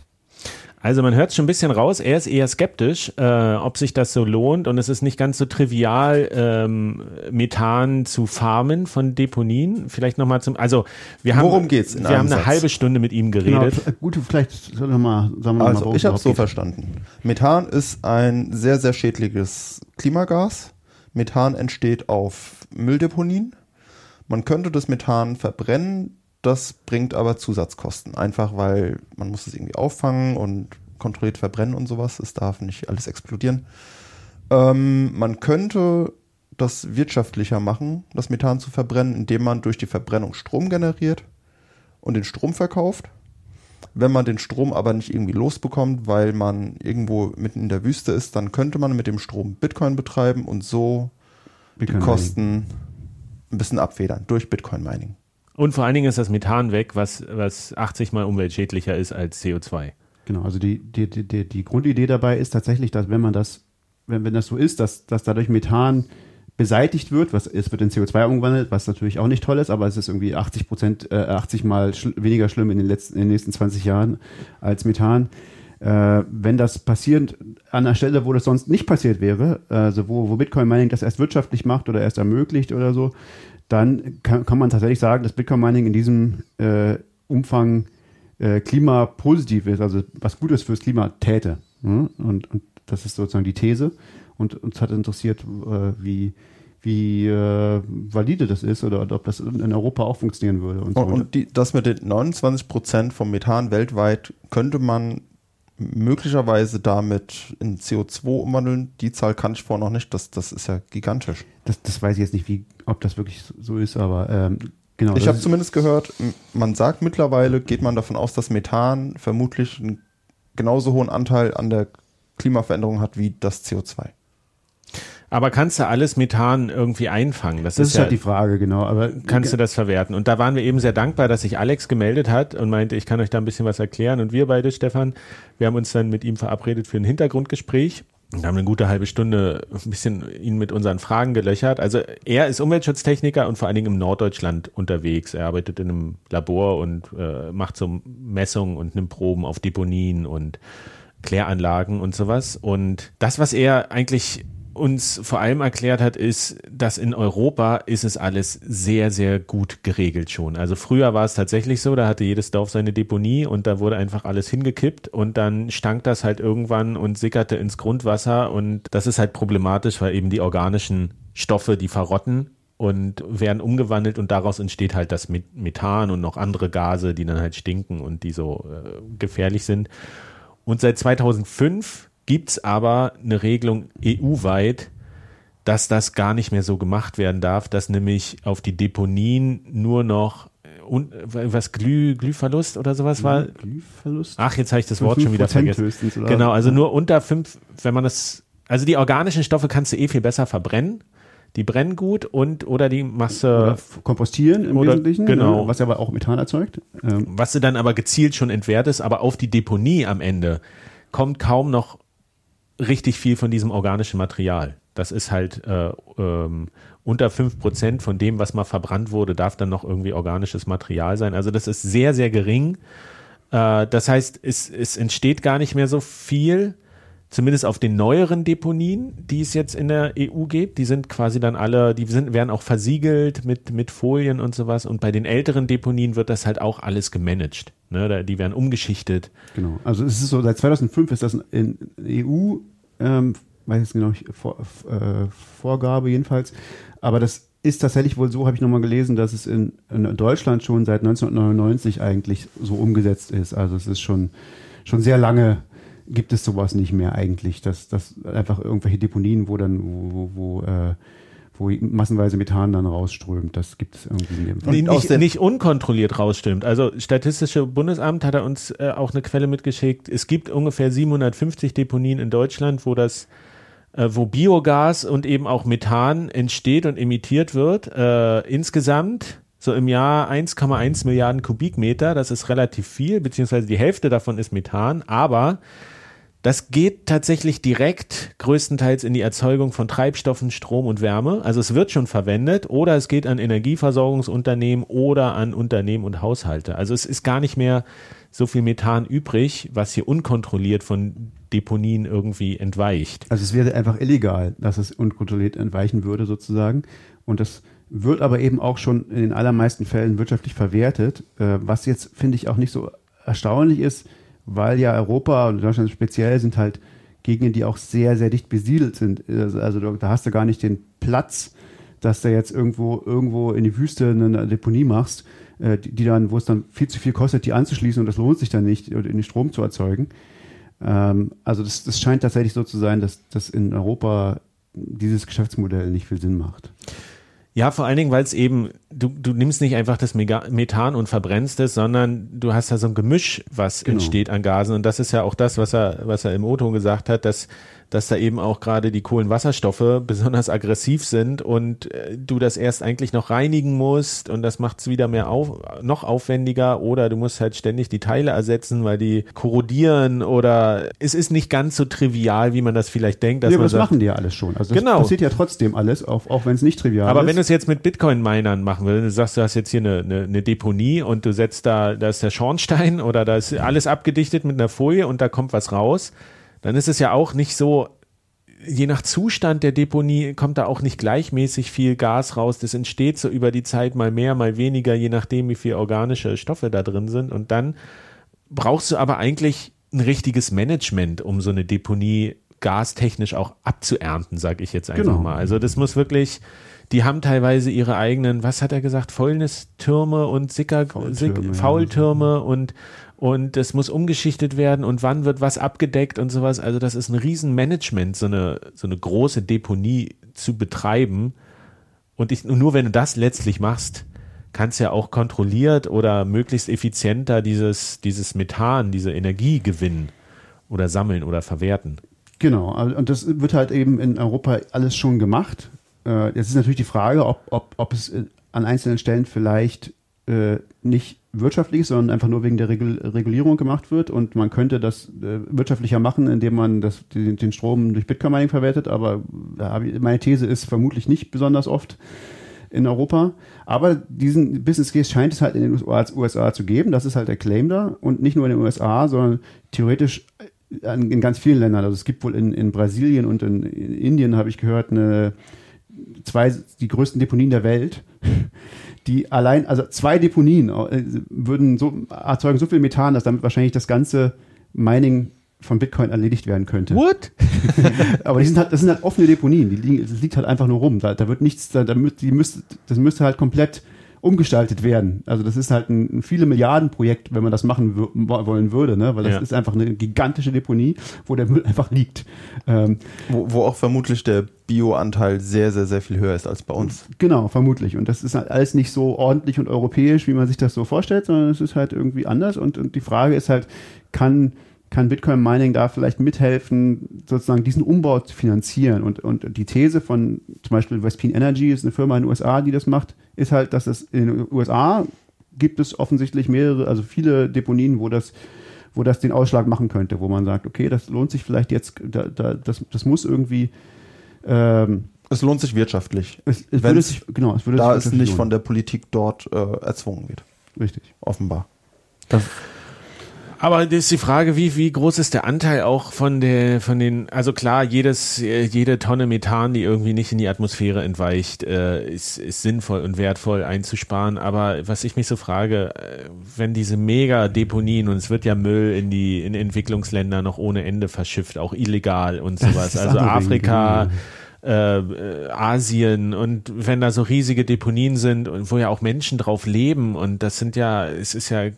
Also man hört schon ein bisschen raus, er ist eher skeptisch, äh, ob sich das so lohnt und es ist nicht ganz so trivial, ähm, Methan zu farmen von Deponien. Vielleicht nochmal zum, also wir haben, Worum geht's wir haben eine halbe Stunde mit ihm geredet. Genau, gut, vielleicht soll noch mal, sagen wir mal, Also worum ich habe es so geht. verstanden. Methan ist ein sehr, sehr schädliches Klimagas. Methan entsteht auf Mülldeponien. Man könnte das Methan verbrennen, das bringt aber Zusatzkosten. Einfach weil man muss es irgendwie auffangen und kontrolliert verbrennen und sowas. Es darf nicht alles explodieren. Ähm, man könnte das wirtschaftlicher machen, das Methan zu verbrennen, indem man durch die Verbrennung Strom generiert und den Strom verkauft. Wenn man den Strom aber nicht irgendwie losbekommt, weil man irgendwo mitten in der Wüste ist, dann könnte man mit dem Strom Bitcoin betreiben und so Bitcoin die Kosten ein bisschen abfedern durch Bitcoin Mining. Und vor allen Dingen ist das Methan weg, was, was 80 mal umweltschädlicher ist als CO2. Genau, also die, die, die, die, Grundidee dabei ist tatsächlich, dass wenn man das, wenn, wenn das so ist, dass, dass dadurch Methan beseitigt wird, was es wird in CO2 umgewandelt, was natürlich auch nicht toll ist, aber es ist irgendwie 80 Prozent, äh, 80 mal schl weniger schlimm in den letzten, in den nächsten 20 Jahren als Methan. Äh, wenn das passiert an einer Stelle, wo das sonst nicht passiert wäre, also wo, wo Bitcoin Mining das erst wirtschaftlich macht oder erst ermöglicht oder so, dann kann, kann man tatsächlich sagen, dass Bitcoin Mining in diesem äh, Umfang äh, klimapositiv ist, also was Gutes fürs Klima täte. Ne? Und, und das ist sozusagen die These. Und uns hat interessiert, äh, wie, wie äh, valide das ist oder ob das in Europa auch funktionieren würde. Und, so. Und, und die, das mit den 29 Prozent vom Methan weltweit könnte man möglicherweise damit in CO2 umwandeln. Die Zahl kann ich vorher noch nicht. Das, das ist ja gigantisch. das, das weiß ich jetzt nicht, wie, ob das wirklich so- ist, aber ähm, genau. Ich habe zumindest gehört, man sagt mittlerweile, geht man davon aus, dass Methan vermutlich einen genauso hohen Anteil an der Klimaveränderung hat wie das CO2. Aber kannst du alles Methan irgendwie einfangen? Das, das ist ist ja, halt die Frage, genau. Aber kannst du das verwerten? Und da waren wir eben sehr dankbar, dass sich Alex gemeldet hat und meinte, ich kann euch da ein bisschen was erklären. Und wir beide, Stefan, wir haben uns dann mit ihm verabredet für ein Hintergrundgespräch. Und haben eine gute halbe Stunde ein bisschen ihn mit unseren Fragen gelöchert. Also er ist Umweltschutztechniker und vor allen Dingen im Norddeutschland unterwegs. Er arbeitet in einem Labor und äh, macht so Messungen und nimmt Proben auf Deponien und Kläranlagen und sowas. Und das, was er eigentlich uns vor allem erklärt hat, ist, dass in Europa ist es alles sehr, sehr gut geregelt schon. Also früher war es tatsächlich so, da hatte jedes Dorf seine Deponie und da wurde einfach alles hingekippt und dann stank das halt irgendwann und sickerte ins Grundwasser und das ist halt problematisch, weil eben die organischen Stoffe, die verrotten und werden umgewandelt und daraus entsteht halt das Met- Methan und noch andere Gase, die dann halt stinken und die so äh, gefährlich sind. Und seit 2005 gibt's aber eine Regelung EU-weit, dass das gar nicht mehr so gemacht werden darf, dass nämlich auf die Deponien nur noch äh, und, was Glüh, Glühverlust oder sowas war. Glühverlust? Ach, jetzt habe ich das Wort schon wieder 5% vergessen. Genau, also nur unter fünf, wenn man das, also die organischen Stoffe kannst du eh viel besser verbrennen. Die brennen gut und oder die du, Oder kompostieren im Oder- Wesentlichen, genau. ne, was aber auch Methan erzeugt. Ähm, was du dann aber gezielt schon entwertest, aber auf die Deponie am Ende kommt kaum noch richtig viel von diesem organischen Material. Das ist halt äh, ähm, unter fünf Prozent von dem, was mal verbrannt wurde, darf dann noch irgendwie organisches Material sein. Also das ist sehr, sehr gering. Äh, das heißt, es, es entsteht gar nicht mehr so viel, zumindest auf den neueren Deponien, die es jetzt in der EU gibt. Die sind quasi dann alle, die sind, werden auch versiegelt mit, mit Folien und sowas. Und bei den älteren Deponien wird das halt auch alles gemanagt. Ne? Die werden umgeschichtet. Genau. Also es ist so, seit 2005 ist das in EU, ähm, weiß jetzt genau, nicht, Vor, äh, Vorgabe jedenfalls. Aber das ist tatsächlich wohl so, habe ich nochmal gelesen, dass es in, in Deutschland schon seit 1999 eigentlich so umgesetzt ist. Also es ist schon, schon sehr lange gibt es sowas nicht mehr eigentlich, dass, dass einfach irgendwelche Deponien, wo dann, wo, wo, wo äh, wo massenweise Methan dann rausströmt. Das gibt es irgendwie nicht. Nee, nicht, nicht unkontrolliert rausströmt. Also Statistische Bundesamt hat er uns äh, auch eine Quelle mitgeschickt. Es gibt ungefähr 750 Deponien in Deutschland, wo das äh, wo Biogas und eben auch Methan entsteht und emittiert wird. Äh, insgesamt so im Jahr 1,1 Milliarden Kubikmeter. Das ist relativ viel, beziehungsweise die Hälfte davon ist Methan. Aber das geht tatsächlich direkt größtenteils in die Erzeugung von Treibstoffen, Strom und Wärme. Also es wird schon verwendet oder es geht an Energieversorgungsunternehmen oder an Unternehmen und Haushalte. Also es ist gar nicht mehr so viel Methan übrig, was hier unkontrolliert von Deponien irgendwie entweicht. Also es wäre einfach illegal, dass es unkontrolliert entweichen würde sozusagen. Und das wird aber eben auch schon in den allermeisten Fällen wirtschaftlich verwertet, äh, was jetzt finde ich auch nicht so erstaunlich ist weil ja Europa und Deutschland speziell sind halt Gegenden, die auch sehr, sehr dicht besiedelt sind. Also, da hast du gar nicht den Platz, dass du jetzt irgendwo, irgendwo in die Wüste eine Deponie machst, äh, die, dann, wo es dann viel zu viel kostet, die anzuschließen und das lohnt sich dann nicht, den Strom zu erzeugen. Ähm, also das, das scheint tatsächlich so zu sein, dass, dass in Europa dieses Geschäftsmodell nicht viel Sinn macht. Ja, vor allen Dingen, weil es eben, du, du nimmst nicht einfach das Methan und verbrennst es, sondern du hast da so ein Gemisch, was genau. entsteht an Gasen. Und das ist ja auch das, was er, was er im O-Ton gesagt hat, dass dass da eben auch gerade die Kohlenwasserstoffe besonders aggressiv sind und äh, du das erst eigentlich noch reinigen musst und das macht es wieder mehr auf, noch aufwendiger oder du musst halt ständig die Teile ersetzen, weil die korrodieren oder es ist nicht ganz so trivial, wie man das vielleicht denkt. Dass ja, aber das sagt, machen die ja alles schon. Also das genau. passiert ja trotzdem alles, auch, auch wenn es nicht trivial aber ist. Aber wenn du es jetzt mit Bitcoin-Minern machen willst, du sagst, du hast jetzt hier eine, eine, eine Deponie und du setzt da, da ist der Schornstein oder da ist alles abgedichtet mit einer Folie und da kommt was raus dann ist es ja auch nicht so, je nach Zustand der Deponie kommt da auch nicht gleichmäßig viel Gas raus. Das entsteht so über die Zeit mal mehr, mal weniger, je nachdem, wie viel organische Stoffe da drin sind. Und dann brauchst du aber eigentlich ein richtiges Management, um so eine Deponie gastechnisch auch abzuernten, sage ich jetzt einfach genau. mal. Also das muss wirklich, die haben teilweise ihre eigenen, was hat er gesagt, Fäulnistürme und Sicker, Faultürme, Faultürme ja. und und es muss umgeschichtet werden und wann wird was abgedeckt und sowas. Also das ist ein Riesenmanagement, so eine, so eine große Deponie zu betreiben. Und ich, nur wenn du das letztlich machst, kannst du ja auch kontrolliert oder möglichst effizienter dieses, dieses Methan, diese Energie gewinnen oder sammeln oder verwerten. Genau, und das wird halt eben in Europa alles schon gemacht. Äh, jetzt ist natürlich die Frage, ob, ob, ob es an einzelnen Stellen vielleicht äh, nicht wirtschaftlich ist, sondern einfach nur wegen der Regul Regulierung gemacht wird. Und man könnte das äh, wirtschaftlicher machen, indem man das, den, den Strom durch Bitcoin-Mining verwertet. Aber äh, meine These ist vermutlich nicht besonders oft in Europa. Aber diesen Business Case scheint es halt in den USA zu geben. Das ist halt der Claim da. Und nicht nur in den USA, sondern theoretisch in ganz vielen Ländern. Also es gibt wohl in, in Brasilien und in, in Indien, habe ich gehört, eine, zwei, die größten Deponien der Welt die allein, also zwei Deponien äh, würden so, erzeugen so viel Methan, dass damit wahrscheinlich das ganze Mining von Bitcoin erledigt werden könnte. What? Aber die sind halt, das sind halt offene Deponien, die liegen, das liegt halt einfach nur rum. Da, da wird nichts, da, da die müsste, das müsste halt komplett umgestaltet werden. Also das ist halt ein, ein viele Milliarden Projekt, wenn man das machen wollen würde, ne? weil das ja. ist einfach eine gigantische Deponie, wo der Müll einfach liegt. Ähm, wo, wo auch vermutlich der Bioanteil sehr, sehr, sehr viel höher ist als bei uns. Genau, vermutlich. Und das ist halt alles nicht so ordentlich und europäisch, wie man sich das so vorstellt, sondern es ist halt irgendwie anders. Und, und die Frage ist halt, kann kann Bitcoin Mining da vielleicht mithelfen, sozusagen diesen Umbau zu finanzieren. Und, und die These von zum Beispiel Vespine Energy ist eine Firma in den USA, die das macht, ist halt, dass es in den USA gibt es offensichtlich mehrere, also viele Deponien, wo das wo das den Ausschlag machen könnte, wo man sagt, okay, das lohnt sich vielleicht jetzt, da, da, das, das muss irgendwie ähm, es lohnt sich wirtschaftlich. Es, es würde sich, genau, es würde da es nicht lohnen. von der Politik dort äh, erzwungen wird. Richtig. Offenbar. Das, aber das ist die Frage, wie, wie groß ist der Anteil auch von der, von den, also klar, jedes, jede Tonne Methan, die irgendwie nicht in die Atmosphäre entweicht, äh, ist, ist sinnvoll und wertvoll einzusparen. Aber was ich mich so frage, äh, wenn diese Mega-Deponien und es wird ja Müll in die, in Entwicklungsländer noch ohne Ende verschifft, auch illegal und sowas. Also Afrika, äh, äh, Asien und wenn da so riesige Deponien sind und wo ja auch Menschen drauf leben und das sind ja, es ist ja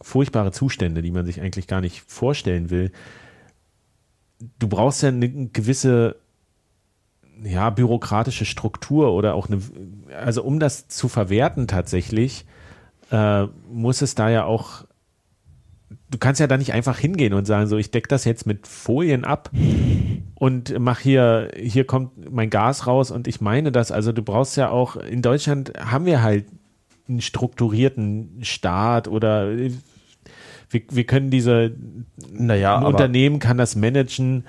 furchtbare Zustände, die man sich eigentlich gar nicht vorstellen will. du brauchst ja eine gewisse ja, bürokratische Struktur oder auch eine, also um das zu verwerten tatsächlich, äh, muss es da ja auch, du kannst ja da nicht einfach hingehen und sagen, so, ich decke das jetzt mit Folien ab und mach hier, hier kommt mein Gas raus und ich meine das, also du brauchst ja auch, in Deutschland haben wir halt einen strukturierten Staat oder wir, wir können diese, Naja, ein aber- Unternehmen kann das managen,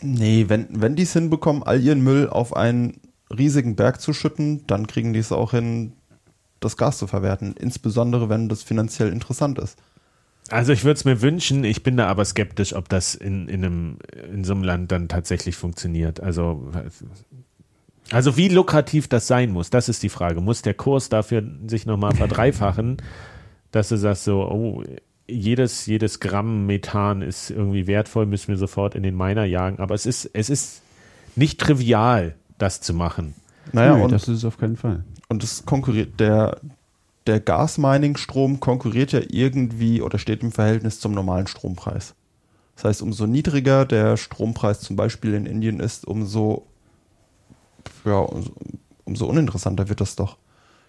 Nee, wenn, wenn die es hinbekommen, all ihren Müll auf einen riesigen Berg zu schütten, dann kriegen die es auch hin, das Gas zu verwerten. Insbesondere, wenn das finanziell interessant ist. Also ich würde es mir wünschen, ich bin da aber skeptisch, ob das in, in, einem, in so einem Land dann tatsächlich funktioniert. Also, also wie lukrativ das sein muss, das ist die Frage. Muss der Kurs dafür sich nochmal verdreifachen, dass du sagst so, oh, jedes, jedes Gramm Methan ist irgendwie wertvoll, müssen wir sofort in den Miner jagen. Aber es ist, es ist nicht trivial, das zu machen. Naja, Nö, und, das ist es auf keinen Fall. und das konkurriert, der, der Gasmining-Strom konkurriert ja irgendwie oder steht im Verhältnis zum normalen Strompreis. Das heißt, umso niedriger der Strompreis zum Beispiel in Indien ist, umso, ja, umso, umso uninteressanter wird das doch.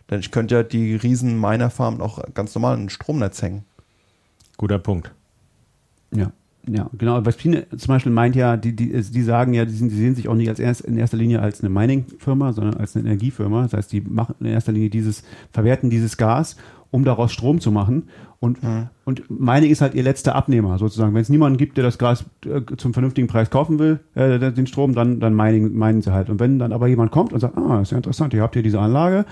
Denn ich könnte ja die riesen Minerfarmen auch ganz normal in ein Stromnetz hängen. Guter Punkt. Ja. Ja, genau. Was Pine zum Beispiel meint ja, die, die, die sagen ja, die, sind, die sehen sich auch nicht als erst, in erster Linie als eine Mining-Firma, sondern als eine Energiefirma. Das heißt, die machen in erster Linie dieses, verwerten dieses Gas, um daraus Strom zu machen. Und, und Mining ist halt ihr letzter Abnehmer sozusagen. Wenn es niemanden gibt, der das Gas äh, zum vernünftigen Preis kaufen will, äh, den Strom, dann, dann mining, meinen sie halt. Und wenn dann aber jemand kommt und sagt, ah, ist ja interessant, ihr habt hier diese Anlage,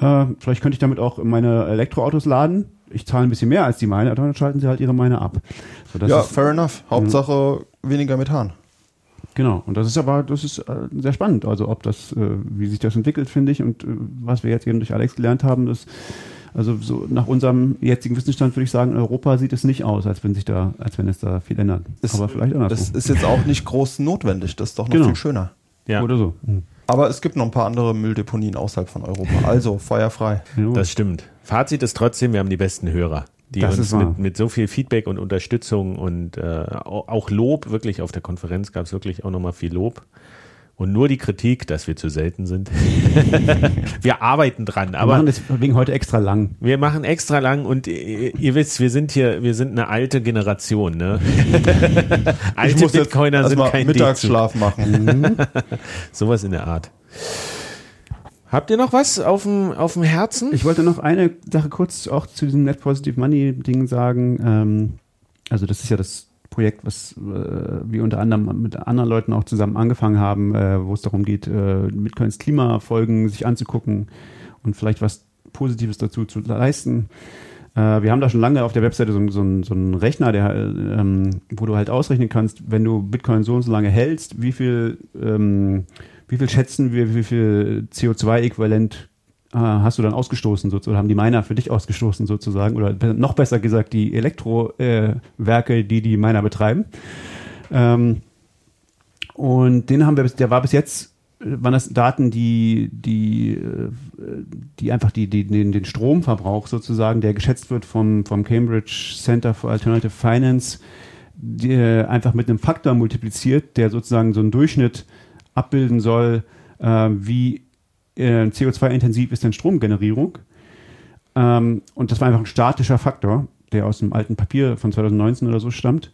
äh, vielleicht könnte ich damit auch meine Elektroautos laden. Ich zahle ein bisschen mehr als die Miner, dann schalten sie halt ihre Miner ab. So, das ja, ist, fair enough. Hauptsache weniger Methan. Genau, und das ist aber, das ist äh, sehr spannend. Also ob das, äh, wie sich das entwickelt, finde ich, und äh, was wir jetzt eben durch Alex gelernt haben, das, also so nach unserem jetzigen Wissensstand würde ich sagen, in Europa sieht es nicht aus, als wenn sich da, als wenn es da viel ändert. Ist- aber vielleicht andersrum. Das ist jetzt auch nicht groß notwendig. Das ist doch noch Genau. viel schöner. Ja, Oder so. Aber es gibt noch ein paar andere Mülldeponien außerhalb von Europa. Also feuerfrei. Das stimmt. Fazit ist trotzdem, wir haben die besten Hörer, die Das uns mit, mit so viel Feedback und Unterstützung und äh, au- auch Lob, wirklich auf der Konferenz gab es wirklich auch nochmal viel Lob. Und nur die Kritik, dass wir zu selten sind. wir arbeiten dran, wir aber machen deswegen heute extra lang. wir machen extra lang und ihr, ihr wisst, wir sind hier, wir sind eine alte Generation, ne? alte Bitcoiner sind erstmal kein. Mittagsschlaf machen. Sowas in der Art. Habt ihr noch was auf dem, auf dem Herzen? Ich wollte noch eine Sache kurz auch zu diesem Net Positive Money Ding sagen. Ähm, also das ist ja das Projekt, was äh, wir unter anderem mit anderen Leuten auch zusammen angefangen haben, äh, wo es darum geht, äh, Bitcoins Klimafolgen sich anzugucken und vielleicht was Positives dazu zu leisten. Äh, wir haben da schon lange auf der Webseite so, so, einen- so einen Rechner, der, äh, ähm, wo du halt ausrechnen kannst, wenn du Bitcoin so und so lange hältst, wie viel, ähm, wie viel schätzen wir, wie viel CO2-Äquivalent äh, hast du dann ausgestoßen, sozusagen, haben die Miner für dich ausgestoßen sozusagen, oder noch besser gesagt, die Elektrowerke, äh, die die Miner betreiben. Ähm, und den haben wir, der war bis jetzt, äh, waren das Daten, die, die, äh, die einfach die, die, den, den Stromverbrauch sozusagen, der geschätzt wird vom, vom Cambridge Center for Alternative Finance, die, äh, einfach mit einem Faktor multipliziert, der sozusagen so einen Durchschnitt abbilden soll, äh, wie äh, CO2-intensiv ist denn Stromgenerierung. Ähm, und das war einfach ein statischer Faktor, der aus dem alten Papier von 2019 oder so stammt.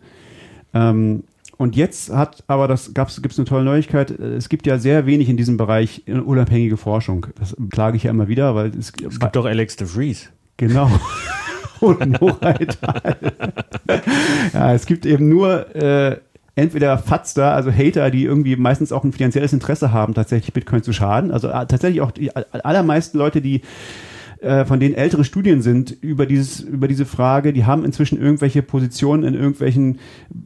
Ähm, und jetzt hat aber das gab's gibt's eine tolle Neuigkeit. Es gibt ja sehr wenig in diesem Bereich äh, unabhängige Forschung. Das klage ich ja immer wieder, weil es, Es gibt doch Alex de Vries. Genau. Und Moraltal. ja, es gibt eben nur äh, entweder Fatzter, also Hater, die irgendwie meistens auch ein finanzielles Interesse haben, tatsächlich Bitcoin zu schaden. Also äh, tatsächlich auch die allermeisten Leute, die äh, von denen ältere Studien sind über dieses über diese Frage, die haben inzwischen irgendwelche Positionen in irgendwelchen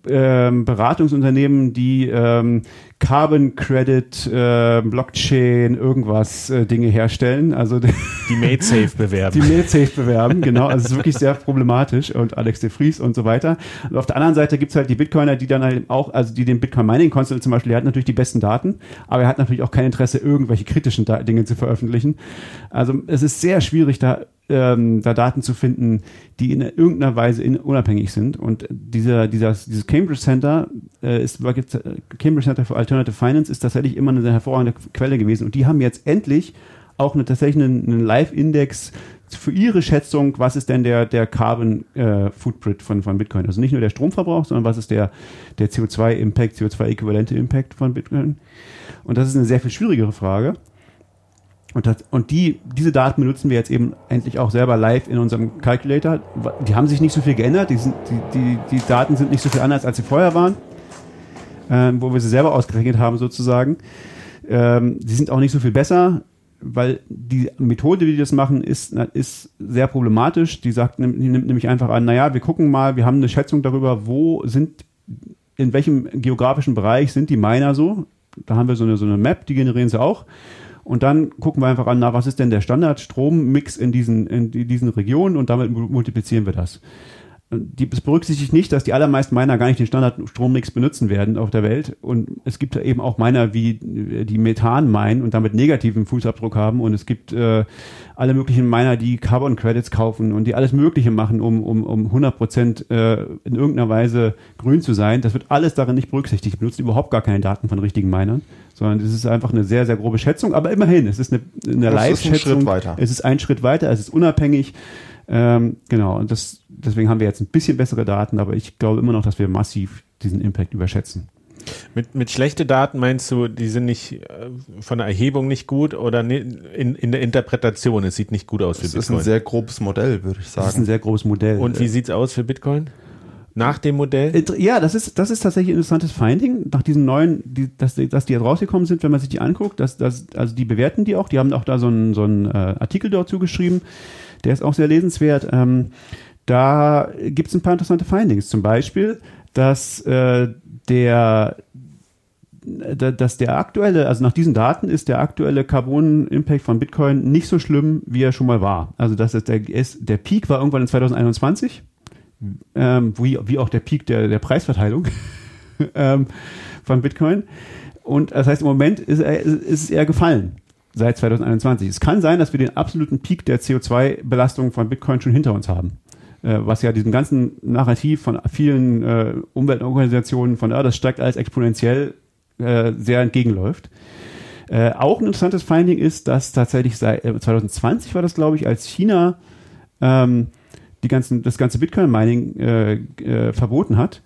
ähm, Beratungsunternehmen, die ähm, Carbon Credit, äh, Blockchain, irgendwas äh, Dinge herstellen. Also Die Made Safe bewerben. die Mailsafe bewerben, genau. Also es ist wirklich sehr problematisch und Alex de Vries und so weiter. Und auf der anderen Seite gibt's halt die Bitcoiner, die dann halt auch, also die den Bitcoin Mining Console zum Beispiel, der hat natürlich die besten Daten, aber er hat natürlich auch kein Interesse, irgendwelche kritischen Dinge zu veröffentlichen. Also es ist sehr schwierig, da ähm, da Daten zu finden, die in irgendeiner Weise in, unabhängig sind. Und dieser, dieser, dieses Cambridge Center äh, ist, äh, Cambridge Center for Alternative Finance ist tatsächlich immer eine hervorragende Quelle gewesen. Und die haben jetzt endlich auch eine, tatsächlich einen, einen Live-Index für ihre Schätzung, was ist denn der, der Carbon äh, Footprint von, von Bitcoin? Also nicht nur der Stromverbrauch, sondern was ist der, der CO2-Impact, CO2-äquivalente Impact von Bitcoin? Und das ist eine sehr viel schwierigere Frage. Und, das, und die, diese Daten benutzen wir jetzt eben endlich auch selber live in unserem Calculator. Die haben sich nicht so viel geändert, die, sind, die, die, die Daten sind nicht so viel anders, als sie vorher waren, ähm, wo wir sie selber ausgerechnet haben sozusagen. Ähm, die sind auch nicht so viel besser weil die Methode, wie die das machen, ist, ist sehr problematisch. Die sagt, die nimmt nämlich einfach an, naja, wir gucken mal, wir haben eine Schätzung darüber, wo sind, in welchem geografischen Bereich sind die Miner so. Da haben wir so eine, so eine Map, die generieren sie auch. Und dann gucken wir einfach an, na, was ist denn der Standardstrommix in diesen, in diesen Regionen und damit multiplizieren wir das die, es berücksichtigt nicht, dass die allermeisten Miner gar nicht den Standardstrommix benutzen werden auf der Welt. Und es gibt eben auch Miner, wie die Methan meinen und damit negativen Fußabdruck haben. Und es gibt äh, alle möglichen Miner, die Carbon Credits kaufen und die alles Mögliche machen, um, um, um 100 Prozent äh, in irgendeiner Weise grün zu sein. Das wird alles darin nicht berücksichtigt. Die benutzen überhaupt gar keine Daten von richtigen Minern, sondern es ist einfach eine sehr, sehr grobe Schätzung. Aber immerhin, es ist eine, eine Live-Schätzung. Es ist ein Schritt weiter, es ist unabhängig. Ähm, genau, und das, deswegen haben wir jetzt ein bisschen bessere Daten, aber ich glaube immer noch, dass wir massiv diesen Impact überschätzen. Mit, mit schlechte Daten meinst du, die sind nicht äh, von der Erhebung nicht gut oder in, in der Interpretation, es sieht nicht gut aus für das Bitcoin? Das ist ein sehr grobes Modell, würde ich sagen. Das ist ein sehr grobes Modell. Und wie sieht es aus für Bitcoin? Nach dem Modell? Äh, ja, das ist, das ist tatsächlich ein interessantes Finding. Nach diesen neuen, die, dass, dass die jetzt rausgekommen sind, wenn man sich die anguckt, dass, dass, also die bewerten die auch, die haben auch da so einen, so einen äh, Artikel dazu geschrieben. Der ist auch sehr lesenswert. Ähm, da gibt es ein paar interessante Findings. Zum Beispiel, dass äh, der dass der aktuelle, also nach diesen Daten ist der aktuelle Carbon-Impact von Bitcoin nicht so schlimm, wie er schon mal war. Also das ist der, ist, der Peak war irgendwann in 2021, ähm, wie, wie auch der Peak der, der Preisverteilung ähm, von Bitcoin. Und das heißt, im Moment ist, er, ist es eher gefallen seit 2021. Es kann sein, dass wir den absoluten Peak der CO2-Belastung von Bitcoin schon hinter uns haben. Äh, was ja diesem ganzen Narrativ von vielen äh, Umweltorganisationen von, ah, das steigt alles exponentiell, äh, sehr entgegenläuft. Äh, auch ein interessantes Finding ist, dass tatsächlich seit 2020 äh, war das, glaube ich, als China ähm, die ganzen, das ganze Bitcoin-Mining äh, äh, verboten hat.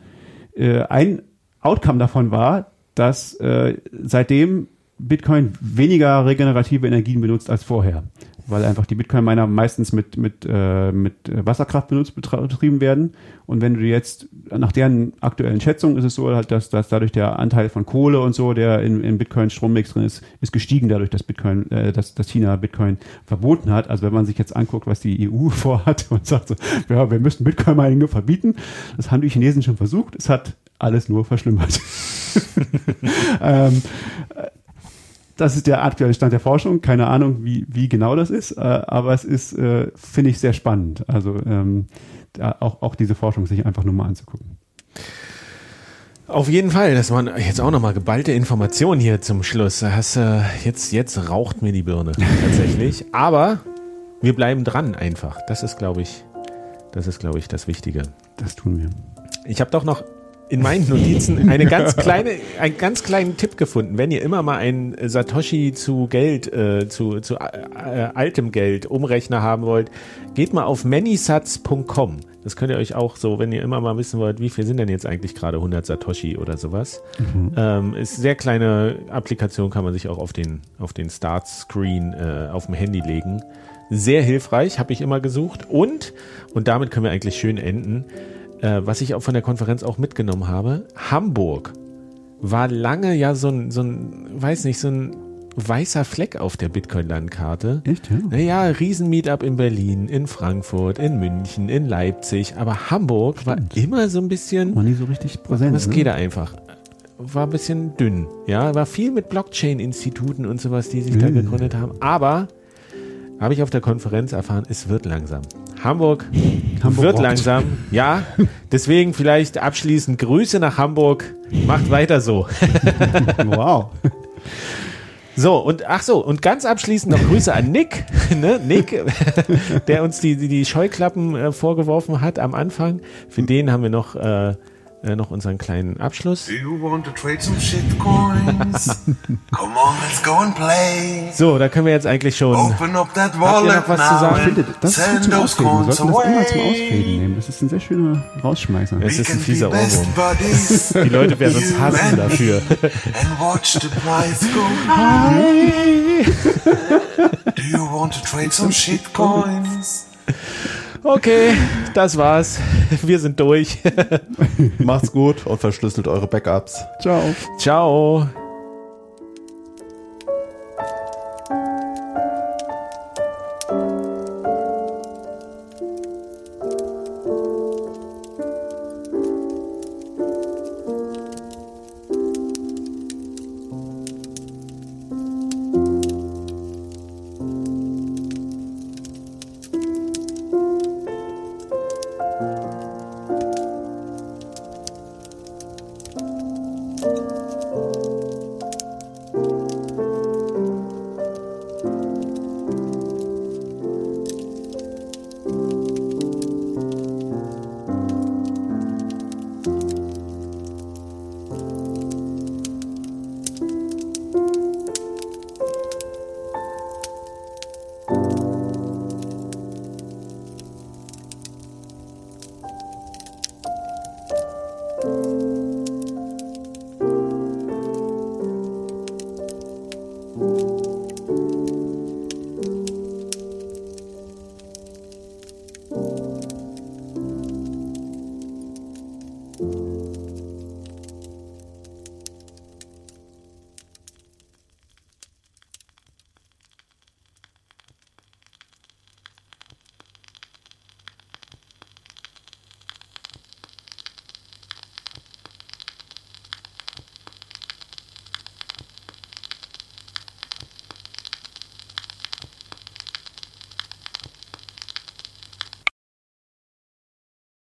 Äh, ein Outcome davon war, dass äh, seitdem Bitcoin weniger regenerative Energien benutzt als vorher, weil einfach die Bitcoin-Miner meistens mit, mit, äh, mit Wasserkraft benutzt, betrieben werden. Und wenn du jetzt, nach deren aktuellen Schätzungen ist es so, halt, dass, dass dadurch der Anteil von Kohle und so, der in, in Bitcoin-Strommix drin ist, ist gestiegen dadurch, dass Bitcoin, äh, dass, dass China Bitcoin verboten hat. Also wenn man sich jetzt anguckt, was die EU vorhat und sagt so, ja, wir müssen Bitcoin-Mining verbieten, das haben die Chinesen schon versucht. Es hat alles nur verschlimmert. ähm, das ist der aktuelle Stand der Forschung. Keine Ahnung, wie, wie genau das ist, äh, aber es ist, äh, finde ich, sehr spannend. Also ähm, auch, auch diese Forschung sich einfach nur mal anzugucken. Auf jeden Fall, das waren jetzt auch nochmal geballte Informationen hier zum Schluss. Hast, äh, jetzt, jetzt raucht mir die Birne tatsächlich. Aber wir bleiben dran einfach. Das ist, glaube ich, das ist, glaube ich, das Wichtige. Das tun wir. Ich habe doch noch in meinen Notizen eine ganz kleine, einen ganz kleinen Tipp gefunden. Wenn ihr immer mal ein Satoshi zu Geld, äh, zu, zu äh, altem Geld Umrechner haben wollt, geht mal auf manysats.com. Das könnt ihr euch auch so, wenn ihr immer mal wissen wollt, wie viel sind denn jetzt eigentlich gerade 100 Satoshi oder sowas. Mhm. Ähm, ist sehr kleine Applikation, kann man sich auch auf den, auf den Start-Screen äh, auf dem Handy legen. Sehr hilfreich, habe ich immer gesucht. Und, und damit können wir eigentlich schön enden, äh, was ich auch von der Konferenz auch mitgenommen habe, Hamburg war lange ja so ein, so ein, weiß nicht, so ein weißer Fleck auf der Bitcoin-Landkarte. Echt, ja? Naja, Riesen-Meetup in Berlin, in Frankfurt, in München, in Leipzig, aber Hamburg Stimmt. war immer so ein bisschen. War nie so richtig präsent. Das ne? geht da einfach. War ein bisschen dünn, ja. War viel mit Blockchain-Instituten und sowas, die sich mhm. da gegründet haben. Aber habe ich auf der Konferenz erfahren, es wird langsam. Hamburg, Hamburg wird rockt. langsam. Ja, deswegen vielleicht abschließend Grüße nach Hamburg. Macht weiter so. wow. So, und ach so, und ganz abschließend noch Grüße an Nick, ne? Nick, der uns die, die, die Scheuklappen äh, vorgeworfen hat am Anfang. Für den haben wir noch äh, äh, noch unseren kleinen Abschluss. Do you want to trade some shitcoins? Come on, let's go and play. So, da können wir jetzt eigentlich schon. Open up that Habt ihr wallet noch was zu sagen? Ich finde, das ist gut zum Ausreden. Wir coins sollten das immer zum. Ausreden nehmen. Das ist ein sehr schöner Rausschmeißer. Es ist ein fieser Ohrwurm. Die Leute werden uns hassen dafür. And watch the price go high. Do you want to trade some shitcoins? Okay, das war's. Wir sind durch. Macht's gut und verschlüsselt eure Backups. Ciao. Ciao.